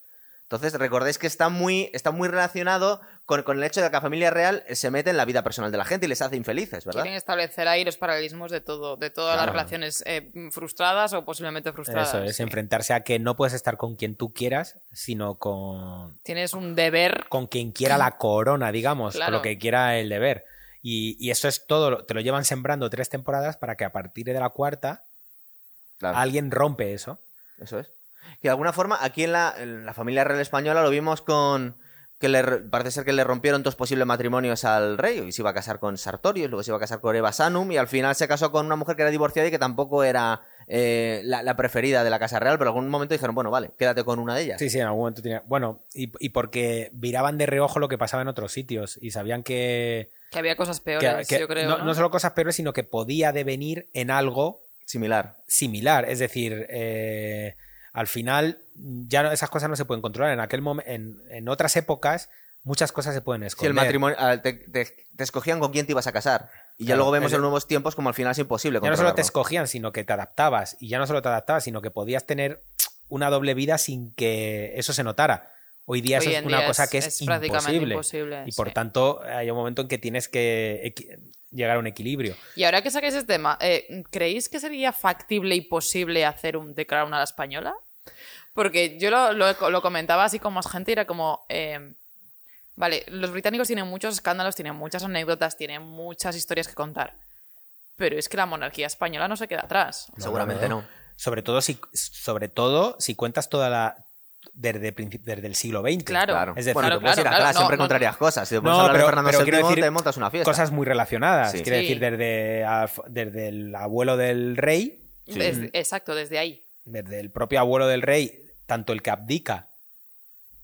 Speaker 1: Entonces, recordéis que está muy, está muy relacionado con, con el hecho de que la familia real se mete en la vida personal de la gente y les hace infelices, ¿verdad?
Speaker 2: Quieren establecer ahí los paralelismos de todo, de todas
Speaker 1: Claro.
Speaker 2: las relaciones eh, frustradas o posiblemente frustradas.
Speaker 3: Eso es,
Speaker 2: sí.
Speaker 3: enfrentarse a que no puedes estar con quien tú quieras, sino con,
Speaker 2: Tienes un deber
Speaker 3: con quien quiera la corona, digamos,
Speaker 2: Claro.
Speaker 3: con lo que quiera el deber. Y, y eso es todo, te lo llevan sembrando tres temporadas para que a partir de la cuarta
Speaker 1: Claro.
Speaker 3: alguien rompe eso.
Speaker 1: Eso es. Que de alguna forma, aquí en la, en la familia real española lo vimos con. Que le, re- parece ser que le rompieron dos posibles matrimonios al rey. Y se iba a casar con Sartorius, luego se iba a casar con Eva Sanum. Y al final se casó con una mujer que era divorciada y que tampoco era eh, la, la preferida de la casa real. Pero en algún momento dijeron, bueno, vale, quédate con una de ellas.
Speaker 3: Sí, sí, en algún momento tenía. Bueno, y, y porque miraban de reojo lo que pasaba en otros sitios y sabían que.
Speaker 2: Que había cosas
Speaker 3: que-
Speaker 2: peores,
Speaker 3: que-
Speaker 2: yo creo.
Speaker 3: no,
Speaker 2: ¿no?
Speaker 3: no solo cosas peores, sino que podía devenir en algo
Speaker 1: Similar.
Speaker 3: similar. Es decir, eh, al final ya no- esas cosas no se pueden controlar. En aquel en, en otras épocas, muchas cosas se pueden
Speaker 1: Si
Speaker 3: esconder.
Speaker 1: el matrimonio. Te, te- te escogían con quién te ibas a casar. Y ya
Speaker 3: Claro,
Speaker 1: luego vemos
Speaker 3: el-
Speaker 1: en nuevos tiempos como al final es imposible.
Speaker 3: Ya no solo te escogían, sino que te adaptabas. Y ya no solo te adaptabas, sino que podías tener una doble vida sin que eso se notara. Hoy día
Speaker 2: Hoy
Speaker 3: eso es una
Speaker 2: día
Speaker 3: cosa
Speaker 2: es-
Speaker 3: que es,
Speaker 2: es prácticamente
Speaker 3: imposible.
Speaker 2: imposible,
Speaker 3: Y por
Speaker 2: sí.
Speaker 3: tanto, hay un momento en que tienes que llegar a un equilibrio.
Speaker 2: Y ahora que saquéis este tema, eh, ¿creéis que sería factible y posible hacer un The Crown a la española? Porque yo lo, lo- lo comentaba así con más gente y era como... eh, vale, los británicos tienen muchos escándalos, tienen muchas anécdotas, tienen muchas historias que contar. Pero es que la monarquía española no se queda atrás.
Speaker 1: Seguramente no.
Speaker 3: Sobre todo si, sobre todo si cuentas toda la. Desde, desde el siglo XX.
Speaker 2: Claro.
Speaker 1: Claro.
Speaker 3: Es decir,
Speaker 1: bueno,
Speaker 2: Claro,
Speaker 1: puedes ir
Speaker 2: claro,
Speaker 1: atrás,
Speaker 2: claro.
Speaker 1: siempre
Speaker 2: No,
Speaker 1: contrarias cosas. Si te pones
Speaker 3: No,
Speaker 1: a hablar
Speaker 3: pero-
Speaker 1: de Fernando
Speaker 3: pero quiero
Speaker 1: VII,
Speaker 3: decir
Speaker 1: te montas una fiesta.
Speaker 3: Cosas muy relacionadas.
Speaker 1: Sí.
Speaker 3: Quiero
Speaker 2: Sí.
Speaker 3: decir, desde, desde el abuelo del rey,
Speaker 2: Desde- exacto, desde ahí.
Speaker 3: desde el propio abuelo del rey, tanto el que abdica,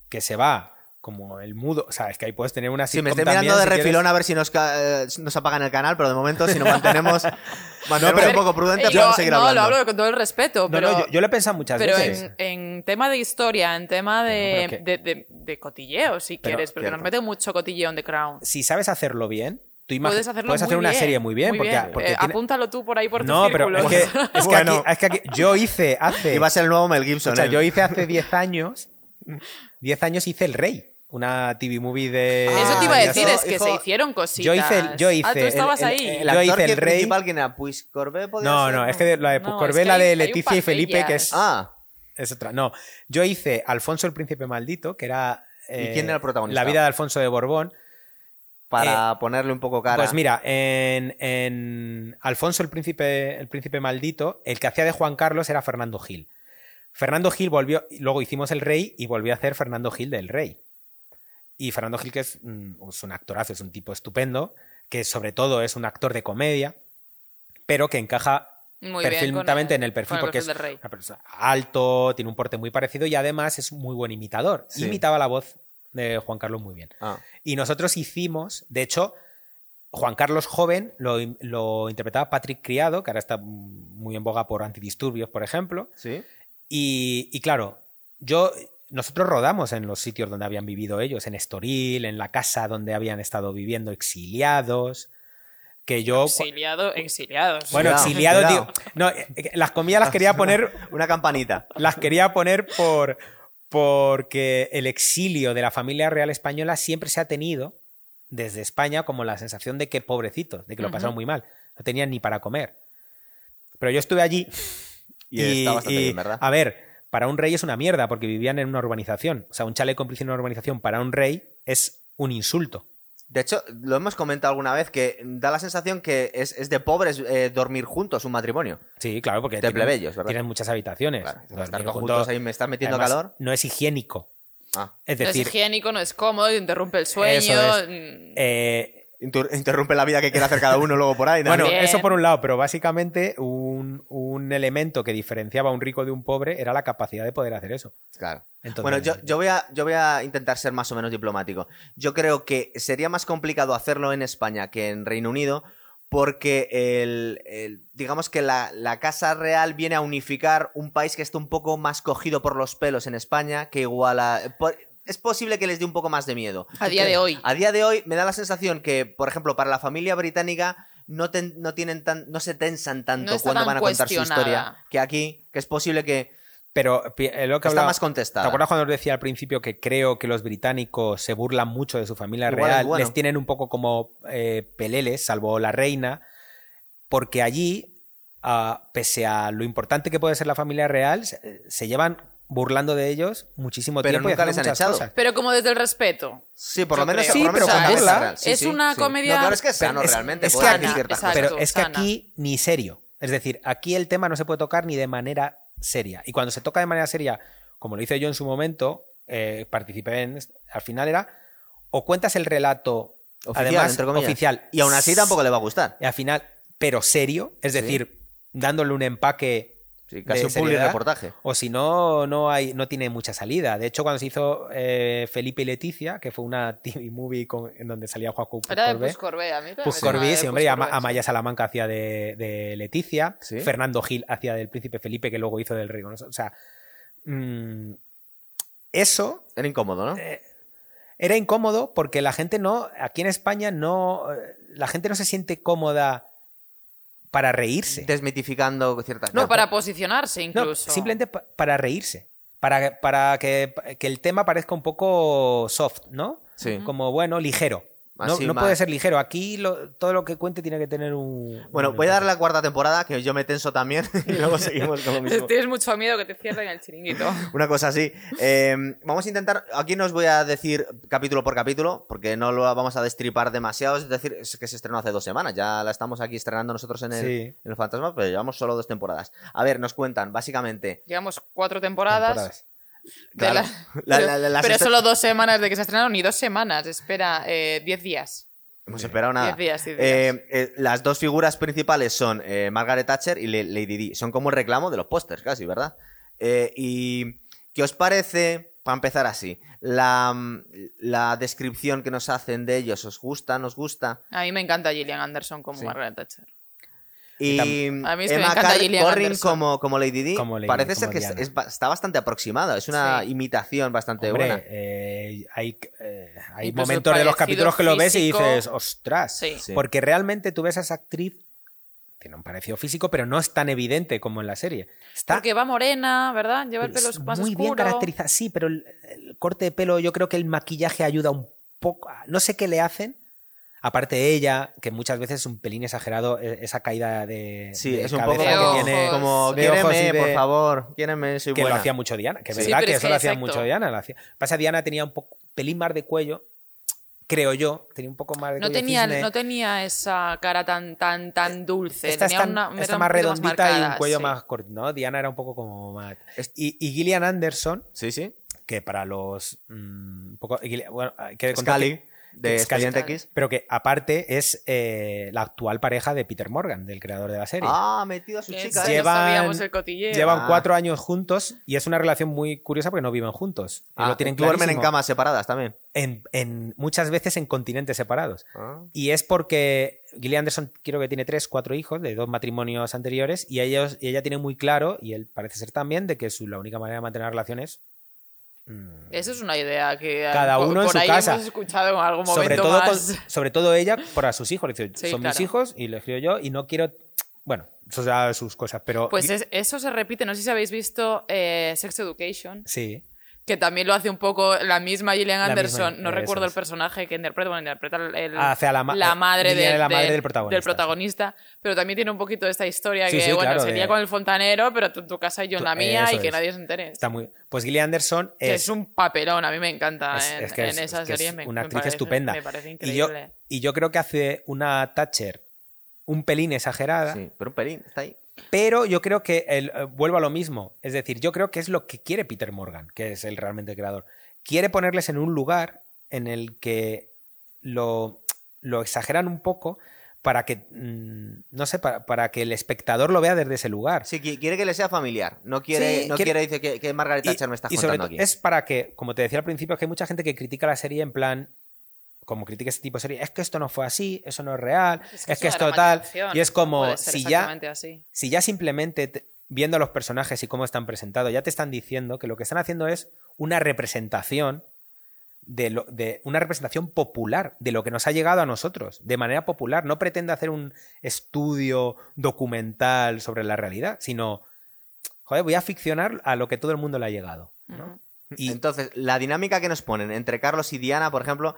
Speaker 3: que se va, como el mudo. O sea, es que ahí puedes tener una
Speaker 1: Sí, me estoy mirando
Speaker 3: también,
Speaker 1: de
Speaker 3: si quieres.
Speaker 1: refilón a ver si nos, eh, nos apagan el canal, pero de momento, si nos mantenemos, *laughs* mantenemos
Speaker 3: pero-
Speaker 1: un poco prudente,
Speaker 2: Eh,
Speaker 1: podemos seguir
Speaker 2: no,
Speaker 1: hablando.
Speaker 2: lo hablo con todo el respeto,
Speaker 3: No,
Speaker 2: pero...
Speaker 3: no, yo, yo lo he pensado muchas
Speaker 2: Pero
Speaker 3: veces.
Speaker 2: en, en tema de historia, en tema de,
Speaker 3: Pero,
Speaker 2: de, de- de cotilleo, si
Speaker 3: Pero,
Speaker 2: quieres, porque
Speaker 1: cierto.
Speaker 2: nos mete mucho cotilleo en The Crown.
Speaker 3: Si sabes hacerlo bien, tú
Speaker 2: Puedes hacerlo
Speaker 3: puedes
Speaker 2: muy
Speaker 3: hacer una
Speaker 2: bien,
Speaker 3: serie muy bien. porque,
Speaker 2: bien.
Speaker 3: porque
Speaker 2: Eh,
Speaker 3: tiene-
Speaker 2: Apúntalo tú por ahí por
Speaker 3: No,
Speaker 2: tus
Speaker 3: pero
Speaker 2: círculos.
Speaker 3: es que, es, que *laughs*
Speaker 1: Bueno.
Speaker 3: aquí, es que aquí- yo hice hace. *laughs*
Speaker 1: Iba a ser el nuevo Mel Gibson.
Speaker 3: o sea,
Speaker 1: ¿eh?
Speaker 3: yo hice hace 10 años. *laughs* 10 años hice El Rey, una TV movie de.
Speaker 2: Eso te iba a
Speaker 1: Ah,
Speaker 2: decir,
Speaker 1: eso,
Speaker 2: es que
Speaker 1: hijo,
Speaker 2: se hicieron cositas.
Speaker 3: Yo hice el- yo hice
Speaker 2: ah, tú estabas
Speaker 3: el-
Speaker 2: ahí.
Speaker 3: el-
Speaker 1: El
Speaker 3: yo
Speaker 1: actor
Speaker 3: hice
Speaker 1: que
Speaker 3: el rey-
Speaker 1: principal, ¿quién era? Pues Corbet podía
Speaker 3: No,
Speaker 1: ser,
Speaker 3: no, es que la de
Speaker 2: No,
Speaker 3: Puscorbé,
Speaker 2: es que
Speaker 3: la de Leticia y Felipe, que es.
Speaker 1: Ah,
Speaker 3: es otra. No, yo hice Alfonso el Príncipe Maldito, que era.
Speaker 1: ¿Y quién era el protagonista?
Speaker 3: La vida de Alfonso de Borbón.
Speaker 1: para ponerle un poco cara.
Speaker 3: Pues mira, en, en Alfonso el príncipe, el príncipe maldito, el que hacía de Juan Carlos era Fernando Gil. Fernando Gil volvió, luego hicimos el rey y volvió a hacer Fernando Gil del rey. Y Fernando Gil, que es, mm, es un actorazo, es un tipo estupendo, que sobre todo es un actor de comedia, pero que encaja
Speaker 2: Muy
Speaker 3: perfectamente en el perfil
Speaker 2: el
Speaker 3: porque es
Speaker 2: perfil del rey.
Speaker 3: una persona alto, tiene un porte muy parecido y además es un muy buen imitador.
Speaker 1: Sí.
Speaker 3: Imitaba la voz de Juan Carlos muy bien.
Speaker 1: Ah,
Speaker 3: Y nosotros hicimos, de hecho, Juan Carlos joven lo, lo interpretaba Patrick Criado, que ahora está muy en boga por antidisturbios, por ejemplo.
Speaker 1: sí.
Speaker 3: Y, y claro, yo, nosotros rodamos en los sitios donde habían vivido ellos, en Estoril, en la casa donde habían estado viviendo exiliados. Que yo.
Speaker 2: Exiliado, exiliados.
Speaker 3: Bueno,
Speaker 1: cuidado.
Speaker 3: digo. No, eh, eh, las comillas las quería *laughs* poner
Speaker 1: Una campanita.
Speaker 3: las quería poner por porque el exilio de la familia real española siempre se ha tenido desde España como la sensación de que pobrecitos, de que lo pasaron muy mal, no tenían ni para comer. Pero yo estuve allí
Speaker 1: Y, está bastante
Speaker 3: y,
Speaker 1: bien, ¿verdad?
Speaker 3: a ver, para un rey es una mierda porque vivían en una urbanización, o sea, un piscina en una urbanización para un rey es un insulto.
Speaker 1: De hecho, lo hemos comentado alguna vez que da la sensación que es, es de pobres eh, dormir juntos un matrimonio.
Speaker 3: Sí, claro, porque
Speaker 1: De
Speaker 3: tienen,
Speaker 1: plebeyos, ¿verdad?
Speaker 3: tienen muchas habitaciones.
Speaker 1: Claro, estar
Speaker 3: juntos,
Speaker 1: juntos ahí me estás metiendo
Speaker 3: además,
Speaker 1: calor.
Speaker 3: No es higiénico.
Speaker 1: Ah,
Speaker 3: Es
Speaker 2: no es
Speaker 3: decir,
Speaker 2: higiénico, no es cómodo, interrumpe el sueño.
Speaker 3: Eso es.
Speaker 2: mm,
Speaker 3: eh,
Speaker 1: interrumpe la vida que quiere hacer cada uno luego por ahí. ¿no?
Speaker 3: Bueno, eso por un lado, pero básicamente un, un elemento que diferenciaba a un rico de un pobre era la capacidad de poder hacer eso.
Speaker 1: Claro.
Speaker 3: Entonces-
Speaker 1: bueno, yo, yo, voy a, yo voy a intentar ser más o menos diplomático. Yo creo que sería más complicado hacerlo en España que en Reino Unido porque el, el- digamos que la, la Casa Real viene a unificar un país que está un poco más cogido por los pelos en España que igual a... por- es posible que les dé un poco más de miedo.
Speaker 2: A día de hoy.
Speaker 1: A día de hoy me da la sensación que, por ejemplo, para la familia británica no, ten- no tienen tan, no se tensan tanto
Speaker 2: No
Speaker 1: cuando
Speaker 2: tan
Speaker 1: van a contar su historia que aquí, que es posible que
Speaker 3: Pero eh, lo que
Speaker 1: está
Speaker 3: hablaba-
Speaker 1: más contestada.
Speaker 3: ¿Te acuerdas cuando os decía al principio que creo que los británicos se burlan mucho de su familia
Speaker 1: Igual
Speaker 3: real?
Speaker 1: bueno.
Speaker 3: Les tienen un poco como eh, peleles, salvo la reina, porque allí, ah, pese a lo importante que puede ser la familia real, se, se llevan burlando de ellos muchísimo
Speaker 1: Pero
Speaker 3: tiempo y
Speaker 1: nunca
Speaker 3: haciendo
Speaker 1: les han echado.
Speaker 3: cosas.
Speaker 2: Pero como desde el respeto.
Speaker 1: Sí, por lo menos.
Speaker 3: Sí, pero con
Speaker 1: es
Speaker 3: burla.
Speaker 1: Sí,
Speaker 2: Es
Speaker 1: sí,
Speaker 2: una
Speaker 1: sí.
Speaker 2: comedia-
Speaker 1: No, claro, es que es sano
Speaker 3: es-
Speaker 1: realmente.
Speaker 3: es que aquí-
Speaker 1: ciertas
Speaker 2: exacto.
Speaker 1: cosas.
Speaker 3: Pero es que
Speaker 2: sana.
Speaker 3: aquí ni serio. Es decir, aquí el tema no se puede tocar ni de manera seria. Y cuando se toca de manera seria, como lo hice yo en su momento, eh, participé en. Al final era. O cuentas el relato.
Speaker 1: Oficial,
Speaker 3: además,
Speaker 1: entre comillas.
Speaker 3: oficial.
Speaker 1: Y aún así tampoco le va a gustar.
Speaker 3: Y al final, pero serio, es
Speaker 1: Sí.
Speaker 3: decir, dándole un empaque.
Speaker 1: Sí, casi
Speaker 3: de
Speaker 1: un
Speaker 3: seriedad,
Speaker 1: reportaje.
Speaker 3: O si no, no hay, no tiene mucha salida. De hecho, cuando se hizo eh, Felipe y Leticia, que fue una *laughs* TV movie con- en donde salía Juanjo
Speaker 2: Era de
Speaker 3: Corbet,
Speaker 2: Puscorbé, a mí
Speaker 3: sí, hombre, y Ama-
Speaker 2: Puscorbé,
Speaker 3: Amaya Salamanca hacía de, de Leticia,
Speaker 1: Sí.
Speaker 3: Fernando Gil hacía del príncipe Felipe, que luego hizo del rey. ¿no? O sea, mm, eso
Speaker 1: Era incómodo, ¿no?
Speaker 3: Eh, era incómodo porque la gente no, aquí en España no, eh, la gente no se siente cómoda para reírse.
Speaker 1: Desmitificando ciertas
Speaker 2: No,
Speaker 1: cosas.
Speaker 2: para posicionarse
Speaker 3: No,
Speaker 2: incluso.
Speaker 3: simplemente pa- para reírse. Para, para que, que el tema parezca un poco soft, ¿no?
Speaker 1: Sí.
Speaker 3: Como, bueno, ligero. No,
Speaker 1: Así
Speaker 3: no
Speaker 1: más-
Speaker 3: puede ser ligero. Aquí lo- todo lo que cuente tiene que tener un.
Speaker 1: Bueno,
Speaker 3: un
Speaker 1: voy a dar la cuarta temporada, que yo me tenso también, *laughs* y luego seguimos con lo mismo. *laughs*
Speaker 2: Tienes mucho miedo que te cierren el chiringuito. *laughs*
Speaker 1: Una cosa así. Eh, vamos a intentar. Aquí no os voy a decir capítulo por capítulo, porque no lo vamos a destripar demasiado. Es decir, es que se estrenó hace dos semanas. Ya la estamos aquí estrenando nosotros en el,
Speaker 3: Sí.
Speaker 1: en el Fantasma, pero llevamos solo dos temporadas. A ver, nos cuentan, básicamente.
Speaker 2: Llevamos cuatro temporadas.
Speaker 3: Temporadas.
Speaker 2: De
Speaker 1: Claro. *laughs*
Speaker 2: la-
Speaker 1: La-
Speaker 2: pero
Speaker 1: la-
Speaker 2: pero solo dos semanas de que se estrenaron, ni dos semanas. Espera, eh, diez días.
Speaker 1: Hemos esperado nada.
Speaker 2: Diez días, diez días.
Speaker 1: Eh, eh, las dos figuras principales son eh, Margaret Thatcher y Le- Lady Di. Son como el reclamo de los pósters, casi, ¿verdad? ¿Y qué os parece, para empezar así, la, la descripción que nos hacen de ellos? ¿Os gusta? ¿Nos gusta?
Speaker 2: A mí me encanta Gillian Anderson como
Speaker 1: Sí.
Speaker 2: Margaret Thatcher.
Speaker 1: Y
Speaker 2: A mí
Speaker 1: Emma Corrin como, como Lady Di.
Speaker 3: Como Lady-
Speaker 1: parece ser que
Speaker 3: Diana.
Speaker 1: está bastante aproximada. Es una
Speaker 2: Sí.
Speaker 1: imitación bastante
Speaker 3: Hombre,
Speaker 1: buena.
Speaker 3: eh, hay, eh, hay momentos de los capítulos que lo ves y dices, ostras.
Speaker 2: Sí.
Speaker 1: Sí.
Speaker 3: Porque realmente tú ves a esa actriz, tiene un parecido físico, pero no es tan evidente como en la serie. Está
Speaker 2: Porque va morena, ¿verdad? Lleva el pelo
Speaker 3: es
Speaker 2: más
Speaker 3: muy
Speaker 2: oscuro.
Speaker 3: bien caracterizada. Sí, pero el, el corte de pelo, yo creo que el maquillaje ayuda un poco. No sé qué le hacen. Aparte de ella, que muchas veces es un pelín exagerado, e- esa caída de.
Speaker 1: Sí,
Speaker 3: de
Speaker 1: es un poco
Speaker 3: que tiene.
Speaker 1: como quiéreme,
Speaker 3: de-
Speaker 1: por favor, quiéreme, soy
Speaker 3: que
Speaker 1: buena.
Speaker 3: lo hacía mucho Diana, que es
Speaker 2: Sí,
Speaker 3: verdad que
Speaker 2: es
Speaker 3: eso
Speaker 2: que
Speaker 3: lo hacía mucho Diana. Lo hacía. Pasa Diana tenía un poco, pelín más de cuello, creo yo, tenía un poco más de
Speaker 2: No
Speaker 3: cuello
Speaker 2: tenía,
Speaker 3: cisne.
Speaker 2: no tenía esa cara tan, tan, tan dulce.
Speaker 3: Esta
Speaker 2: tenía
Speaker 3: está,
Speaker 2: una,
Speaker 3: está
Speaker 2: era
Speaker 3: más
Speaker 2: un poquito
Speaker 3: redondita y un
Speaker 2: marcada,
Speaker 3: cuello
Speaker 2: sí.
Speaker 3: más corto, ¿no? Diana era un poco como más... Y, y Gillian Anderson,
Speaker 1: Sí, sí.
Speaker 3: que para los... mm, un poco, Gillian- bueno, hay que contar
Speaker 1: Scully, de Expediente X.
Speaker 3: Pero que aparte es eh, la actual pareja de Peter Morgan, del creador de la serie.
Speaker 1: Ah, metido a su chica. ¿eh?
Speaker 2: ya
Speaker 3: Llevan-
Speaker 2: sabíamos el cotilleo.
Speaker 3: Llevan
Speaker 1: Ah.
Speaker 3: cuatro años juntos y es una relación muy curiosa porque no viven juntos. Y
Speaker 1: Ah,
Speaker 3: lo tienen
Speaker 1: duermen en camas separadas también.
Speaker 3: En, en- muchas veces en continentes separados.
Speaker 1: Ah.
Speaker 3: Y es porque Gillian Anderson creo que tiene tres, cuatro hijos de dos matrimonios anteriores y, ellos, y ella tiene muy claro, y él parece ser también, de que su, la única manera de mantener relaciones... mm,
Speaker 2: Esa es una idea que
Speaker 3: Cada
Speaker 2: por,
Speaker 3: uno en
Speaker 2: por
Speaker 3: su
Speaker 2: ahí
Speaker 3: casa.
Speaker 2: hemos escuchado en algún momento
Speaker 3: sobre, todo con-
Speaker 2: más.
Speaker 3: sobre todo ella para sus hijos.
Speaker 2: Sí,
Speaker 3: Son mis hijos y les crío yo y no quiero... Bueno, eso sus cosas, pero...
Speaker 2: Pues es- eso se repite, no sé si habéis visto eh, Sex Education,
Speaker 3: Sí.
Speaker 2: Que también lo hace un poco la misma Gillian
Speaker 3: La
Speaker 2: Anderson,
Speaker 3: misma,
Speaker 2: no recuerdo el
Speaker 3: es.
Speaker 2: personaje que interpreta, bueno, interpreta el, el-
Speaker 3: Hace a la ma-
Speaker 2: madre, de-
Speaker 3: es la
Speaker 2: de-
Speaker 3: madre del protagonista,
Speaker 2: del protagonista, pero también tiene un poquito de esta historia
Speaker 3: Sí,
Speaker 2: que,
Speaker 3: sí,
Speaker 2: bueno,
Speaker 3: claro,
Speaker 2: sería
Speaker 3: de-
Speaker 2: con el fontanero, pero tú en tu casa y yo en la mía y que
Speaker 3: es.
Speaker 2: nadie se entere.
Speaker 3: Está muy... Pues Gillian Anderson
Speaker 2: Que
Speaker 3: es...
Speaker 2: es un papelón, a mí me encanta
Speaker 3: es-
Speaker 2: en,
Speaker 3: es que
Speaker 2: en
Speaker 3: es-
Speaker 2: esa
Speaker 3: es que es
Speaker 2: serie. me-
Speaker 3: una
Speaker 2: me
Speaker 3: actriz
Speaker 2: parece-
Speaker 3: estupenda.
Speaker 2: Me parece
Speaker 3: y, yo,
Speaker 2: increíble.
Speaker 3: y yo creo que hace una Thatcher un pelín exagerada,
Speaker 1: Sí, pero un pelín, está ahí.
Speaker 3: Pero yo creo que el, eh, vuelvo a lo mismo. Es decir, yo creo que es lo que quiere Peter Morgan, que es el realmente creador. Quiere ponerles en un lugar en el que lo, lo exageran un poco para que, mm, no sé, para, para que el espectador lo vea desde ese lugar.
Speaker 1: Sí, qui- quiere que le sea familiar. No quiere,
Speaker 3: Sí,
Speaker 1: no
Speaker 3: quiere-
Speaker 1: quiere, dice que, que Margaret Thatcher me
Speaker 3: sobre
Speaker 1: contando aquí.
Speaker 3: es para que, como te decía al principio, que hay mucha gente que critica la serie en plan, como critica este tipo de serie, es que esto no fue así, eso no es real, es que,
Speaker 2: es una
Speaker 3: esto tal. Y es como si ya,
Speaker 2: así.
Speaker 3: si ya simplemente te- viendo a los personajes y cómo están presentados, ya te están diciendo que lo que están haciendo es una representación de, lo- de una representación popular de lo que nos ha llegado a nosotros, de manera popular. No pretende hacer un estudio documental sobre la realidad, sino, joder, voy a ficcionar a lo que todo el mundo le ha llegado. Y
Speaker 1: Entonces, la dinámica que nos ponen entre Carlos y Diana, por ejemplo,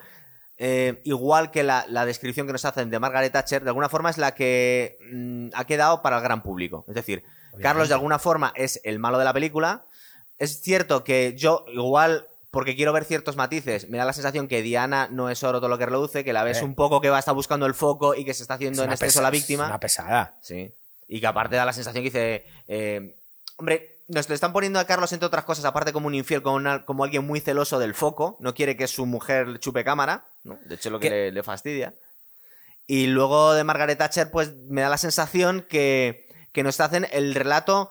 Speaker 1: eh, igual que la, la descripción que nos hacen de Margaret Thatcher, de alguna forma es la que mm, ha quedado para el gran público. Es decir, Carlos de alguna forma es el malo de la película, es cierto que yo igual porque quiero ver ciertos matices. Me da la sensación que Diana no es oro todo lo que reluce, que la ves
Speaker 3: Eh.
Speaker 1: un poco que va a estar buscando el foco y que se está haciendo
Speaker 3: Es
Speaker 1: en exceso la
Speaker 3: es
Speaker 1: víctima.
Speaker 3: Una pesada.
Speaker 1: Sí. Y que aparte da la sensación que dice. eh, hombre, nos le están poniendo a Carlos, entre otras cosas, aparte como un infiel, como, una- como alguien muy celoso del foco. No quiere que su mujer chupe cámara. ¿no? De hecho, lo que le fastidia. Y luego de Margaret Thatcher, pues me da la sensación que, que nos hacen el relato.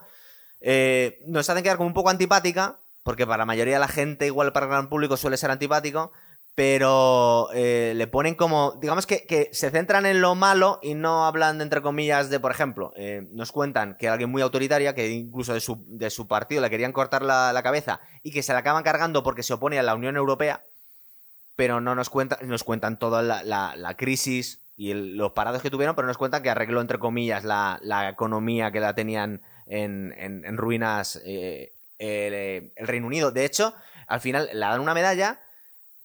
Speaker 1: eh, nos hacen quedar como un poco antipática. Porque para la mayoría de la gente, igual para el gran público, suele ser antipático pero eh, le ponen como, digamos que, se centran en lo malo y no hablan, entre comillas, de, por ejemplo, eh, nos cuentan que alguien muy autoritaria, que incluso de su, partido le querían cortar la, cabeza y que se la acaban cargando porque se opone a la Unión Europea, pero no nos cuentan, nos cuentan toda la, la- la crisis y los parados que tuvieron, pero nos cuentan que arregló, entre comillas, la, economía que la tenían en, ruinas eh, el Reino Unido. De hecho, al final le dan una medalla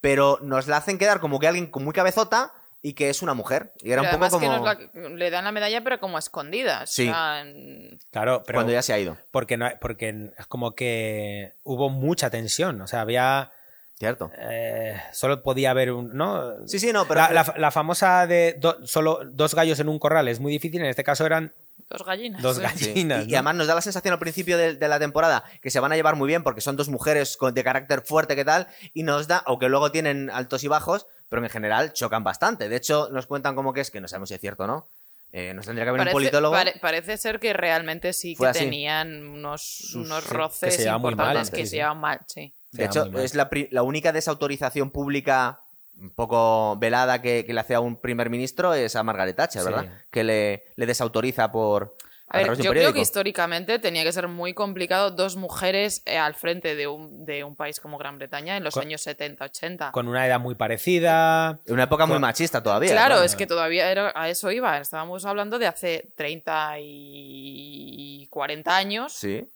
Speaker 1: pero nos la hacen quedar como que alguien con muy cabezota y que es una mujer. Y era
Speaker 2: Pero
Speaker 1: un poco como
Speaker 2: que nos la- le dan la medalla, pero como a escondidas.
Speaker 1: Sí.
Speaker 2: O sea, en-
Speaker 3: Claro, pero
Speaker 1: cuando ya se ha ido.
Speaker 3: porque, no, porque es como que hubo mucha tensión. O sea, había.
Speaker 1: Cierto.
Speaker 3: eh, solo podía haber un. ¿no?
Speaker 1: Sí, sí, no, pero...
Speaker 3: la, la- la famosa de do- solo dos gallos en un corral es muy difícil. En este caso eran
Speaker 2: dos gallinas.
Speaker 3: dos.
Speaker 2: Sí.
Speaker 3: gallinas.
Speaker 1: Y, además nos da la sensación al principio de, de la temporada que se van a llevar muy bien porque son dos mujeres con- de carácter fuerte que tal y nos da, aunque luego tienen altos y bajos, pero en general chocan bastante. De hecho, nos cuentan como que es, que no sabemos si es cierto o no. Eh, nos tendría que haber un politólogo.
Speaker 2: pare- parece ser que realmente sí que
Speaker 1: así.
Speaker 2: tenían unos, unos
Speaker 1: sí, que
Speaker 2: roces
Speaker 3: mal,
Speaker 2: importantes
Speaker 3: sí,
Speaker 2: que
Speaker 3: sí.
Speaker 2: se llevan mal, sí.
Speaker 1: De hecho, es la, la única desautorización pública un poco velada que, que le hace a un primer ministro es a Margaret Thatcher,
Speaker 3: Sí.
Speaker 1: ¿verdad? Que le, le desautoriza por...
Speaker 2: A ver, yo creo que históricamente tenía que ser muy complicado dos mujeres eh, al frente de un, de un país como Gran Bretaña en los
Speaker 3: Con-
Speaker 2: años 70-80.
Speaker 3: Con una edad muy parecida.
Speaker 1: En una época muy
Speaker 3: Con-
Speaker 1: machista todavía.
Speaker 2: Claro,
Speaker 1: ¿no?
Speaker 2: es que todavía era, a eso iba. Estábamos hablando de hace 30 y 40 años.
Speaker 1: Sí.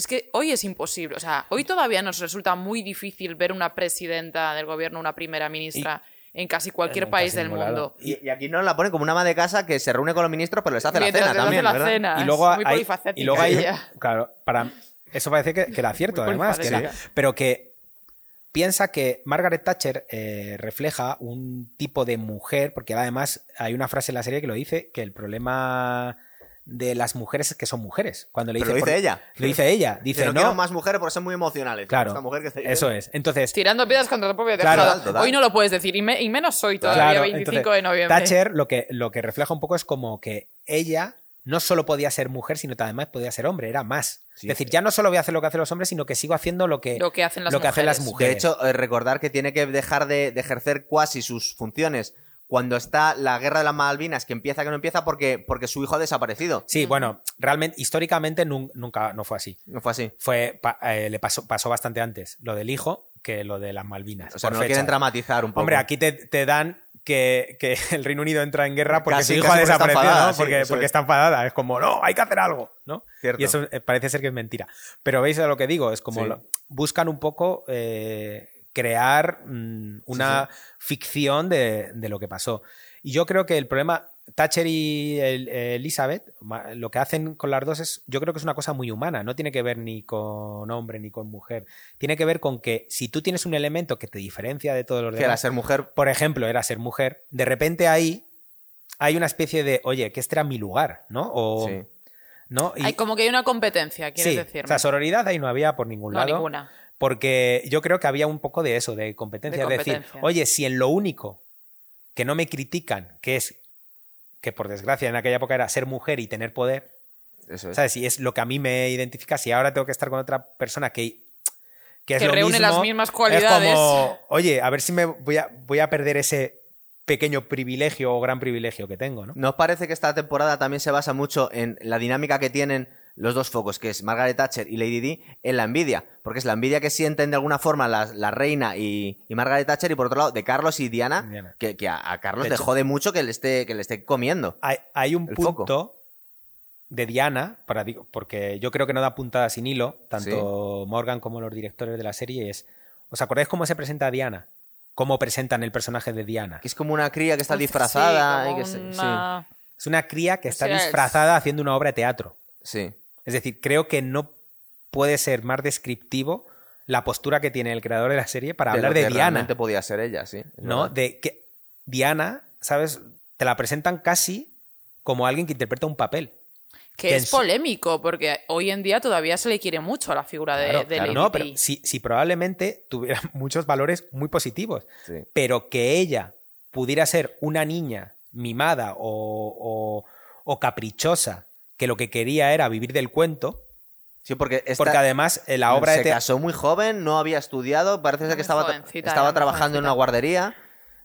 Speaker 2: Es que hoy es imposible. O sea, hoy todavía nos resulta muy difícil ver una presidenta del gobierno, una primera ministra en casi cualquier
Speaker 3: En
Speaker 2: país
Speaker 3: casi
Speaker 2: del mundo.
Speaker 1: Y, y aquí nos la ponen como una ama de casa que se reúne con los ministros, pero les hace
Speaker 2: Mientras
Speaker 1: la cena también,
Speaker 2: la
Speaker 1: ¿verdad?
Speaker 2: cena.
Speaker 3: Y
Speaker 2: es
Speaker 3: luego
Speaker 2: muy
Speaker 3: hay,
Speaker 2: polifacética
Speaker 3: y luego hay,
Speaker 2: ella.
Speaker 3: claro, para eso parece que, que era cierto
Speaker 2: Muy
Speaker 3: además, que era-
Speaker 2: polifacética.
Speaker 3: pero que piensa que Margaret Thatcher eh, refleja un tipo de mujer, porque además hay una frase en la serie que lo dice, que el problema de las mujeres es que son mujeres. Cuando le
Speaker 1: Pero
Speaker 3: dice
Speaker 1: lo dice
Speaker 3: por-
Speaker 1: ella.
Speaker 3: Lo dice ella, dice
Speaker 1: no,
Speaker 3: no,
Speaker 1: quiero más mujeres por ser muy emocionales.
Speaker 3: claro,
Speaker 1: Esta mujer que
Speaker 3: eso es. Entonces,
Speaker 2: Tirando piedras contra tu propio
Speaker 3: Claro,
Speaker 1: total.
Speaker 2: Hoy no lo puedes decir, y, me- y menos hoy todavía,
Speaker 3: Claro,
Speaker 2: 25
Speaker 3: entonces,
Speaker 2: de noviembre.
Speaker 3: Thatcher lo que, lo que refleja un poco es como que ella no solo podía ser mujer, sino que además podía ser hombre, era más.
Speaker 1: Sí.
Speaker 3: Es decir, ya no solo voy a hacer lo que hacen los hombres, sino que sigo haciendo lo que,
Speaker 2: Lo que hacen las
Speaker 3: lo que hacen las
Speaker 2: mujeres.
Speaker 3: mujeres.
Speaker 1: De hecho, eh, recordar que tiene que dejar de, de ejercer cuasi sus funciones cuando está la guerra de las Malvinas, que empieza que no empieza porque, porque su hijo ha desaparecido.
Speaker 3: Sí, bueno, realmente, históricamente nun- nunca no fue así.
Speaker 1: No fue así.
Speaker 3: Fue, pa- eh, le pasó, pasó bastante antes lo del hijo que lo de las Malvinas.
Speaker 1: O sea, no lo quieren dramatizar un poco.
Speaker 3: Hombre, aquí te, te dan que, que *laughs* el Reino Unido entra en guerra porque
Speaker 1: Casi,
Speaker 3: su hijo ha
Speaker 1: porque está
Speaker 3: desaparecido,
Speaker 1: enfadada,
Speaker 3: ¿no? Porque,
Speaker 1: es.
Speaker 3: está enfadada. Es como, no, hay que hacer algo, ¿no?
Speaker 1: Cierto.
Speaker 3: Y eso eh, parece ser que es mentira. Pero veis lo que digo, es como
Speaker 1: Sí.
Speaker 3: lo- buscan un poco eh, crear mm, una ficción de, de lo que pasó. Y yo creo que el problema, Thatcher y el- eh, Elizabeth, lo que hacen con las dos es, yo creo que es una cosa muy humana, no tiene que ver ni con hombre ni con mujer, tiene que ver con que si tú tienes un elemento que te diferencia de todos los
Speaker 1: que era
Speaker 3: demás,
Speaker 1: ser mujer.
Speaker 3: por ejemplo, era ser mujer, de repente ahí hay una especie de, oye, que este era mi lugar, ¿no? O,
Speaker 1: Sí.
Speaker 3: ¿no? Y-
Speaker 2: Hay como que hay una competencia, quieres
Speaker 3: sí,
Speaker 2: decirme.
Speaker 3: o sea, sororidad ahí no había por ningún
Speaker 2: no,
Speaker 3: lado.
Speaker 2: ninguna.
Speaker 3: Porque yo creo que había un poco de eso, de competencia.
Speaker 2: De
Speaker 3: Es decir, oye, si en lo único que no me critican, que es que por desgracia en aquella época era ser mujer y tener poder,
Speaker 1: Eso es.
Speaker 3: ¿sabes? Si es lo que a mí me identifica, si ahora tengo que estar con otra persona que, que es
Speaker 2: Que
Speaker 3: lo
Speaker 2: reúne
Speaker 3: mismo,
Speaker 2: las mismas cualidades.
Speaker 3: Es como, oye, a ver si me voy a, voy a perder ese pequeño privilegio o gran privilegio que tengo, ¿no?
Speaker 1: ¿Nos parece que esta temporada también se basa mucho en la dinámica que tienen los dos focos, que es Margaret Thatcher y Lady Di, en la envidia? Porque es la envidia que sienten de alguna forma la, la reina y, y Margaret Thatcher, y por otro lado, de Carlos y Diana,
Speaker 3: Diana.
Speaker 1: que, que a, a Carlos
Speaker 3: De
Speaker 1: le
Speaker 3: hecho-
Speaker 1: jode mucho que le esté, que le esté comiendo.
Speaker 3: Hay, hay un punto de Diana, para, digo, porque yo creo que no da puntada sin hilo, tanto Morgan como los directores de la serie, es, ¿os acordáis cómo se presenta a Diana? ¿Cómo presentan el personaje de Diana?
Speaker 1: Que es como una cría que está
Speaker 2: Sí,
Speaker 1: disfrazada.
Speaker 2: como
Speaker 1: y que se- sí,
Speaker 3: Es una cría que está disfrazada haciendo una obra de teatro.
Speaker 1: sí.
Speaker 3: Es decir, creo que no puede ser más descriptivo la postura que tiene el creador de la serie para hablar
Speaker 1: lo
Speaker 3: de
Speaker 1: que
Speaker 3: Diana.
Speaker 1: realmente podía ser ella, sí.
Speaker 3: ¿no?
Speaker 1: verdad.
Speaker 3: De que Diana, ¿sabes? Te la presentan casi como alguien que interpreta un papel.
Speaker 2: Que
Speaker 3: que
Speaker 2: es
Speaker 3: su-
Speaker 2: polémico, porque hoy en día todavía se le quiere mucho a la figura de,
Speaker 3: Claro,
Speaker 2: de
Speaker 3: claro,
Speaker 2: Lady
Speaker 3: no, pero si, si probablemente tuviera *laughs* muchos valores muy positivos,
Speaker 1: Sí.
Speaker 3: pero que ella pudiera ser una niña mimada o, o- o caprichosa, que lo que quería era vivir del cuento,
Speaker 1: Sí, porque, esta-
Speaker 3: porque además eh, la obra
Speaker 1: se
Speaker 3: de
Speaker 1: casó muy joven, no había estudiado, parece ser
Speaker 2: Muy
Speaker 1: que estaba, estaba trabajando en una guardería.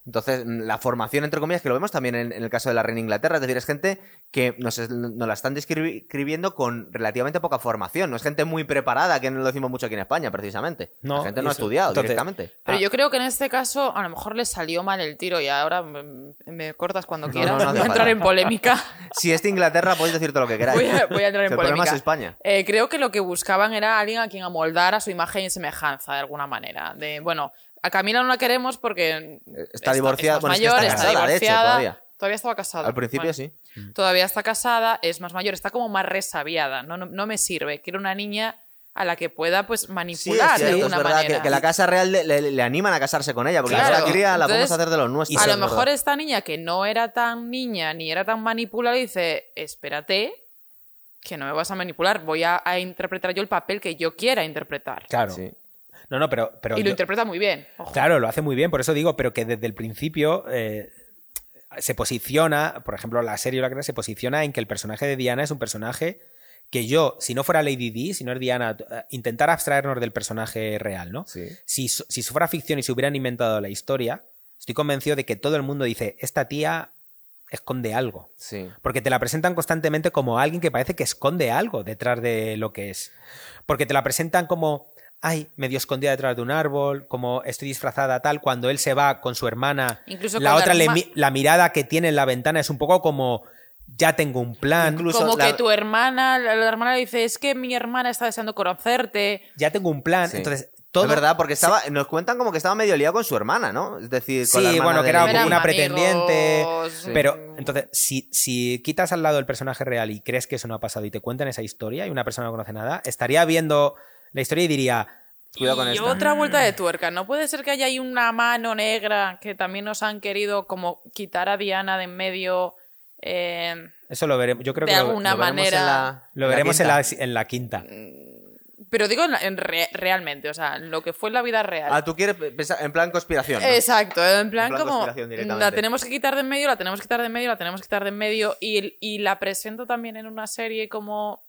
Speaker 1: Entonces, mm, la formación, entre comillas, que lo vemos también en, en el caso de la reina Inglaterra, es decir, es gente que nos, la están describi- describiendo con relativamente poca formación. No es gente muy preparada, que no lo decimos mucho aquí en España, precisamente.
Speaker 3: No,
Speaker 1: la gente no ha estudiado
Speaker 3: entonces-
Speaker 1: directamente.
Speaker 2: Pero
Speaker 3: Ah.
Speaker 2: yo creo que en este caso a lo mejor le salió mal el tiro y ahora me cortas cuando quieras.
Speaker 1: no, no hace
Speaker 2: voy a entrar en polémica. *laughs*
Speaker 1: Si es de Inglaterra, podéis decir todo lo que queráis.
Speaker 2: Voy a, voy a entrar en *laughs*
Speaker 1: El problema
Speaker 2: polémica.
Speaker 1: es España.
Speaker 2: Eh, creo que lo que buscaban era alguien a quien amoldar a su imagen y semejanza de alguna manera. De, bueno, a Camila no la queremos porque
Speaker 1: Está divorciada,
Speaker 2: es más
Speaker 1: bueno, es que
Speaker 2: mayor,
Speaker 1: está
Speaker 2: está,
Speaker 1: casada, de hecho,
Speaker 2: divorciada.
Speaker 1: todavía.
Speaker 2: Todavía estaba casada.
Speaker 1: Al principio
Speaker 2: Bueno,
Speaker 1: sí.
Speaker 2: Todavía está casada, es más mayor, está como más resabiada. No, no, no me sirve. Quiero una niña a la que pueda pues
Speaker 1: Sí, es
Speaker 2: manipular de
Speaker 1: cierto, es
Speaker 2: alguna
Speaker 1: verdad
Speaker 2: manera.
Speaker 1: que, que la Casa Real le, le- le animan a casarse con ella, porque
Speaker 2: Claro.
Speaker 1: la cría la podemos hacer de los nuestros.
Speaker 2: a
Speaker 1: es
Speaker 2: lo mejor
Speaker 1: verdad.
Speaker 2: esta niña que no era tan niña ni era tan manipulada dice, espérate, que no me vas a manipular, voy a, a interpretar yo el papel que yo quiera interpretar.
Speaker 3: Claro.
Speaker 1: Sí.
Speaker 3: No, no, pero... pero
Speaker 2: y lo
Speaker 3: yo-
Speaker 2: interpreta muy bien. ojo.
Speaker 3: Claro, lo hace muy bien, por eso digo, pero que desde el principio eh, se posiciona, por ejemplo, la serie o la que se posiciona en que el personaje de Diana es un personaje que yo, si no fuera Lady Di, si no es Diana, eh, intentar abstraernos del personaje real, ¿no?
Speaker 1: Sí.
Speaker 3: Si, si fuera ficción y se hubieran inventado la historia, estoy convencido de que todo el mundo dice, esta tía esconde algo.
Speaker 1: Sí.
Speaker 3: Porque te la presentan constantemente como alguien que parece que esconde algo detrás de lo que es. Porque te la presentan como, ay, medio escondida detrás de un árbol, como estoy disfrazada tal, cuando él se va con su hermana.
Speaker 2: Incluso
Speaker 3: la
Speaker 2: con la
Speaker 3: otra, le mi- la mirada que tiene en la ventana es un poco como, ya tengo un plan,
Speaker 1: Incluso
Speaker 2: Como
Speaker 1: la-
Speaker 2: que tu hermana, la, la hermana le dice, es que mi hermana está deseando conocerte.
Speaker 3: ya tengo un plan.
Speaker 1: Sí.
Speaker 3: Entonces, todo...
Speaker 1: Es verdad, porque estaba, nos cuentan como que estaba medio liado con su hermana, ¿no? Es decir, con
Speaker 3: Sí,
Speaker 1: la hermana
Speaker 3: bueno, que
Speaker 1: de
Speaker 3: era como una
Speaker 1: Di.
Speaker 3: pretendiente.
Speaker 2: Sí.
Speaker 3: Pero, entonces, si, si quitas al lado el personaje real y crees que eso no ha pasado y te cuentan esa historia y una persona no conoce nada, estaría viendo la historia y diría,
Speaker 1: Cuidado con
Speaker 2: y
Speaker 1: esta.
Speaker 2: otra vuelta de tuerca. No puede ser que haya ahí una mano negra que también nos han querido como quitar a Diana de en medio. eh,
Speaker 3: eso lo veremos. Yo creo
Speaker 2: de
Speaker 3: que lo-
Speaker 2: alguna
Speaker 1: Lo veremos
Speaker 2: manera.
Speaker 1: en la-
Speaker 3: Lo veremos en
Speaker 1: quinta.
Speaker 3: la, en la quinta.
Speaker 2: Pero digo en, en re- realmente, o sea, lo que fue en la vida real.
Speaker 1: Ah, tú quieres pensar en plan conspiración. ¿no?
Speaker 2: Exacto, en plan,
Speaker 1: En plan
Speaker 2: como la tenemos que quitar de en medio, la tenemos que quitar de en medio, la tenemos que quitar de en medio y, y la presento también en una serie como...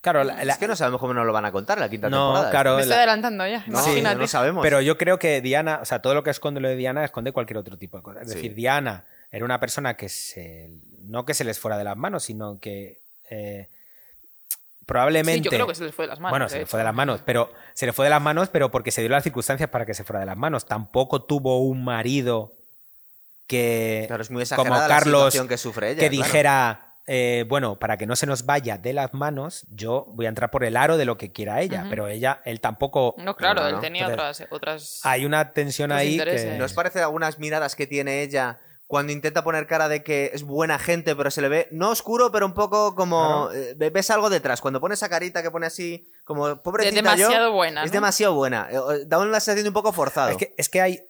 Speaker 3: Claro, la- la-
Speaker 1: Es que no sabemos cómo nos lo van a contar la quinta
Speaker 3: No,
Speaker 1: temporada.
Speaker 3: claro.
Speaker 2: Me
Speaker 3: la-
Speaker 2: estoy adelantando ya,
Speaker 1: No,
Speaker 2: imagínate.
Speaker 1: no sabemos.
Speaker 3: pero yo creo que Diana, o sea, todo lo que esconde lo de Diana esconde cualquier otro tipo de cosas. Es
Speaker 1: Sí.
Speaker 3: decir, Diana era una persona que se, no que se les fuera de las manos, sino que eh, probablemente...
Speaker 2: Sí, yo creo que se les fue de las manos.
Speaker 3: bueno, se le fue de las manos, pero se le fue de las manos, pero porque se dio las circunstancias para que se fuera de las manos. Tampoco tuvo un marido que,
Speaker 1: Claro, es muy
Speaker 3: como
Speaker 1: la
Speaker 3: Carlos,
Speaker 1: situación que sufre ella.
Speaker 3: que
Speaker 1: claro.
Speaker 3: dijera, eh, bueno, para que no se nos vaya de las manos, yo voy a entrar por el aro de lo que quiera ella, pero ella, él tampoco.
Speaker 2: No, claro,
Speaker 1: No,
Speaker 2: él tenía
Speaker 3: Entonces,
Speaker 2: otras, otras...
Speaker 3: Hay una tensión ahí que.
Speaker 1: ¿No os parece algunas miradas que tiene ella cuando intenta poner cara de que es buena gente, pero se le ve, no oscuro, pero un poco como. eh, ves algo detrás. Cuando pone esa carita que pone así, como pobrecita
Speaker 2: demasiado
Speaker 1: yo,
Speaker 2: buena,
Speaker 1: Es demasiado buena. Eh, Da una sensación un poco forzado.
Speaker 3: Es que, es que hay.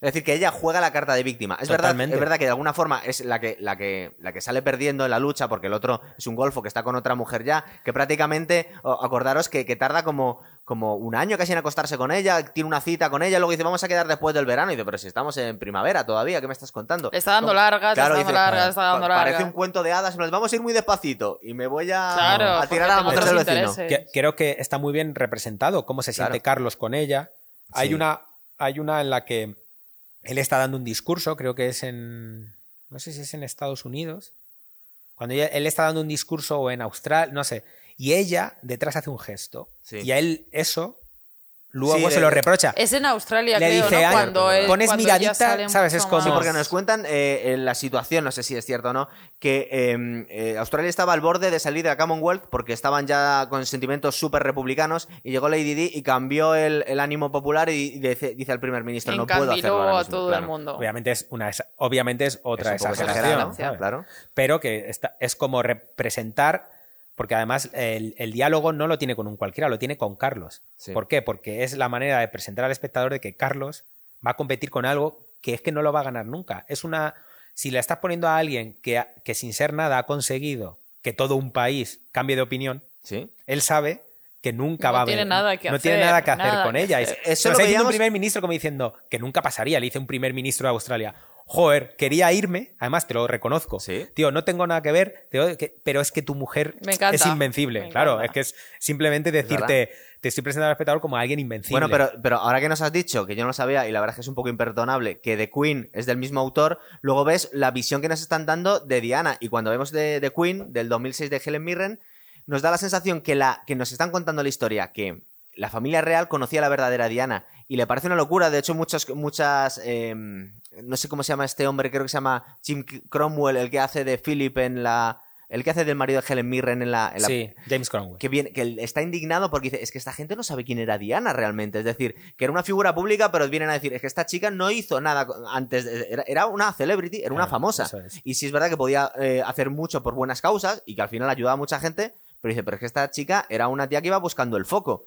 Speaker 1: Es decir, que ella juega la carta de víctima. Es verdad, es verdad que de alguna forma es la que, la, que, la que sale perdiendo en la lucha, porque el otro es un golfo que está con otra mujer ya, que prácticamente, acordaros que, que tarda como, como un año casi en acostarse con ella, tiene una cita con ella, luego dice, vamos a quedar después del verano. Y dice, pero si estamos en primavera todavía, ¿qué me estás contando?
Speaker 2: Le está dando
Speaker 1: Como-
Speaker 2: largas, le está dando
Speaker 1: dice,
Speaker 2: largas, está dando
Speaker 1: "Pa- Parece
Speaker 2: largas".
Speaker 1: un cuento de hadas, nos vamos a ir muy despacito y me voy a,
Speaker 2: Claro,
Speaker 1: tirar a la mujer del vecino.
Speaker 3: creo que está muy bien representado cómo se siente
Speaker 1: Claro.
Speaker 3: Carlos con ella. Hay,
Speaker 1: Sí.
Speaker 3: una, hay una en la que él está dando un discurso, creo que es en. No sé si es en Estados Unidos. Cuando ella- él está dando un discurso o en Australia, no sé. Y ella detrás hace un gesto.
Speaker 1: Sí.
Speaker 3: Y a él eso luego
Speaker 1: Sí,
Speaker 3: se lo reprocha.
Speaker 2: Es en Australia,
Speaker 3: Le
Speaker 2: creo,
Speaker 3: dice,
Speaker 2: ¿no?
Speaker 3: "Ay,
Speaker 2: Cuando él-
Speaker 3: pones
Speaker 2: cuando
Speaker 3: miradita, ¿sabes? Es como-
Speaker 1: Sí, porque nos cuentan eh, en la situación, no sé si es cierto o no, que eh, eh, Australia estaba al borde de salir de la Commonwealth porque estaban ya con sentimientos súper republicanos y llegó Lady Di y cambió el, el ánimo popular y dice, dice al primer ministro, no puedo hacerlo ahora
Speaker 2: a
Speaker 1: mismo",
Speaker 2: todo
Speaker 1: claro.
Speaker 2: el mundo.
Speaker 3: Obviamente es, una, obviamente es otra
Speaker 1: Es
Speaker 3: exageración.
Speaker 1: claro.
Speaker 3: Pero que está- es como representar porque además el, el diálogo no lo tiene con un cualquiera, lo tiene con Carlos.
Speaker 1: Sí.
Speaker 3: ¿Por qué? Porque es la manera de presentar al espectador de que Carlos va a competir con algo que es que no lo va a ganar nunca. Es una. Si le estás poniendo a alguien que, que sin ser nada ha conseguido que todo un país cambie de opinión,
Speaker 1: Sí.
Speaker 3: él sabe que nunca
Speaker 2: No
Speaker 3: va a hacer-
Speaker 2: nada que
Speaker 3: no
Speaker 2: hacer,
Speaker 3: tiene nada que hacer
Speaker 2: nada
Speaker 3: con
Speaker 2: que
Speaker 3: ella.
Speaker 2: hacer.
Speaker 3: Es-
Speaker 1: Eso lo
Speaker 3: está diciendo un
Speaker 1: veíamos-
Speaker 3: primer ministro como diciendo que nunca pasaría. Le dice un primer ministro de Australia. Joder, quería irme, además te lo reconozco.
Speaker 1: Sí.
Speaker 3: Tío, no tengo nada que ver, te- que- pero es que tu mujer
Speaker 2: Me encanta,
Speaker 3: es invencible.
Speaker 2: me
Speaker 3: claro,
Speaker 2: encanta.
Speaker 3: es que es simplemente decirte, te estoy presentando al espectador como alguien invencible.
Speaker 1: Bueno, pero, pero ahora que nos has dicho, que yo no lo sabía, y la verdad es que es un poco imperdonable, que The Queen es del mismo autor, luego ves la visión que nos están dando de Diana. Y cuando vemos de The Queen, del 2006 de Helen Mirren, nos da la sensación que, la, que nos están contando la historia, que la familia real conocía la verdadera Diana. Y le parece una locura. De hecho, muchos, muchas. eh, no sé cómo se llama este hombre, creo que se llama Jim Cromwell, el que hace de Philip en la. El que hace del marido de Helen Mirren en la. en la-
Speaker 3: sí, James Cromwell.
Speaker 1: que, viene, que está indignado porque dice, es que esta gente no sabe quién era Diana realmente. Es decir, que era una figura pública, pero vienen a decir, es que esta chica no hizo nada antes. de- era, era una celebrity, era una famosa.
Speaker 3: es.
Speaker 1: Y sí es verdad que podía eh, hacer mucho por buenas causas y que al final ayudaba a mucha gente, pero dice, pero es que esta chica era una tía que iba buscando el foco.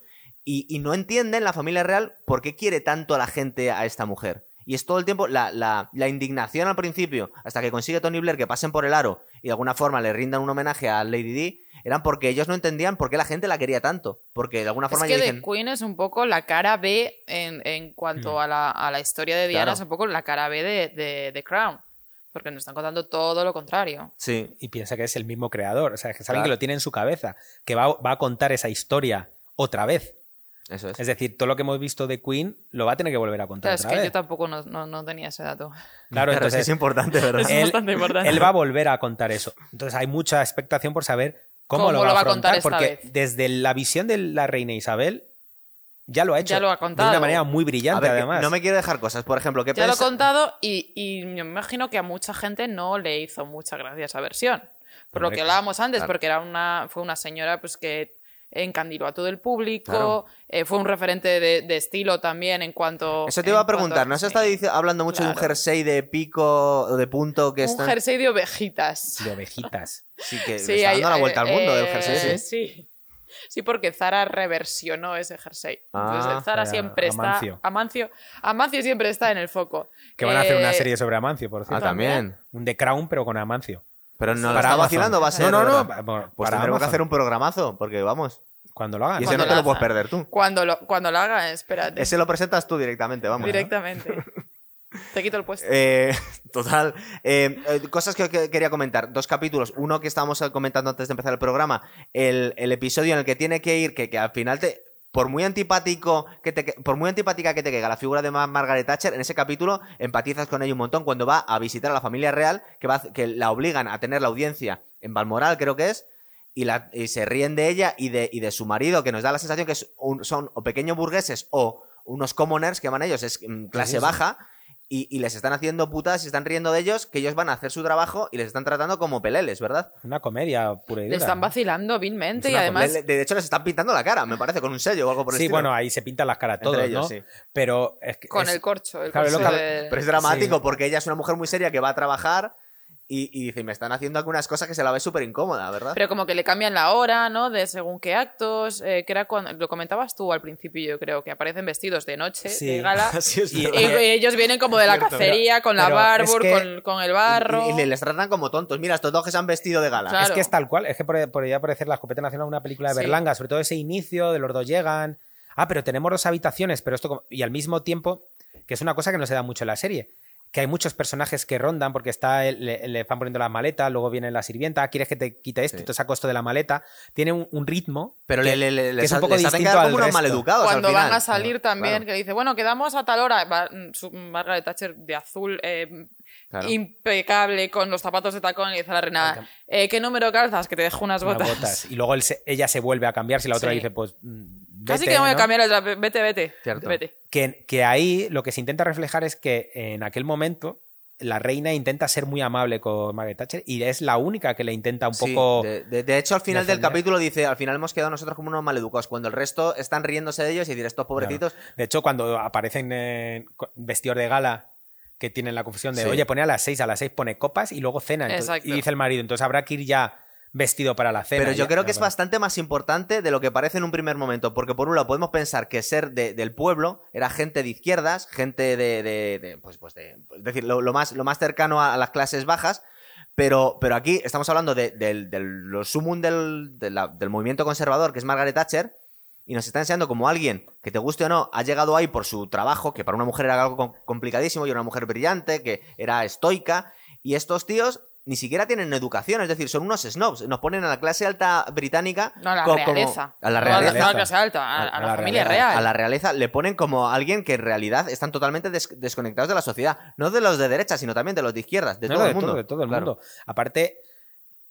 Speaker 1: Y, y no entienden la familia real por qué quiere tanto a la gente a esta mujer. Y es todo el tiempo la, la- la indignación al principio, hasta que consigue Tony Blair que pasen por el aro y de alguna forma le rindan un homenaje a Lady Di, eran porque ellos no entendían por qué la gente la quería tanto. Porque de alguna
Speaker 2: Es
Speaker 1: forma
Speaker 2: que
Speaker 1: ellos
Speaker 2: The
Speaker 1: dicen,
Speaker 2: Queen es un poco la cara B en, en cuanto a, la, a la historia de Diana,
Speaker 1: Claro.
Speaker 2: es un poco la cara B de, de, de Crown. Porque nos están contando todo lo contrario.
Speaker 1: sí,
Speaker 3: Y piensa que es el mismo creador. O sea, que saben
Speaker 1: Claro.
Speaker 3: que lo tiene en su cabeza. Que va, va a contar esa historia otra vez.
Speaker 1: Eso es.
Speaker 3: Es decir, todo lo que hemos visto de Queen lo va a tener que volver a contar
Speaker 2: Claro, es que
Speaker 3: vez.
Speaker 2: yo tampoco no, no- no tenía ese dato.
Speaker 3: Claro,
Speaker 1: Claro, es que
Speaker 3: entonces
Speaker 1: es importante, ¿verdad?
Speaker 2: Es
Speaker 3: él,
Speaker 2: bastante importante.
Speaker 3: él va a volver a contar eso. Entonces hay mucha expectación por saber cómo,
Speaker 2: ¿Cómo
Speaker 3: lo va
Speaker 2: lo
Speaker 3: a
Speaker 2: va a contar
Speaker 3: afrontar,
Speaker 2: esta
Speaker 3: porque
Speaker 2: vez?
Speaker 3: desde la visión de la reina Isabel ya lo ha hecho
Speaker 2: Ya lo ha
Speaker 3: de
Speaker 2: contado.
Speaker 3: una manera muy brillante
Speaker 1: ver, que
Speaker 3: además.
Speaker 1: no me quiero dejar cosas. Por ejemplo, ¿qué
Speaker 2: Ya lo he contado y, y me imagino que a mucha gente no le hizo mucha gracia esa versión. Por lo que hablábamos antes,
Speaker 1: claro.
Speaker 2: porque era una, fue una señora pues que encandiló a todo el público,
Speaker 1: Claro.
Speaker 2: eh, fue un referente de, de estilo también en cuanto...
Speaker 1: Eso te iba a preguntar,
Speaker 2: cuanto-
Speaker 1: ¿no se está hablando mucho de un jersey de pico o de punto que
Speaker 2: Un
Speaker 1: está...
Speaker 2: jersey de ovejitas.
Speaker 3: De ovejitas.
Speaker 1: Sí, que *laughs*
Speaker 2: Sí,
Speaker 1: está
Speaker 2: hay-
Speaker 1: dando la vuelta al mundo
Speaker 2: eh,
Speaker 1: del jersey, sí.
Speaker 2: sí. Sí, porque Zara reversionó ese jersey. Entonces,
Speaker 1: Ah,
Speaker 2: Zara
Speaker 3: eh,
Speaker 2: siempre
Speaker 3: Amancio.
Speaker 2: está. Amancio. Amancio siempre está en el foco.
Speaker 3: Que van a hacer una
Speaker 2: Eh,
Speaker 3: serie sobre Amancio, por
Speaker 1: Ah,
Speaker 3: cierto.
Speaker 1: también.
Speaker 3: Un The Crown, pero con Amancio.
Speaker 1: Pero no
Speaker 3: Para
Speaker 1: está
Speaker 3: Amazon.
Speaker 1: vacilando, va a ser.
Speaker 3: No, no, no. Bueno,
Speaker 1: Pues
Speaker 3: para
Speaker 1: tendremos que hacer un programazo, porque vamos.
Speaker 3: Cuando lo hagan.
Speaker 1: Y ese no te lo puedes perder tú.
Speaker 2: Cuando lo, cuando lo haga, espérate.
Speaker 1: Ese lo presentas tú directamente, vamos.
Speaker 2: Directamente. *laughs* Te quito el puesto.
Speaker 1: Eh, *laughs* total. Eh, eh, cosas que, que quería comentar. Dos capítulos. Uno que estábamos comentando antes de empezar el programa. El, el episodio en el que tiene que ir, que, que al final te. Por muy antipático que te, por muy antipática que te caiga la figura de Ma- Margaret Thatcher, en ese capítulo empatizas con ella un montón cuando va a visitar a la familia real, que, va, que la obligan a tener la audiencia en Balmoral, creo que es, y, la, y se ríen de ella y de, y de su marido, que nos da la sensación que es un- son o pequeños burgueses o unos commoners que van ellos, es mm, clase baja, y, y les están haciendo putas y están riendo de ellos, que ellos van a hacer su trabajo y les están tratando como peleles, ¿verdad?
Speaker 3: Una comedia pura y
Speaker 2: Le
Speaker 3: dura.
Speaker 2: están vacilando vilmente
Speaker 1: Es
Speaker 2: y además.
Speaker 1: de, de hecho, les están pintando la cara, me parece, con un sello o algo por el
Speaker 3: Sí,
Speaker 1: estilo.
Speaker 3: bueno, ahí se pintan las caras todos,
Speaker 1: ellos,
Speaker 3: ¿no?
Speaker 1: sí.
Speaker 3: Pero es que
Speaker 2: Con
Speaker 3: es-
Speaker 2: el corcho. El
Speaker 3: Claro,
Speaker 2: corcho de-
Speaker 1: Pero es dramático
Speaker 3: Sí.
Speaker 1: porque ella es una mujer muy seria que va a trabajar y, y dice, me están haciendo algunas cosas que se la ve súper incómoda, ¿verdad?
Speaker 2: Pero como que le cambian la hora, ¿no? De según qué actos. eh, que era cuando. Lo comentabas tú al principio, yo creo, que aparecen vestidos de noche,
Speaker 3: Sí.
Speaker 2: de gala. *laughs*
Speaker 1: Es
Speaker 3: Y-
Speaker 2: Y, ellos vienen como de la
Speaker 1: Cierto.
Speaker 2: cacería, con la
Speaker 3: es que-
Speaker 2: con, con el barro.
Speaker 1: Y, y les tratan como tontos. Mira, estos dos que se han vestido de gala.
Speaker 2: Claro.
Speaker 3: Es que es tal cual, es que por- podría parecer La Escopeta Nacional una película de
Speaker 2: Sí.
Speaker 3: Berlanga, sobre todo ese inicio de los dos llegan. Ah, pero tenemos dos habitaciones, pero esto. como- Y al mismo tiempo, que es una cosa que no se da mucho en la serie, que hay muchos personajes que rondan porque está le, le van poniendo las maletas, luego viene la sirvienta, quieres que te quite esto,
Speaker 1: Sí.
Speaker 3: te saco esto de la maleta. Tiene un, un ritmo.
Speaker 1: Pero
Speaker 3: que-
Speaker 1: le, le, le-
Speaker 3: que
Speaker 1: les,
Speaker 3: es un poco distinto al
Speaker 1: como unos
Speaker 3: resto.
Speaker 1: maleducados
Speaker 2: Cuando
Speaker 1: al final.
Speaker 2: van a salir también,
Speaker 1: Claro.
Speaker 2: que dice, bueno, quedamos a tal hora. Va, mm, su- Margaret Thatcher de azul, eh,
Speaker 1: Claro.
Speaker 2: impecable, con los zapatos de tacón, y dice a la reina, eh, ¿qué número calzas? Que te dejo unas
Speaker 3: unas
Speaker 2: botas.
Speaker 3: botas. Y luego él se- ella se vuelve a cambiar si la otra
Speaker 2: Sí.
Speaker 3: dice, pues.
Speaker 2: Casi
Speaker 3: vete,
Speaker 2: que me voy a cambiar otra. Vete, vete.
Speaker 1: Cierto.
Speaker 2: Vete.
Speaker 3: que, que ahí lo que se intenta reflejar es que en aquel momento la reina intenta ser muy amable con Margaret Thatcher y es la única que le intenta un
Speaker 1: Sí,
Speaker 3: poco...
Speaker 1: de, de- de hecho, al final del capítulo dice, al final hemos quedado nosotros como unos maleducados, cuando el resto están riéndose de ellos y decir, estos pobrecitos...
Speaker 3: De hecho, cuando aparecen en co- vestidos de gala que tienen la confusión de,
Speaker 1: Sí.
Speaker 3: oye, pone a las seis, a las seis pone copas y luego cena. Entonces- y dice el marido, entonces habrá que ir ya vestido para la cena.
Speaker 1: Pero yo
Speaker 3: ya-
Speaker 1: creo que es
Speaker 3: bueno.
Speaker 1: bastante más importante de lo que parece en un primer momento, porque por un lado podemos pensar que ser de- del pueblo era gente de izquierdas, gente de, de- de, pues, pues de, es decir, lo, lo más, lo más cercano a, a las clases bajas, pero, pero aquí estamos hablando de, del, lo sumum del, la- del movimiento conservador, que es Margaret Thatcher, y nos está enseñando como alguien, que te guste o no, ha llegado ahí por su trabajo, que para una mujer era algo com- complicadísimo, y era una mujer brillante, que era estoica, y estos tíos ni siquiera tienen educación, es decir, son unos snobs, nos ponen a la clase alta británica
Speaker 2: No, a la
Speaker 1: co- como-
Speaker 2: realeza.
Speaker 1: a la
Speaker 2: No,
Speaker 1: realeza.
Speaker 2: No, a la clase alta, a,
Speaker 3: A-
Speaker 2: a
Speaker 3: a
Speaker 2: la,
Speaker 3: la
Speaker 2: familia
Speaker 3: realeza.
Speaker 2: real.
Speaker 1: A la realeza le ponen como alguien que en realidad están totalmente des- desconectados de la sociedad. No de los de derecha, sino también de los de izquierdas, de
Speaker 3: No,
Speaker 1: todo
Speaker 3: de
Speaker 1: el mundo.
Speaker 3: Todo, de todo el
Speaker 1: Claro.
Speaker 3: mundo. Aparte,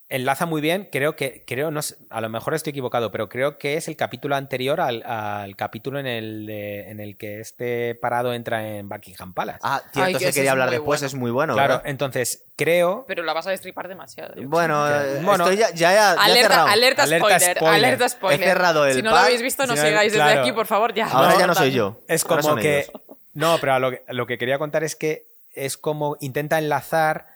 Speaker 3: enlaza muy bien, creo que, creo, no sé, a lo mejor estoy equivocado, pero creo que es el capítulo anterior al, al capítulo en el, de- en el que este parado entra en Buckingham Palace.
Speaker 1: Ah, cierto,
Speaker 2: Ay, que
Speaker 1: se quería hablar después,
Speaker 2: bueno.
Speaker 1: es muy bueno.
Speaker 3: claro,
Speaker 1: ¿verdad?
Speaker 3: entonces creo.
Speaker 2: Pero la vas a destripar demasiado.
Speaker 1: Bueno, eh,
Speaker 3: Bueno,
Speaker 1: estoy ya, ya, ya he
Speaker 2: Alerta,
Speaker 1: cerrado.
Speaker 2: alerta,
Speaker 3: Alerta
Speaker 2: spoiler,
Speaker 3: spoiler.
Speaker 2: alerta spoiler.
Speaker 1: He cerrado el
Speaker 2: si no
Speaker 1: pack,
Speaker 2: lo habéis visto, no
Speaker 3: si no-
Speaker 2: sigáis desde aquí, por favor, ya.
Speaker 1: Ahora ya no soy yo.
Speaker 3: Es como que.
Speaker 1: ellos.
Speaker 3: No, pero a lo, que, lo que quería contar es que es como intenta enlazar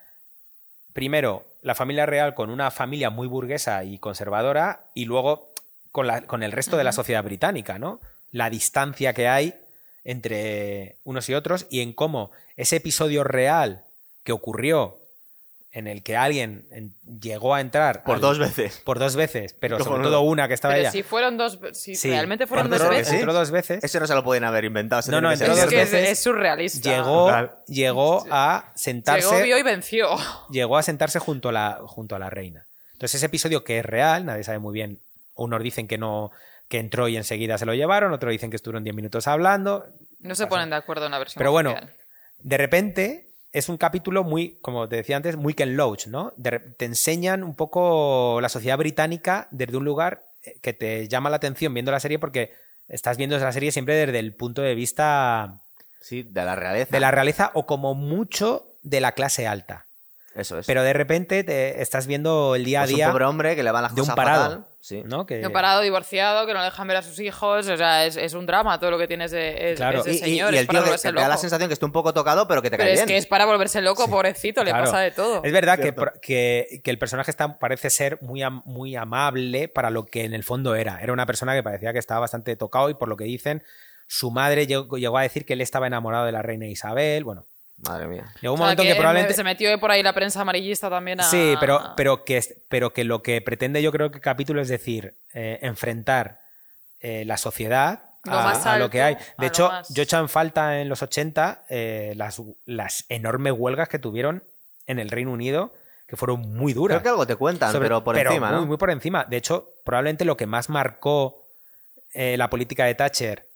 Speaker 3: primero la familia real con una familia muy burguesa y conservadora y luego con, la- con el resto de la sociedad británica, ¿no? La distancia que hay entre unos y otros y en cómo ese episodio real que ocurrió en el que alguien en- llegó a entrar
Speaker 1: Por
Speaker 3: al-
Speaker 1: dos veces.
Speaker 3: por dos veces, pero sobre todo una que estaba
Speaker 2: Pero
Speaker 3: ella.
Speaker 2: si fueron dos, si
Speaker 3: Sí,
Speaker 2: realmente fueron
Speaker 1: entró-
Speaker 2: dos veces.
Speaker 3: entró dos veces.
Speaker 1: Ese no se lo pueden haber inventado.
Speaker 3: No, no, entró
Speaker 2: Es
Speaker 3: dos
Speaker 1: cierto.
Speaker 2: que es,
Speaker 3: veces
Speaker 2: es surrealista.
Speaker 3: llegó, llegó a sentarse
Speaker 2: Llegó, vio y venció. *laughs*
Speaker 3: llegó a sentarse junto a la, junto a la reina. Entonces, ese episodio que es real, nadie sabe muy bien. Unos dicen que no, que entró y enseguida se lo llevaron, otros dicen que estuvieron 10 minutos hablando.
Speaker 2: No se ponen de acuerdo en la versión
Speaker 3: Pero bueno,
Speaker 2: oficial.
Speaker 3: de repente es un capítulo muy, como te decía antes, muy Ken Loach, ¿no? De te enseñan un poco la sociedad británica desde un lugar eh, que te llama la atención viendo la serie porque estás viendo la serie siempre desde el punto de vista
Speaker 1: Sí, de la realeza.
Speaker 3: de la realeza o como mucho de la clase alta.
Speaker 1: Eso es.
Speaker 3: Pero de repente te estás viendo el día a día
Speaker 1: un pobre hombre que le van las
Speaker 3: de un parado,
Speaker 1: fatal. Sí.
Speaker 3: ¿no? Que,
Speaker 2: No parado, divorciado, que no le dejan ver a sus hijos. O sea, es, es un drama todo lo que tienes de, es-
Speaker 3: Claro.
Speaker 2: ese
Speaker 1: Y, y-
Speaker 2: señor.
Speaker 1: y
Speaker 2: es
Speaker 1: el
Speaker 2: para
Speaker 1: tío te da la
Speaker 2: loco.
Speaker 1: sensación que está un poco tocado, pero que te
Speaker 2: Pero
Speaker 1: cae
Speaker 2: es
Speaker 1: bien.
Speaker 2: que es para volverse loco, pobrecito, le
Speaker 3: Claro.
Speaker 2: pasa de todo.
Speaker 3: Es verdad que, que, que el personaje está, parece ser muy, am- muy amable para lo que en el fondo era. Era una persona que parecía que estaba bastante tocado y por lo que dicen, su madre llegó, llegó a decir que él estaba enamorado de la reina Isabel. Bueno,
Speaker 1: Madre mía.
Speaker 3: llegó un
Speaker 2: O sea,
Speaker 3: momento que, probablemente...
Speaker 2: Se metió por ahí la prensa amarillista también a...
Speaker 3: Sí, pero, pero, que, es- pero que lo que pretende yo creo que el capítulo es decir, eh, enfrentar eh, la sociedad
Speaker 2: Lo
Speaker 3: a,
Speaker 2: más
Speaker 3: a lo que hay. De hecho,
Speaker 2: más-
Speaker 3: yo en falta en los 80 eh, las, las enormes huelgas que tuvieron en el Reino Unido, que fueron muy duras.
Speaker 1: Creo que algo te cuentan,
Speaker 3: Sobre-
Speaker 1: pero por encima,
Speaker 3: muy,
Speaker 1: ¿no?
Speaker 3: muy por encima. De hecho, probablemente lo que más marcó eh, la política de Thatcher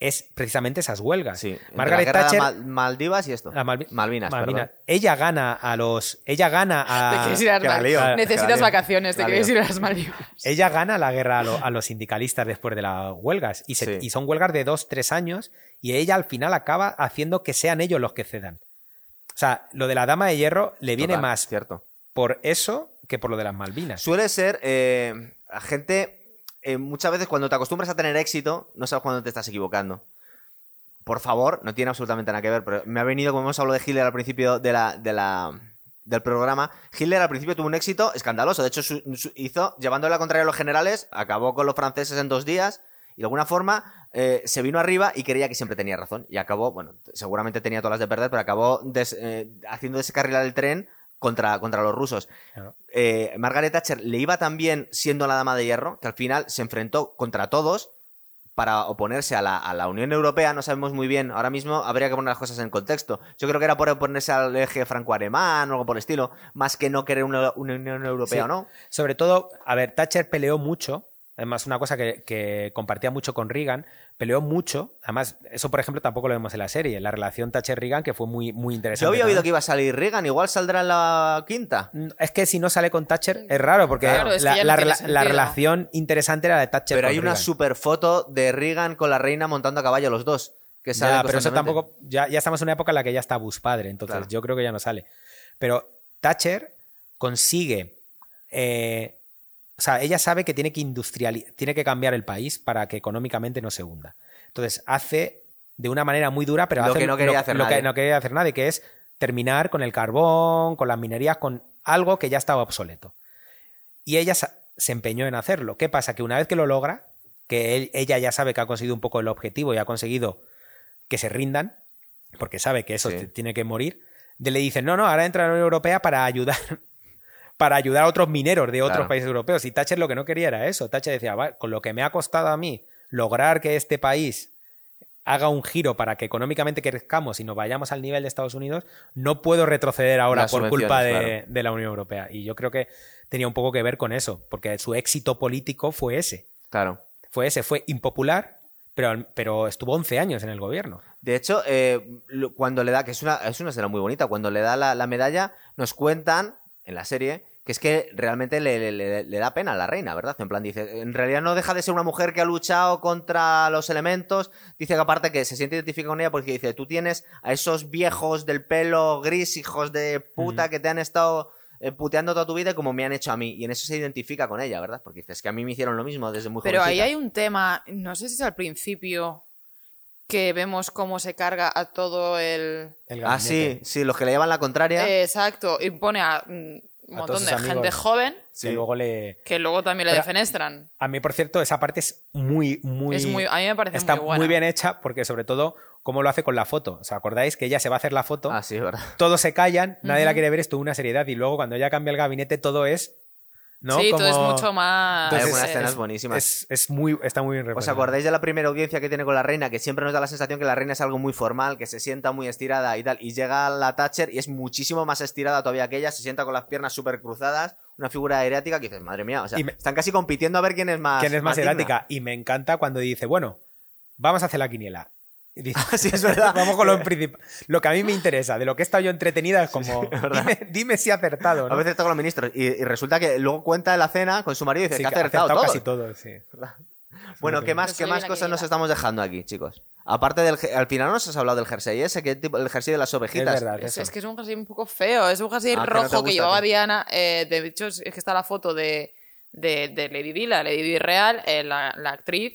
Speaker 3: es precisamente esas huelgas.
Speaker 1: Sí.
Speaker 3: Margaret
Speaker 1: la guerra de
Speaker 3: Thatcher...
Speaker 1: Mal- Maldivas y esto.
Speaker 3: Malvi-
Speaker 1: Malvinas,
Speaker 3: Malvinas. Ella gana a los... Ella gana
Speaker 2: Te
Speaker 3: a...
Speaker 2: quieres ir a
Speaker 1: la lío,
Speaker 2: Necesitas
Speaker 1: lío.
Speaker 2: vacaciones, te quieres ir a las Maldivas.
Speaker 3: Ella gana la guerra a, lo- a los sindicalistas después de las huelgas y, se-
Speaker 1: Sí.
Speaker 3: y son huelgas de dos, tres años y ella al final acaba haciendo que sean ellos los que cedan. O sea, lo de la dama de hierro le viene
Speaker 1: Total,
Speaker 3: más
Speaker 1: Cierto.
Speaker 3: por eso que por lo de las Malvinas.
Speaker 1: Suele ser eh, gente. Eh, muchas veces cuando te acostumbras a tener éxito, no sabes cuándo te estás equivocando. Por favor, no tiene absolutamente nada que ver, pero me ha venido, como hemos hablado de Hitler al principio de la, de la, del programa, Hitler al principio tuvo un éxito escandaloso. De hecho, hizo, llevándole la contraria a los generales, acabó con los franceses en dos días y de alguna forma eh, se vino arriba y creía que siempre tenía razón. Y acabó, bueno, seguramente tenía todas las de perder, pero acabó des- eh, haciendo descarrilar el tren contra, contra los rusos
Speaker 3: Claro.
Speaker 1: eh, Margaret Thatcher le iba tan bien siendo la dama de hierro que al final se enfrentó contra todos para oponerse a la, a la Unión Europea. No sabemos muy bien. Ahora mismo habría que poner las cosas en contexto. Yo creo que era por oponerse al eje franco-alemán o algo por el estilo, más que no querer una, una Unión Europea
Speaker 3: Sí.
Speaker 1: o no.
Speaker 3: Sobre todo, a ver, Thatcher peleó mucho. Además, una cosa que, que compartía mucho con Reagan, peleó mucho. Además, eso, por ejemplo, tampoco lo vemos en la serie. La relación Thatcher-Reagan, que fue muy, muy interesante.
Speaker 1: Yo había oído que iba a salir Reagan, igual saldrá en la quinta.
Speaker 3: Mm, Es que si no sale con Thatcher es raro, porque
Speaker 2: Claro, es que
Speaker 3: la,
Speaker 2: no
Speaker 3: la la relación interesante era de Thatcher
Speaker 1: Pero
Speaker 3: con
Speaker 1: hay una
Speaker 3: Reagan.
Speaker 1: super foto de Reagan con la reina montando a caballo los dos. Que sale
Speaker 3: Ya, pero eso tampoco. Ya, ya estamos en una época en la que ya está Bush padre, entonces
Speaker 1: Claro.
Speaker 3: yo creo que ya no sale. Pero Thatcher consigue. eh, o sea, ella sabe que tiene que industriali- tiene que cambiar el país para que económicamente no se hunda. Entonces hace de una manera muy dura, pero
Speaker 1: Lo
Speaker 3: hace
Speaker 1: que no quería hacer
Speaker 3: lo que no quería hacer nadie, que es terminar con el carbón, con las minerías, con algo que ya estaba obsoleto. Y ella se empeñó en hacerlo. ¿Qué pasa? Que una vez que lo logra, que él- ella ya sabe que ha conseguido un poco el objetivo y ha conseguido que se rindan, porque sabe que eso
Speaker 1: Sí.
Speaker 3: tiene que morir, le dicen, no, no, ahora entra a la Unión Europea para ayudar, para ayudar a otros mineros de otros
Speaker 1: Claro.
Speaker 3: países europeos. Y Thatcher lo que no quería era eso. Thatcher decía, "Va, con lo que me ha costado a mí lograr que este país haga un giro para que económicamente crezcamos y nos vayamos al nivel de Estados Unidos, no puedo retroceder ahora
Speaker 1: Las
Speaker 3: por culpa de,
Speaker 1: subvenciones, claro.
Speaker 3: de la Unión Europea. Y yo creo que tenía un poco que ver con eso, porque su éxito político fue ese.
Speaker 1: Claro.
Speaker 3: Fue ese, fue impopular, pero, pero estuvo 11 años en el gobierno.
Speaker 1: De hecho, eh, cuando le da, que es una, es una escena muy bonita, cuando le da la, la medalla, nos cuentan en la serie que es que realmente le, le- le- le da pena a la reina, ¿verdad? En plan, dice, en realidad no deja de ser una mujer que ha luchado contra los elementos. Dice que aparte que se siente identificada con ella porque dice, tú tienes a esos viejos del pelo gris, hijos de puta, que te han estado eh, puteando toda tu vida como me han hecho a mí. Y en eso se identifica con ella, ¿verdad? Porque dices que a mí me hicieron lo mismo desde muy
Speaker 2: Pero ahí
Speaker 1: jovencita".
Speaker 2: hay un tema, no sé si es al principio que vemos cómo se carga a todo el...
Speaker 3: El
Speaker 1: Ah, sí, sí, los que le llevan la contraria.
Speaker 2: Eh, Exacto, y pone a mm, un montón
Speaker 3: todos
Speaker 2: de gente joven
Speaker 3: Que luego le...
Speaker 2: que luego también le
Speaker 3: Pero-
Speaker 2: defenestran.
Speaker 3: A mí, por cierto, esa parte es muy, muy...
Speaker 2: Es muy, a mí me parece
Speaker 3: está
Speaker 2: muy buena.
Speaker 3: bien hecha porque, sobre todo, cómo lo hace con la foto. ¿Os acordáis que ella se va a hacer la foto?
Speaker 1: Ah, sí, es verdad.
Speaker 3: Todos se callan, nadie la quiere ver, es toda una seriedad. Y luego, cuando ya cambia el gabinete, todo es... ¿no?
Speaker 2: Sí, todo es
Speaker 3: Como-
Speaker 2: mucho más...
Speaker 1: Hay algunas escenas buenísimas.
Speaker 3: Es, es muy, está muy bien
Speaker 1: ¿Os
Speaker 3: representado.
Speaker 1: acordáis de la primera audiencia que tiene con la reina? Que siempre nos da la sensación que la reina es algo muy formal, que se sienta muy estirada y tal. Y llega la Thatcher y es muchísimo más estirada todavía que ella, se sienta con las piernas súper cruzadas, una figura erética que dices, madre mía, o sea,
Speaker 3: me-
Speaker 1: están casi compitiendo a ver quién es más.
Speaker 3: ¿Quién es más
Speaker 1: digna.
Speaker 3: erática? Y me encanta cuando dice, bueno, vamos a hacer la quiniela. Y dice,
Speaker 1: Sí, es *laughs* verdad.
Speaker 3: vamos con lo principal. Lo que a mí me interesa, de lo que he estado yo entretenida, es como,
Speaker 1: verdad.
Speaker 3: dime, dime si he acertado, ¿no?
Speaker 1: A veces está con los ministros. Y, y resulta que luego cuenta en la cena con su marido y dice
Speaker 3: Sí,
Speaker 1: que ha
Speaker 3: ha
Speaker 1: acertado, todo.
Speaker 3: casi todo, sí. *laughs*
Speaker 1: Bueno, ¿qué más, qué más cosas nos estamos dejando aquí, chicos? Aparte del. Al final no nos has hablado del jersey ese, que tipo, el jersey de las ovejitas.
Speaker 3: Es verdad,
Speaker 2: Es, que es un jersey un poco feo, es un jersey
Speaker 1: Ah, que no te
Speaker 2: rojo que, llevaba. Diana. eh, de hecho, es es que está la foto de, de, de Lady Di, la Lady Di real, eh, la, la actriz.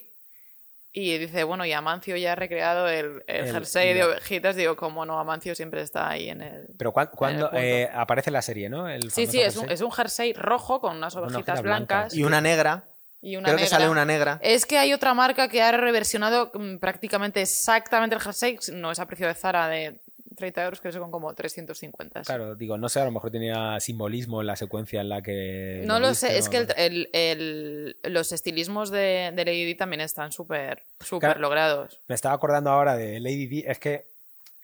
Speaker 2: Y dice, bueno, y Amancio ya ha recreado el, el
Speaker 3: El-
Speaker 2: jersey de ovejitas. Digo, como no, Amancio siempre está ahí en el.
Speaker 3: Pero cuan- cuando eh, aparece la serie, ¿no? El
Speaker 2: Sí, sí, es un,
Speaker 3: jersey.
Speaker 2: es un jersey rojo con unas ovejitas
Speaker 3: blancas.
Speaker 1: Y una negra.
Speaker 2: y una
Speaker 1: Creo que
Speaker 2: negra.
Speaker 1: sale una negra.
Speaker 2: Es que hay otra marca que ha reversionado mm, prácticamente exactamente el jersey. No es a precio de Zara de 30 euros, que son como 350. sí.
Speaker 3: Claro, digo, no sé, a lo mejor tenía simbolismo en la secuencia en la que...
Speaker 2: No lo
Speaker 3: viste,
Speaker 2: sé, es que el- el- el- los estilismos de, de Lady Di también están súper súper
Speaker 3: Claro.
Speaker 2: logrados.
Speaker 3: Me estaba acordando ahora de Lady Di, es que,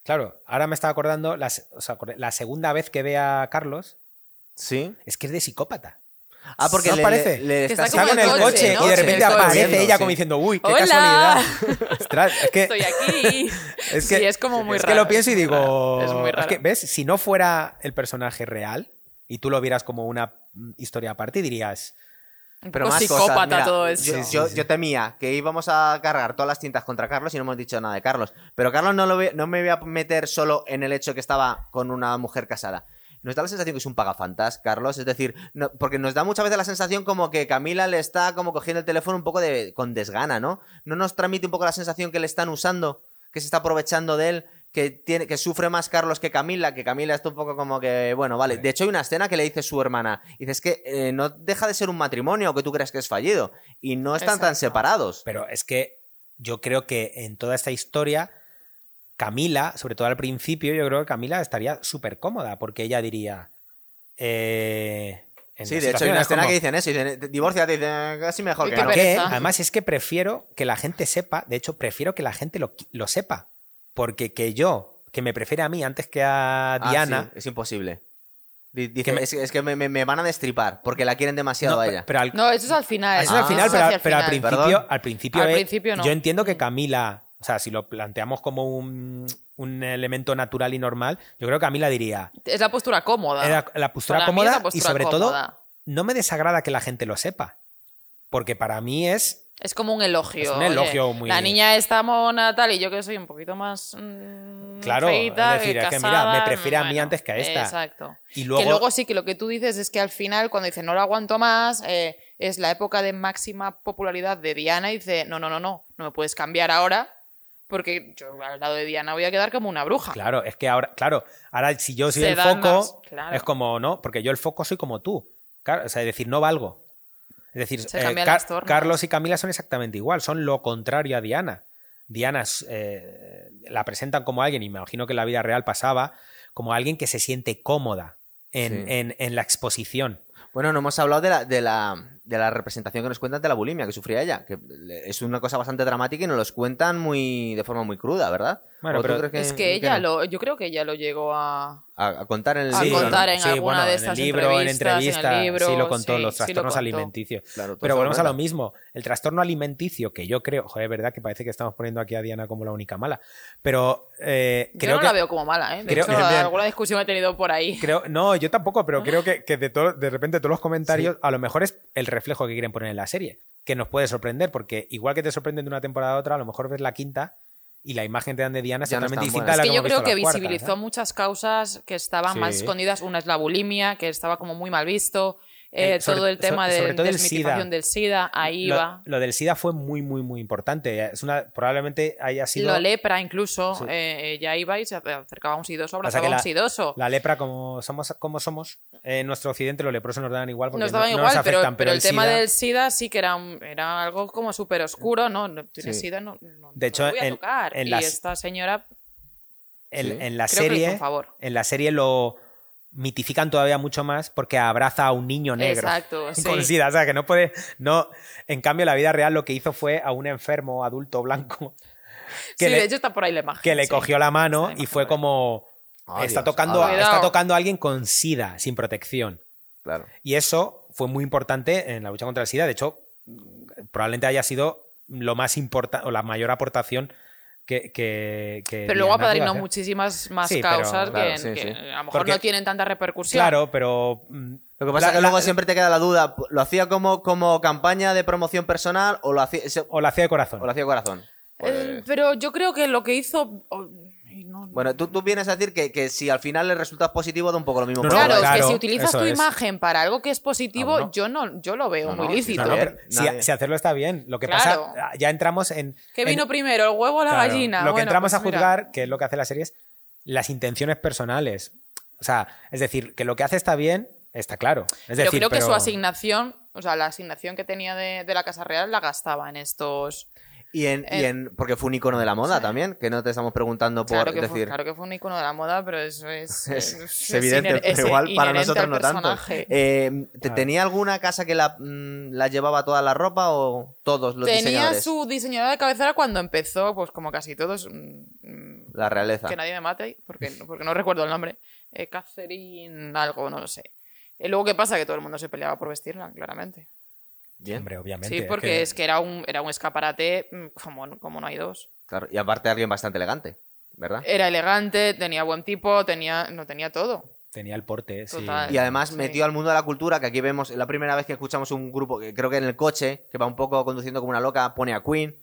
Speaker 3: claro, ahora me estaba acordando, la, se- o sea, la segunda vez que ve a Carlos,
Speaker 1: Sí.
Speaker 3: es que es de psicópata.
Speaker 1: Ah, porque
Speaker 3: ¿No
Speaker 1: le,
Speaker 3: parece?
Speaker 1: le- le está,
Speaker 2: está
Speaker 3: con
Speaker 2: el coche,
Speaker 3: coche,
Speaker 2: ¿no?
Speaker 3: y de repente aparece ella
Speaker 1: sí.
Speaker 3: como diciendo, uy, qué
Speaker 2: ¡Hola!
Speaker 3: casualidad. *laughs* Ostras, es que,
Speaker 2: Estoy aquí. *laughs*
Speaker 3: es que,
Speaker 2: sí, es como muy
Speaker 3: es
Speaker 2: raro.
Speaker 3: que lo pienso y
Speaker 2: es muy
Speaker 3: digo,
Speaker 2: raro, Es muy raro.
Speaker 3: que, ¿ves? Si no fuera el personaje real y tú lo vieras como una mm, historia aparte, dirías,
Speaker 2: Un
Speaker 1: Pero más
Speaker 2: psicópata
Speaker 1: cosas. Mira,
Speaker 2: todo eso.
Speaker 1: Yo,
Speaker 3: Sí, sí,
Speaker 1: yo-
Speaker 3: sí.
Speaker 1: yo temía que íbamos a cargar todas las tintas contra Carlos y no hemos dicho nada de Carlos. Pero Carlos no, lo ve- no me voy a meter solo en el hecho que estaba con una mujer casada. Nos da la sensación que es un pagafantas, Carlos. Es decir, no- porque nos da muchas veces la sensación como que Camila le está como cogiendo el teléfono un poco de, con desgana, ¿no? ¿No nos transmite un poco la sensación que le están usando? Que se está aprovechando de él, que, tiene, que sufre más Carlos que Camila, que Camila está un poco como que, bueno, vale. De hecho, hay una escena que le dice su hermana. Y dice, es que eh, no deja de ser un matrimonio que tú crees que es fallido. Y no están tan separados.
Speaker 3: Pero es que yo creo que en toda esta historia, Camila, sobre todo al principio, yo creo que Camila estaría súper cómoda, porque ella diría. Eh, en
Speaker 1: Sí, de hecho, hay una
Speaker 3: es
Speaker 1: escena
Speaker 3: como,
Speaker 1: que dicen eso. Dicen, dicen, casi mejor que no.
Speaker 3: ¿Por qué?
Speaker 2: pereza.
Speaker 3: Además, es que prefiero que la gente sepa, de hecho, prefiero que la gente lo, lo sepa. Porque que yo, que me prefiere a mí antes que a
Speaker 1: Ah,
Speaker 3: Diana.
Speaker 1: sí, es imposible. Di- Dice,
Speaker 3: Que me-
Speaker 1: es, es que me, me- me van a destripar porque la quieren demasiado
Speaker 3: No,
Speaker 1: a ella.
Speaker 3: pero al,
Speaker 2: No, eso es al final.
Speaker 3: eso es al final, pero, al- pero principio,
Speaker 1: Perdón.
Speaker 3: al principio,
Speaker 2: Al
Speaker 3: eh,
Speaker 2: principio no.
Speaker 3: yo entiendo que Camila, o sea, si lo planteamos como un, un elemento natural y normal, yo creo que Camila diría,
Speaker 2: Es la postura cómoda.
Speaker 3: La postura
Speaker 2: Para mí
Speaker 3: cómoda
Speaker 2: la postura
Speaker 3: y sobre
Speaker 2: cómoda.
Speaker 3: todo no me desagrada que la gente lo sepa. Porque para mí es...
Speaker 2: Es como un elogio.
Speaker 3: Es un
Speaker 2: oye,
Speaker 3: elogio muy-
Speaker 2: La niña está mona tal y yo que soy un poquito más. mm,
Speaker 3: Claro,
Speaker 2: feíta,
Speaker 3: es decir, es que
Speaker 2: casada,
Speaker 3: mira, me prefiere a mí antes que a esta.
Speaker 2: Exacto.
Speaker 3: Y luego,
Speaker 2: Que luego sí que lo que tú dices es que al final, cuando dice no lo aguanto más, eh, es la época de máxima popularidad de Diana y dice no, no, no, no, no me puedes cambiar ahora porque yo al lado de Diana voy a quedar como una bruja.
Speaker 3: Claro, es que ahora, claro, ahora si yo soy
Speaker 2: Se
Speaker 3: el foco,
Speaker 2: más, claro.
Speaker 3: es como, no, porque yo el foco soy como tú. Car- o sea, es decir, no valgo. Es decir,
Speaker 2: Se
Speaker 3: eh, Car-. Carlos y Camila son exactamente igual, son lo contrario a Diana. Diana es, eh, la presentan como alguien, y me imagino que en la vida real pasaba, como alguien que se siente cómoda en,
Speaker 1: Sí.
Speaker 3: en- en la exposición.
Speaker 1: Bueno, no hemos hablado de la, de, la, de la representación que nos cuentan de la bulimia que sufría ella, que es una cosa bastante dramática y nos los cuentan muy de forma muy cruda, ¿verdad?
Speaker 3: Bueno,
Speaker 1: ¿O tú
Speaker 3: pero
Speaker 1: crees
Speaker 2: es que ella
Speaker 1: no?
Speaker 2: lo, yo creo que ella lo llegó a,
Speaker 1: A, a contar en el
Speaker 2: a
Speaker 1: libro, ¿no?
Speaker 2: contar en
Speaker 3: Sí,
Speaker 2: alguna
Speaker 3: bueno,
Speaker 2: de
Speaker 3: en
Speaker 2: estas
Speaker 3: el libro, en
Speaker 2: entrevistas,
Speaker 3: entrevista,
Speaker 2: en el libro,
Speaker 3: sí lo contó,
Speaker 2: sí,
Speaker 3: los
Speaker 2: sí lo
Speaker 3: trastornos
Speaker 2: contó.
Speaker 3: alimenticios.
Speaker 1: Claro, todo
Speaker 3: Pero volvemos a lo mismo. El trastorno alimenticio, que yo creo, joder, es verdad que parece que estamos poniendo aquí a Diana como la única mala. Pero eh,
Speaker 2: Yo
Speaker 3: creo
Speaker 2: no
Speaker 3: que.
Speaker 2: la veo como mala, ¿eh? De
Speaker 3: creo-
Speaker 2: hecho, alguna discusión he tenido por ahí.
Speaker 3: Creo, no, yo tampoco, pero creo que, que de, todo, de repente todos los comentarios, a lo mejor es el reflejo que quieren poner en la serie, que nos puede sorprender, porque igual que te sorprenden de una temporada a otra, a lo mejor ves la quinta y la imagen que te dan de Diana es
Speaker 1: Ya
Speaker 3: totalmente distinta
Speaker 1: buena.
Speaker 3: a la
Speaker 2: Es que yo
Speaker 3: hemos
Speaker 2: creo
Speaker 3: visto
Speaker 2: que
Speaker 3: cuartas,
Speaker 2: visibilizó
Speaker 3: ¿eh?
Speaker 2: muchas causas que estaban más escondidas. Una es la bulimia, que estaba como muy mal visto. Eh,
Speaker 3: Eh, sobre-
Speaker 2: todo el tema
Speaker 3: so-
Speaker 2: de
Speaker 3: sobre todo el
Speaker 2: desmitificación
Speaker 3: SIDA.
Speaker 2: del SIDA, ahí
Speaker 3: Lo,
Speaker 2: va.
Speaker 3: lo del SIDA fue muy, muy, muy importante. Es una, probablemente haya sido.
Speaker 2: Lo lepra incluso,
Speaker 3: Sí.
Speaker 2: eh, ella iba y se acercaba a un sidoso, abrazaba
Speaker 3: que
Speaker 2: a un
Speaker 3: la-
Speaker 2: sidoso.
Speaker 3: La lepra, como somos, como somos en nuestro occidente, los leprosos nos dan igual porque
Speaker 2: Nos
Speaker 3: no,
Speaker 2: daban
Speaker 3: no
Speaker 2: igual,
Speaker 3: nos
Speaker 2: pero, el, tema
Speaker 3: SIDA-
Speaker 2: del SIDA sí que era, un- era algo como súper oscuro, ¿no? Tienes
Speaker 1: Sí.
Speaker 2: SIDA, no, no-
Speaker 3: De
Speaker 2: no
Speaker 3: hecho,
Speaker 2: lo voy a
Speaker 3: en-
Speaker 2: tocar.
Speaker 3: en
Speaker 2: y
Speaker 3: las-
Speaker 2: esta señora,
Speaker 3: en,
Speaker 1: Sí.
Speaker 3: en la
Speaker 2: creo que le hizo
Speaker 3: serie
Speaker 2: un favor.
Speaker 3: en la serie lo mitifican todavía mucho más porque abraza a un niño negro
Speaker 2: Exacto, *laughs* sí.
Speaker 3: con sida o sea que no puede no en cambio la vida real lo que hizo fue a un enfermo adulto blanco *laughs* que
Speaker 2: sí,
Speaker 3: le,
Speaker 2: de hecho está por ahí la imagen.
Speaker 3: que le
Speaker 2: sí.
Speaker 3: cogió la mano
Speaker 2: la
Speaker 3: y fue como está
Speaker 1: Dios.
Speaker 3: tocando está tocando a alguien con sida sin protección
Speaker 1: Claro.
Speaker 3: y eso fue muy importante en la lucha contra el SIDA. De hecho, probablemente haya sido lo más importante o la mayor aportación que. que, que
Speaker 2: Pero luego apadrinó
Speaker 3: hacer.
Speaker 2: muchísimas más
Speaker 3: Sí, pero-
Speaker 2: causas
Speaker 1: claro,
Speaker 2: que,
Speaker 1: sí,
Speaker 2: que
Speaker 1: sí.
Speaker 2: a lo mejor
Speaker 3: Porque-
Speaker 2: no tienen tanta repercusión.
Speaker 3: Claro, pero. mm,
Speaker 1: Lo que pasa
Speaker 3: la-
Speaker 1: es que luego
Speaker 3: la-
Speaker 1: siempre te queda la duda, ¿lo hacía como, como campaña de promoción personal o lo hacía,
Speaker 3: O la hacía de corazón.
Speaker 1: o lo hacía de corazón? Pues-
Speaker 2: Eh, pero yo creo que lo que hizo. No-
Speaker 1: Bueno, tú, tú vienes a decir que, que si al final el resultado es positivo, da un poco lo mismo.
Speaker 3: No,
Speaker 2: Claro, es que si utilizas tu
Speaker 3: es.
Speaker 2: imagen para algo que es positivo,
Speaker 3: Ah,
Speaker 2: yo no, yo lo veo
Speaker 1: No,
Speaker 2: muy
Speaker 1: no,
Speaker 2: lícito.
Speaker 3: No, no,
Speaker 1: ¿eh?
Speaker 3: si, si hacerlo está bien. Lo que
Speaker 2: Claro.
Speaker 3: pasa, ya entramos en.
Speaker 2: ¿Qué
Speaker 3: en-
Speaker 2: vino primero, el huevo o la
Speaker 3: claro,
Speaker 2: gallina?
Speaker 3: Lo que
Speaker 2: Bueno,
Speaker 3: entramos
Speaker 2: pues
Speaker 3: a
Speaker 2: mira.
Speaker 3: juzgar, que es lo que hace la serie, es las intenciones personales. O sea, es decir, que lo que hace está bien, está claro. Es
Speaker 2: Pero creo que su asignación, o sea, la asignación que tenía de, de la Casa Real la gastaba en estos.
Speaker 1: Y en, y
Speaker 2: Eh,
Speaker 1: en- porque fue un icono de la moda
Speaker 2: sí.
Speaker 1: también, que no te estamos preguntando por
Speaker 2: Claro que, fue,
Speaker 1: decir.
Speaker 2: claro que fue un icono de la moda, pero eso es. *laughs*
Speaker 1: Es,
Speaker 2: es-
Speaker 1: es evidente,
Speaker 2: iner-
Speaker 1: pero
Speaker 2: es
Speaker 1: igual para nosotros no tanto.
Speaker 2: personaje.
Speaker 1: Eh, ¿te-
Speaker 3: Claro.
Speaker 1: ¿Tenía alguna casa que la, mm, la llevaba toda la ropa o todos los
Speaker 2: Tenía
Speaker 1: diseñadores?
Speaker 2: su diseñadora de cabecera cuando empezó, pues como casi todos. mm, mm,
Speaker 1: La realeza.
Speaker 2: que nadie me mate, porque, porque no *laughs* recuerdo el nombre. Eh, Catherine, algo, no lo sé. Y luego, ¿qué pasa? Que todo el mundo se peleaba por vestirla, claramente.
Speaker 1: Bien,
Speaker 3: Hombre, obviamente.
Speaker 2: Sí, porque es que era un, era un escaparate mm, como, como no hay dos.
Speaker 1: claro. Y aparte alguien bastante elegante, ¿verdad?
Speaker 2: Era elegante, tenía buen tipo, tenía, no tenía todo.
Speaker 3: Tenía el porte, sí.
Speaker 1: Y además
Speaker 2: Sí.
Speaker 1: metió al mundo de la cultura, que aquí vemos, es la primera vez que escuchamos un grupo, que creo que en el coche, que va un poco conduciendo como una loca, pone a Queen,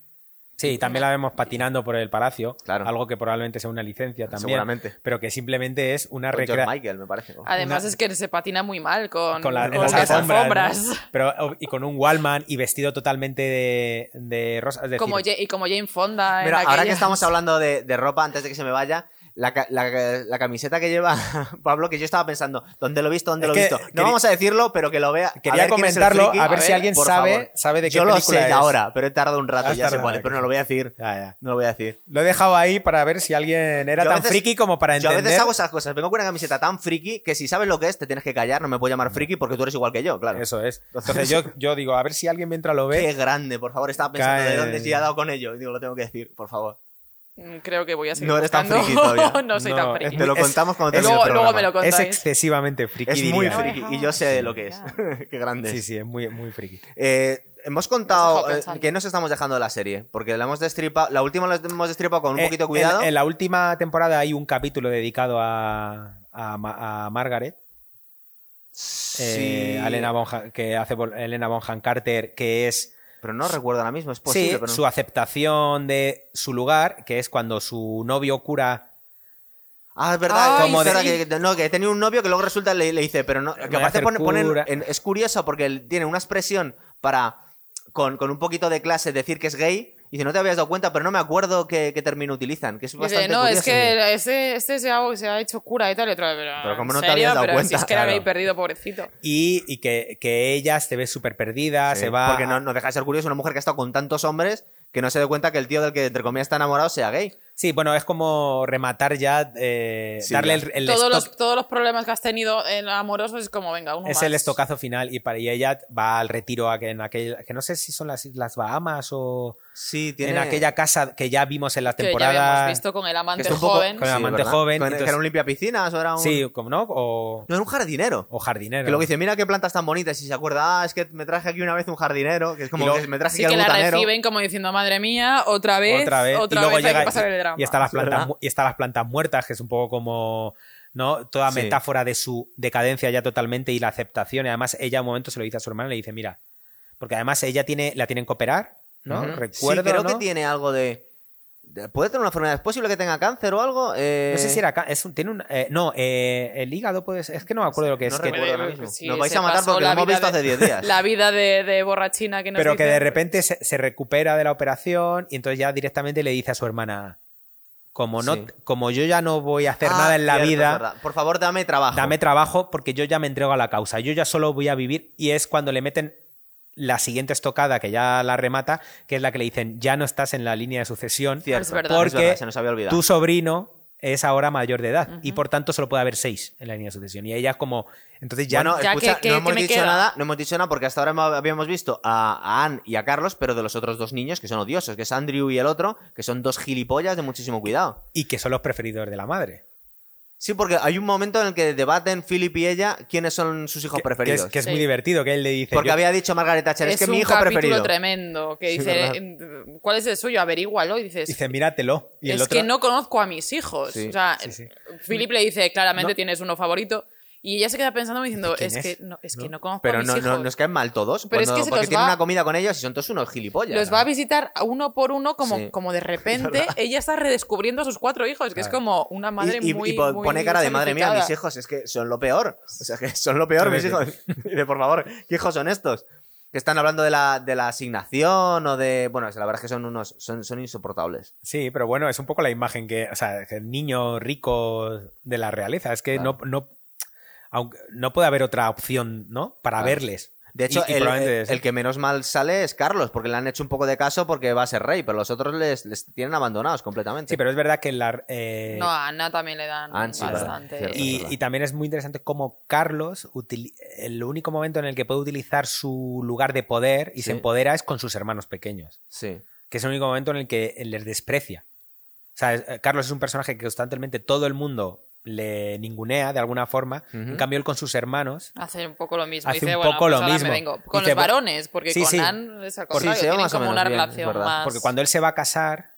Speaker 3: Sí, también la vemos patinando por el palacio.
Speaker 1: Claro.
Speaker 3: Algo que probablemente sea una licencia también.
Speaker 1: seguramente.
Speaker 3: Pero que simplemente es una recreación.
Speaker 1: Michael, me parece.
Speaker 2: Además
Speaker 3: Una-
Speaker 2: es que se patina muy mal con,
Speaker 3: Con, la- en
Speaker 2: con
Speaker 3: las
Speaker 2: las
Speaker 3: alfombras.
Speaker 2: alfombras.
Speaker 3: ¿no? Pero, y con un Wallman y vestido totalmente de, de rosa. Es decir,
Speaker 2: Como, y como Jane Fonda. en
Speaker 1: Mira, ahora que estamos hablando de, de ropa, antes de que se me vaya, la, la- la camiseta que lleva *laughs* Pablo, que yo estaba pensando, ¿dónde lo he visto? ¿Dónde
Speaker 3: Es
Speaker 1: lo he visto? No vamos a decirlo, pero que lo vea.
Speaker 3: Quería comentarlo
Speaker 1: friki.
Speaker 3: a ver si alguien sabe,
Speaker 1: favor.
Speaker 3: sabe de qué
Speaker 1: Yo lo
Speaker 3: película
Speaker 1: sé
Speaker 3: es.
Speaker 1: ahora, pero he tardado un rato, ya sé
Speaker 3: tardado,
Speaker 1: cuál es, pero no lo voy a decir.
Speaker 3: Ya, ya.
Speaker 1: No lo voy a decir.
Speaker 3: Lo he dejado ahí para ver si alguien era
Speaker 1: Yo
Speaker 3: tan
Speaker 1: veces-
Speaker 3: friki como para
Speaker 1: Yo a
Speaker 3: entender.
Speaker 1: veces hago esas cosas. Vengo con una camiseta tan friki que si sabes lo que es, te tienes que callar. No me puedo llamar friki porque tú eres igual que yo, claro.
Speaker 3: Eso es. Entonces yo, yo digo, a ver si alguien mientras lo ve. *laughs*
Speaker 1: Qué grande, por favor. Estaba pensando de dónde si ha dado con ello. Y digo, lo tengo que decir, por favor.
Speaker 2: Mm, Creo que voy a seguir
Speaker 1: No eres tan friki *laughs* todavía.
Speaker 2: no soy
Speaker 3: No,
Speaker 2: tan friki.
Speaker 1: Te lo
Speaker 3: Es-
Speaker 1: contamos cuando el
Speaker 2: luego, luego me lo contáis.
Speaker 3: Es excesivamente friki.
Speaker 1: Es muy
Speaker 3: diría.
Speaker 1: friki y yo sé de lo que es. *laughs* Qué grande.
Speaker 3: Sí, sí, es muy, muy friki.
Speaker 1: Eh, hemos contado eh, que nos estamos dejando de la serie, porque la hemos destripado, la última la hemos destripado con un
Speaker 3: Eh,
Speaker 1: poquito de cuidado.
Speaker 3: En, en la última temporada hay un capítulo dedicado a, a, Ma- a Margaret,
Speaker 1: Sí,
Speaker 3: eh, a Elena Bonham, que hace Elena Bonham Carter, que es
Speaker 1: pero no recuerdo ahora mismo, es posible,
Speaker 3: sí,
Speaker 1: pero no.
Speaker 3: su aceptación de su lugar, que es cuando su novio cura.
Speaker 1: Ah, es verdad,
Speaker 2: Ay,
Speaker 1: como
Speaker 2: sí.
Speaker 1: que, que- no, que tenía un novio que luego resulta le, le dice, pero no, que aparte pone, ponen-
Speaker 3: cura.
Speaker 1: en- es curioso porque tiene una expresión para con, con un poquito de clase decir que es gay dice, no te habías dado cuenta, pero no me acuerdo qué, qué término utilizan, que es
Speaker 2: Dice,
Speaker 1: bastante
Speaker 2: no, es
Speaker 1: curioso".
Speaker 2: que este, este se, ha, se ha hecho cura y tal, y otro, pero,
Speaker 1: Pero ¿cómo
Speaker 2: ¿en
Speaker 1: no te habías dado
Speaker 2: Pero
Speaker 1: cuenta?
Speaker 2: Si es que era
Speaker 3: Claro.
Speaker 2: gay perdido, pobrecito.
Speaker 3: Y, y que, que ella se ve súper perdida,
Speaker 1: Sí,
Speaker 3: se va...
Speaker 1: Porque no, no deja de ser curioso una mujer que ha estado con tantos hombres que no se dé cuenta que el tío del que, entre comillas, está enamorado sea gay.
Speaker 3: Sí, bueno, es como rematar ya, eh,
Speaker 1: Sí,
Speaker 3: darle el, el
Speaker 2: todos,
Speaker 3: stock-
Speaker 2: los, todos los problemas que has tenido en amorosos es como, venga, uno
Speaker 3: es
Speaker 2: más.
Speaker 3: el estocazo final y, para, y ella va al retiro a que- en aquel, que no sé si son las Islas Bahamas o
Speaker 1: Sí, tiene...
Speaker 3: en aquella casa que ya vimos en la
Speaker 2: Que ya
Speaker 3: temporada.
Speaker 2: habíamos visto con el
Speaker 1: que
Speaker 2: amante
Speaker 1: poco-
Speaker 2: joven.
Speaker 3: Con el amante
Speaker 1: ¿verdad?
Speaker 3: joven, entonces-
Speaker 1: que era un limpia piscinas o era un...
Speaker 3: Sí, como no, o,
Speaker 1: No, era un jardinero.
Speaker 3: o jardinero.
Speaker 1: Que luego dice, mira qué plantas tan bonitas. Y se acuerda, ah, es que me traje aquí una vez un jardinero. Que es como
Speaker 3: luego-
Speaker 1: que me traje
Speaker 2: Sí
Speaker 1: aquí
Speaker 2: que
Speaker 1: al
Speaker 2: la
Speaker 1: butanero.
Speaker 2: reciben como diciendo, madre mía, otra vez,
Speaker 3: otra vez,
Speaker 2: otra
Speaker 3: y luego
Speaker 2: vez hay que pasar
Speaker 3: y-
Speaker 2: el drama.
Speaker 3: y están las
Speaker 1: Es
Speaker 3: plantas
Speaker 1: verdad.
Speaker 3: mu- y están las plantas muertas que es un poco como no toda
Speaker 1: Sí.
Speaker 3: metáfora de su decadencia ya totalmente y la aceptación y además ella un momento se lo dice a su hermana y le dice mira porque además ella tiene la tienen que operar no
Speaker 1: Ujú.
Speaker 3: recuerdo
Speaker 1: sí, creo
Speaker 3: ¿no?
Speaker 1: que tiene algo de... de- ¿Puede tener una enfermedad? ¿Es posible que tenga cáncer o algo? Eh,
Speaker 3: no sé si era es un- tiene un eh, no eh, el hígado puede ser- es que no me acuerdo lo que es
Speaker 1: No
Speaker 3: que-
Speaker 1: recuerdo ahora mismo.
Speaker 2: sí,
Speaker 1: Nos vais a matar porque
Speaker 2: la
Speaker 1: lo hemos
Speaker 2: vida
Speaker 1: visto
Speaker 2: de-
Speaker 1: hace 10 días.
Speaker 2: La vida de, de borrachina que nos
Speaker 3: pero que de repente se, se recupera de la operación y entonces ya directamente le dice a su hermana como no
Speaker 1: Sí.
Speaker 3: como yo ya no voy a hacer
Speaker 1: Ah,
Speaker 3: nada en la
Speaker 1: cierto,
Speaker 3: vida.
Speaker 1: Por favor, dame trabajo.
Speaker 3: dame trabajo porque yo ya me entrego a la causa, yo ya solo voy a vivir y es cuando le meten la siguiente estocada que ya la remata, que es la que le dicen ya no estás en la línea de sucesión
Speaker 1: Cierto,
Speaker 2: Es verdad.
Speaker 3: porque
Speaker 1: es verdad, se nos había olvidado.
Speaker 3: tu sobrino es ahora mayor de edad y por tanto solo puede haber seis en la línea de sucesión y ella como entonces ya
Speaker 1: bueno,
Speaker 2: Ya,
Speaker 1: escucha,
Speaker 2: ¿qué- qué-
Speaker 1: no hemos dicho
Speaker 2: queda?
Speaker 1: nada, no hemos dicho nada porque hasta ahora habíamos visto a, a Anne y a Carlos, pero de los otros dos niños que son odiosos, que es Andrew y el otro, que son dos gilipollas de muchísimo cuidado.
Speaker 3: y que son los preferidos de la madre.
Speaker 1: Sí, porque hay un momento en el que debaten Philip y ella quiénes son sus hijos
Speaker 3: Que, que
Speaker 1: preferidos.
Speaker 3: es, que es
Speaker 2: Sí.
Speaker 3: muy divertido que él le dice
Speaker 1: porque
Speaker 3: yo-
Speaker 1: había dicho Margaret Thatcher, es,
Speaker 2: Es,
Speaker 1: que
Speaker 2: un
Speaker 1: mi hijo
Speaker 2: capítulo
Speaker 1: preferido.
Speaker 2: tremendo que
Speaker 1: Sí,
Speaker 2: dice,
Speaker 1: ¿verdad?
Speaker 2: "Em, ¿cuál es el suyo? Averígualo. Y dices,
Speaker 3: dice míratelo y el
Speaker 2: es
Speaker 3: otro
Speaker 2: que no conozco a mis hijos.
Speaker 1: Sí,
Speaker 2: o sea,
Speaker 3: sí, sí.
Speaker 2: Philip le dice, claramente
Speaker 3: No.
Speaker 2: tienes uno favorito. Y ella se queda pensando diciendo,
Speaker 3: ¿quién
Speaker 2: es,
Speaker 3: es?
Speaker 2: que no, es
Speaker 3: ¿No?
Speaker 2: que no conozco
Speaker 1: Pero
Speaker 2: a mis
Speaker 1: no, no,
Speaker 2: hijos.
Speaker 1: nos caen mal todos.
Speaker 2: Pero es que se
Speaker 1: porque
Speaker 2: los
Speaker 1: tienen
Speaker 2: va-
Speaker 1: una comida con ellos y son todos unos gilipollas.
Speaker 2: Los va a visitar uno por uno como,
Speaker 1: Sí.
Speaker 2: como de *laughs* repente ella está redescubriendo a sus cuatro hijos, que es como una madre
Speaker 1: y, y-
Speaker 2: muy,
Speaker 1: y po-
Speaker 2: muy
Speaker 1: pone cara de madre mía,
Speaker 2: sacrificada".
Speaker 1: mis hijos es que son lo peor. O sea, que son lo peor
Speaker 3: Sí,
Speaker 1: mis
Speaker 3: sí.
Speaker 1: hijos. *laughs* Y de, por favor, ¿qué hijos son estos? Que están hablando de la, de la asignación o de. Bueno, la verdad es que son unos. Son, son insoportables.
Speaker 3: Sí, pero bueno, es un poco la imagen que, o sea, el niño rico de la realeza. Es que
Speaker 1: Claro.
Speaker 3: no, no, aunque, no puede haber otra opción, ¿no? Para
Speaker 1: Claro.
Speaker 3: verles.
Speaker 1: De hecho,
Speaker 3: Y- y
Speaker 1: el, que menos mal sale es Carlos, porque le han hecho un poco de caso porque va a ser rey, pero los otros les, les tienen abandonados completamente.
Speaker 3: Sí, pero es verdad que la, eh,
Speaker 2: No, a Ana también le dan
Speaker 1: Anne sí, verdad,
Speaker 2: bastante.
Speaker 1: cierto.
Speaker 3: y, también es muy interesante cómo Carlos, el único momento en el que puede utilizar su lugar de poder y
Speaker 1: Sí.
Speaker 3: se empodera es con sus hermanos pequeños,
Speaker 1: Sí.
Speaker 3: que es el único momento en el que les desprecia. O sea, eh, Carlos es un personaje que constantemente todo el mundo le ningunea de alguna forma, en cambio él con sus hermanos
Speaker 2: Hace un poco lo mismo.
Speaker 3: Hace
Speaker 2: dice,
Speaker 3: un
Speaker 2: bueno,
Speaker 3: poco
Speaker 2: pues
Speaker 3: lo
Speaker 2: me
Speaker 3: mismo.
Speaker 2: vengo. Con
Speaker 3: Dice,
Speaker 2: los varones, porque
Speaker 3: sí,
Speaker 2: con
Speaker 3: sí.
Speaker 2: Anne es al contrario, tienen
Speaker 1: más
Speaker 2: como
Speaker 1: menos
Speaker 2: una
Speaker 1: bien,
Speaker 2: relación más...
Speaker 3: Porque cuando él se va a casar,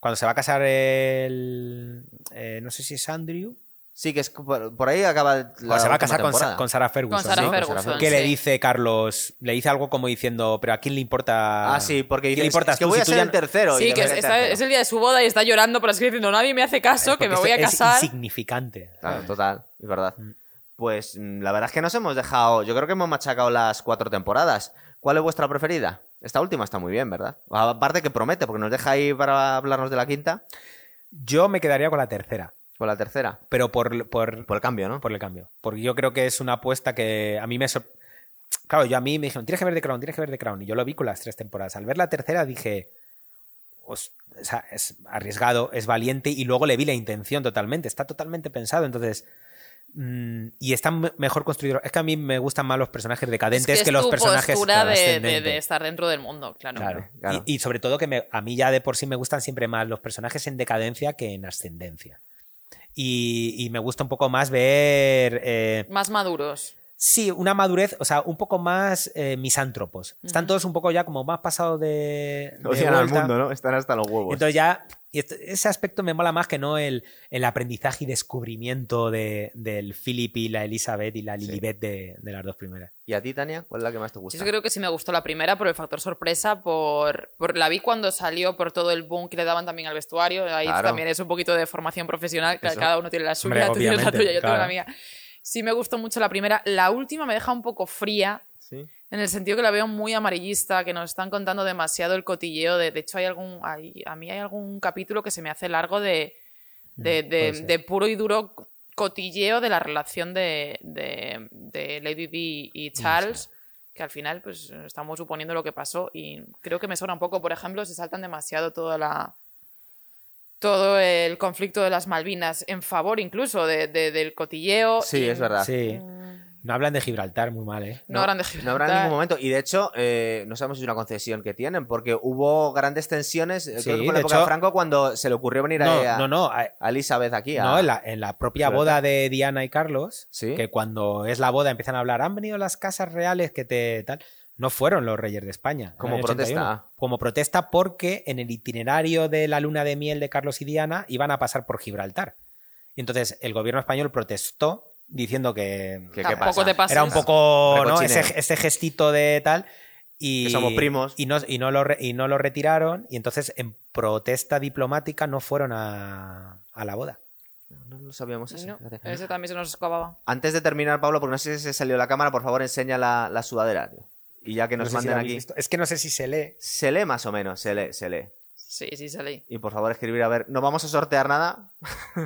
Speaker 3: cuando se va a casar el. eh, no sé si es Andrew.
Speaker 1: Sí, que es por, por ahí acaba la
Speaker 3: o se va a casar con, con Sarah Ferguson.
Speaker 2: Con Sarah
Speaker 3: ¿no?
Speaker 2: Ferguson,
Speaker 3: Que le dice Carlos, le dice algo como diciendo, pero ¿a quién le importa?
Speaker 1: Ah, sí, porque
Speaker 3: ¿Quién
Speaker 1: dice,
Speaker 3: le importa
Speaker 1: es que
Speaker 3: tú
Speaker 1: voy
Speaker 3: si
Speaker 1: a ser
Speaker 3: ya
Speaker 1: el tercero.
Speaker 2: Sí, que es-
Speaker 1: el
Speaker 2: está-
Speaker 1: tercero.
Speaker 2: es el día de su boda y está llorando por escribir diciendo nadie me hace caso, que
Speaker 3: Porque
Speaker 2: me voy a
Speaker 3: es- es
Speaker 2: casar.
Speaker 3: insignificante.
Speaker 1: Claro, total, es verdad.
Speaker 3: Mm.
Speaker 1: Pues mm, la verdad es que nos hemos dejado. Yo creo que hemos machacado las cuatro temporadas. ¿Cuál es vuestra preferida? Esta última está muy bien, ¿verdad? Aparte que promete, porque nos deja ahí para hablarnos de la quinta.
Speaker 3: Yo me quedaría con la tercera,
Speaker 1: Con la tercera.
Speaker 3: pero por, por,
Speaker 1: Por el cambio, ¿no?
Speaker 3: por el cambio. Porque yo creo que es una apuesta que a mí me... sor- Claro, yo a mí me dijeron, tienes que ver The Crown, tienes que ver The Crown. Y yo lo vi con las tres temporadas. Al ver la tercera dije, "Os- o sea, es arriesgado, es valiente y luego le vi la intención totalmente. Está totalmente pensado. Entonces... mm, y está me- mejor construido. Es que a mí me gustan más los personajes decadentes
Speaker 2: es
Speaker 3: que,
Speaker 2: es
Speaker 3: los
Speaker 2: tu
Speaker 3: personajes
Speaker 2: postura de, de-
Speaker 3: ascendentes.
Speaker 2: de estar dentro del mundo, claro.
Speaker 3: Claro.
Speaker 1: Claro.
Speaker 3: Y, y sobre todo que me- a mí ya de por sí me gustan siempre más los personajes en decadencia que en ascendencia. Y, y me gusta un poco más ver. eh,
Speaker 2: Más maduros.
Speaker 3: sí, una madurez, o sea, un poco más eh, misántropos. Están todos un poco ya como más pasados de. de
Speaker 1: Odian al mundo, ¿no? Están hasta los huevos.
Speaker 3: Entonces ya. Y este- ese aspecto me mola más que no el, el aprendizaje y descubrimiento de, del Philip y la Elizabeth y la Lilibet de, de las dos primeras.
Speaker 1: ¿Y a ti, Tania? ¿Cuál es la que más te gusta?
Speaker 2: Yo creo que sí me gustó la primera por el factor sorpresa, por, por la vi cuando salió, por todo el boom que le daban también al vestuario. Ahí
Speaker 1: Claro.
Speaker 2: también es un poquito de formación profesional, que
Speaker 1: Eso.
Speaker 2: cada uno tiene la suya,
Speaker 3: Hombre, *laughs*
Speaker 2: tú tienes la tuya, yo tengo la mía. Sí me gustó mucho la primera. La última me deja un poco fría.
Speaker 1: Sí.
Speaker 2: En el sentido que la veo muy amarillista, que nos están contando demasiado el cotilleo. De, de hecho, hay algún. hay- a mí hay algún capítulo que se me hace largo de, de,
Speaker 3: Mm,
Speaker 2: de- de puro y duro cotilleo de la relación de, de- de Lady Di y Charles. Que al final, pues estamos suponiendo lo que pasó. Y creo que me sobra un poco. Por ejemplo, se saltan demasiado toda la. Todo el conflicto de las Malvinas en favor incluso de- de- del cotilleo.
Speaker 1: Sí,
Speaker 2: y
Speaker 1: es verdad.
Speaker 3: Sí. No hablan de Gibraltar muy mal, ¿eh?
Speaker 2: No, habrán de
Speaker 1: No habrá en
Speaker 2: Gibraltar.
Speaker 1: ningún momento. Y de hecho, eh, no sabemos si es una concesión que tienen, porque hubo grandes tensiones. eh,
Speaker 3: Sí,
Speaker 1: creo que fue en la
Speaker 3: de
Speaker 1: época de
Speaker 3: hecho-
Speaker 1: Franco cuando se le ocurrió venir a,
Speaker 3: No,
Speaker 1: a-
Speaker 3: no, no. a-
Speaker 1: a Elizabeth aquí. a-
Speaker 3: No, en la, en la propia
Speaker 1: Gibraltar.
Speaker 3: boda de Diana y Carlos,
Speaker 1: Sí.
Speaker 3: que cuando es la boda empiezan a hablar, han venido las casas reales que te tal. No fueron los reyes de España. en
Speaker 1: Como protesta.
Speaker 3: 81. Como protesta porque en el itinerario de la luna de miel de Carlos y Diana iban a pasar por Gibraltar. Y entonces el gobierno español protestó diciendo que
Speaker 1: ¿Qué- qué pasa?
Speaker 2: te pases.
Speaker 3: era un poco ¿no? Ese, ese gestito de tal. Y,
Speaker 1: Que somos primos.
Speaker 3: Y no, y, no lo re- y no lo retiraron. Y entonces, en protesta diplomática, no fueron a, a la boda.
Speaker 1: No lo sabíamos eso.
Speaker 2: No, ese también se nos escapaba.
Speaker 1: Antes de terminar, Pablo, porque no sé si se salió la cámara, por favor, enseña la, la sudadera. tío. Y ya que
Speaker 3: No
Speaker 1: nos
Speaker 3: sé si
Speaker 1: manden aquí.
Speaker 3: visto. Es que no sé si se lee.
Speaker 1: Se lee más o menos, se lee, se lee.
Speaker 2: Sí, sí, salí.
Speaker 1: Y por favor, escribir a ver. No vamos a sortear nada. *laughs*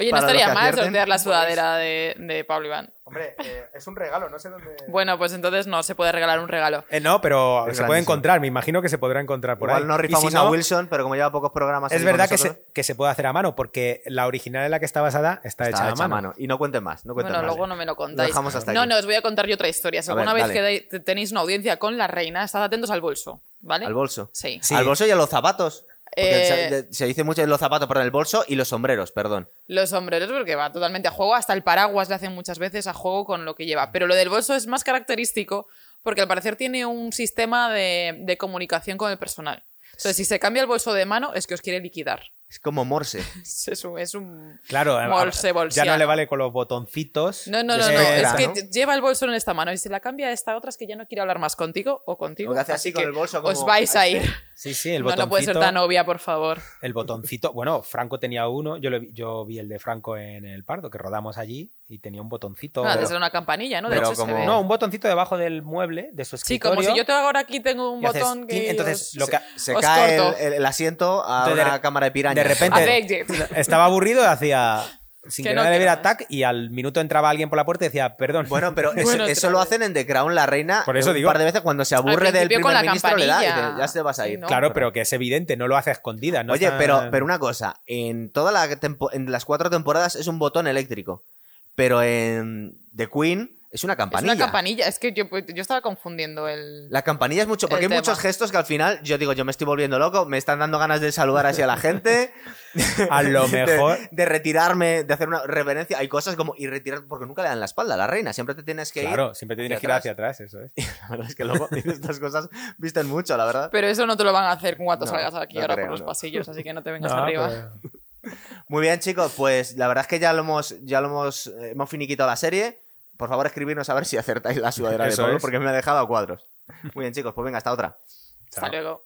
Speaker 2: Oye, no estaría mal
Speaker 1: acierten,
Speaker 2: sortear la
Speaker 1: pues-
Speaker 2: sudadera de, de Pablo Iván.
Speaker 3: Hombre, eh, es un regalo, no sé dónde.
Speaker 2: Bueno, pues entonces no se puede regalar un regalo.
Speaker 3: Eh, no, pero
Speaker 1: Es
Speaker 3: se puede encontrar. Me imagino que se podrá encontrar por
Speaker 1: Igual
Speaker 3: ahí.
Speaker 1: no
Speaker 3: si
Speaker 1: rifamos a
Speaker 3: no,
Speaker 1: Wilson, pero como lleva pocos programas.
Speaker 3: Es verdad que se, que se puede hacer a mano, porque la original en la que está basada está,
Speaker 1: está
Speaker 3: hecha, a mano.
Speaker 1: Y no cuenten más. No cuenten
Speaker 2: Bueno,
Speaker 1: más.
Speaker 2: luego no me lo
Speaker 1: Lo
Speaker 2: contáis.
Speaker 1: dejamos hasta
Speaker 2: no,
Speaker 1: aquí.
Speaker 2: no, os voy a contar yo otra historia. Si
Speaker 1: ver,
Speaker 2: alguna vez
Speaker 1: dale.
Speaker 2: que tenéis una audiencia con la reina, estad atentos al bolso, ¿vale?
Speaker 1: Al bolso.
Speaker 2: Sí.
Speaker 3: Sí.
Speaker 1: Al bolso y a los zapatos.
Speaker 2: Eh,
Speaker 1: se, dice mucho los zapatos, pero en el bolso y los sombreros, perdón.
Speaker 2: Los sombreros, porque va totalmente a juego. Hasta el paraguas le hacen muchas veces a juego con lo que lleva. Pero lo del bolso es más característico porque al parecer tiene un sistema de, de comunicación con el personal. Entonces, si se cambia el bolso de mano, es que os quiere liquidar.
Speaker 1: Es como Morse. *laughs*
Speaker 2: Es un. Es un...
Speaker 3: Claro,
Speaker 2: Bolse,
Speaker 3: ya no le vale con los botoncitos.
Speaker 2: No, no, no, no. Es que lleva el bolso en esta mano y si la cambia a esta otra es que ya no quiere hablar más contigo o contigo.
Speaker 1: Lo que hace así con
Speaker 2: que
Speaker 1: el bolso
Speaker 2: Os vais a
Speaker 1: este.
Speaker 2: ir.
Speaker 3: Sí, sí, el
Speaker 2: No,
Speaker 3: botoncito.
Speaker 2: no puede ser tan obvia, por favor.
Speaker 3: El botoncito. Bueno, Franco tenía uno. Yo, lo yo vi el de Franco en el Pardo, que rodamos allí y tenía un botoncito.
Speaker 2: Ah, desde una campanilla, ¿no? De hecho, se
Speaker 1: como-
Speaker 2: ve.
Speaker 3: No, un botoncito debajo del mueble de su
Speaker 2: Sí,
Speaker 3: escritorio.
Speaker 2: como si yo te ahora aquí tengo un
Speaker 3: y haces
Speaker 2: botón que.
Speaker 3: entonces
Speaker 2: os-
Speaker 3: lo que
Speaker 1: Se cae el, asiento a
Speaker 3: Entonces, de
Speaker 1: una
Speaker 3: re-
Speaker 1: cámara de piraña.
Speaker 3: de repente- estaba aburrido, hacía sin
Speaker 2: Que
Speaker 3: que,
Speaker 2: no,
Speaker 3: nadie
Speaker 2: que
Speaker 3: viera
Speaker 2: no.
Speaker 3: tac y al minuto entraba alguien por la puerta y decía, perdón.
Speaker 1: Bueno, pero *laughs* eso,
Speaker 2: Bueno,
Speaker 1: eso
Speaker 2: otra
Speaker 1: lo hacen en The Crown, la reina.
Speaker 3: Por eso
Speaker 1: un
Speaker 3: digo.
Speaker 1: par de veces cuando se aburre del primer
Speaker 2: con la
Speaker 1: ministro le da y
Speaker 2: campanilla.
Speaker 1: dice, ya se vas a
Speaker 2: Sí,
Speaker 1: ir.
Speaker 2: ¿no?
Speaker 3: claro, pero que es evidente, no lo hace a escondidas. no
Speaker 1: Oye,
Speaker 3: está-
Speaker 1: pero, pero una cosa, en toda la tempo- en las cuatro temporadas es un botón eléctrico, pero en The Queen es una
Speaker 2: Es
Speaker 1: campanilla.
Speaker 2: una campanilla. Es que yo, pues, yo estaba confundiendo el.
Speaker 1: La campanilla es mucho, porque hay
Speaker 2: tema.
Speaker 1: muchos gestos que al final yo digo, yo me estoy volviendo loco, me están dando ganas de saludar así a la gente. *laughs*
Speaker 3: A lo *laughs* mejor-
Speaker 1: De, retirarme, de hacer una reverencia. Hay cosas como y retirar, porque nunca le dan la espalda a la reina, siempre te tienes que
Speaker 3: Claro, siempre te tienes que ir hacia atrás, eso es. *laughs*
Speaker 1: ir. La verdad es que luego *laughs* estas cosas visten mucho, la verdad.
Speaker 2: Pero eso no te lo van a hacer cuando
Speaker 1: No,
Speaker 2: salgas aquí
Speaker 1: no
Speaker 2: ahora
Speaker 1: creo,
Speaker 2: por los
Speaker 1: no.
Speaker 2: pasillos, así que no te vengas
Speaker 3: No,
Speaker 2: arriba.
Speaker 1: Muy bien, chicos, pues la verdad es que ya lo hemos, ya lo hemos, eh, hemos finiquitado la serie. Por favor, escribirnos a ver si acertáis la sudadera de Pablo, porque me ha dejado a cuadros. Muy bien, chicos, pues venga, hasta otra.
Speaker 2: Hasta luego.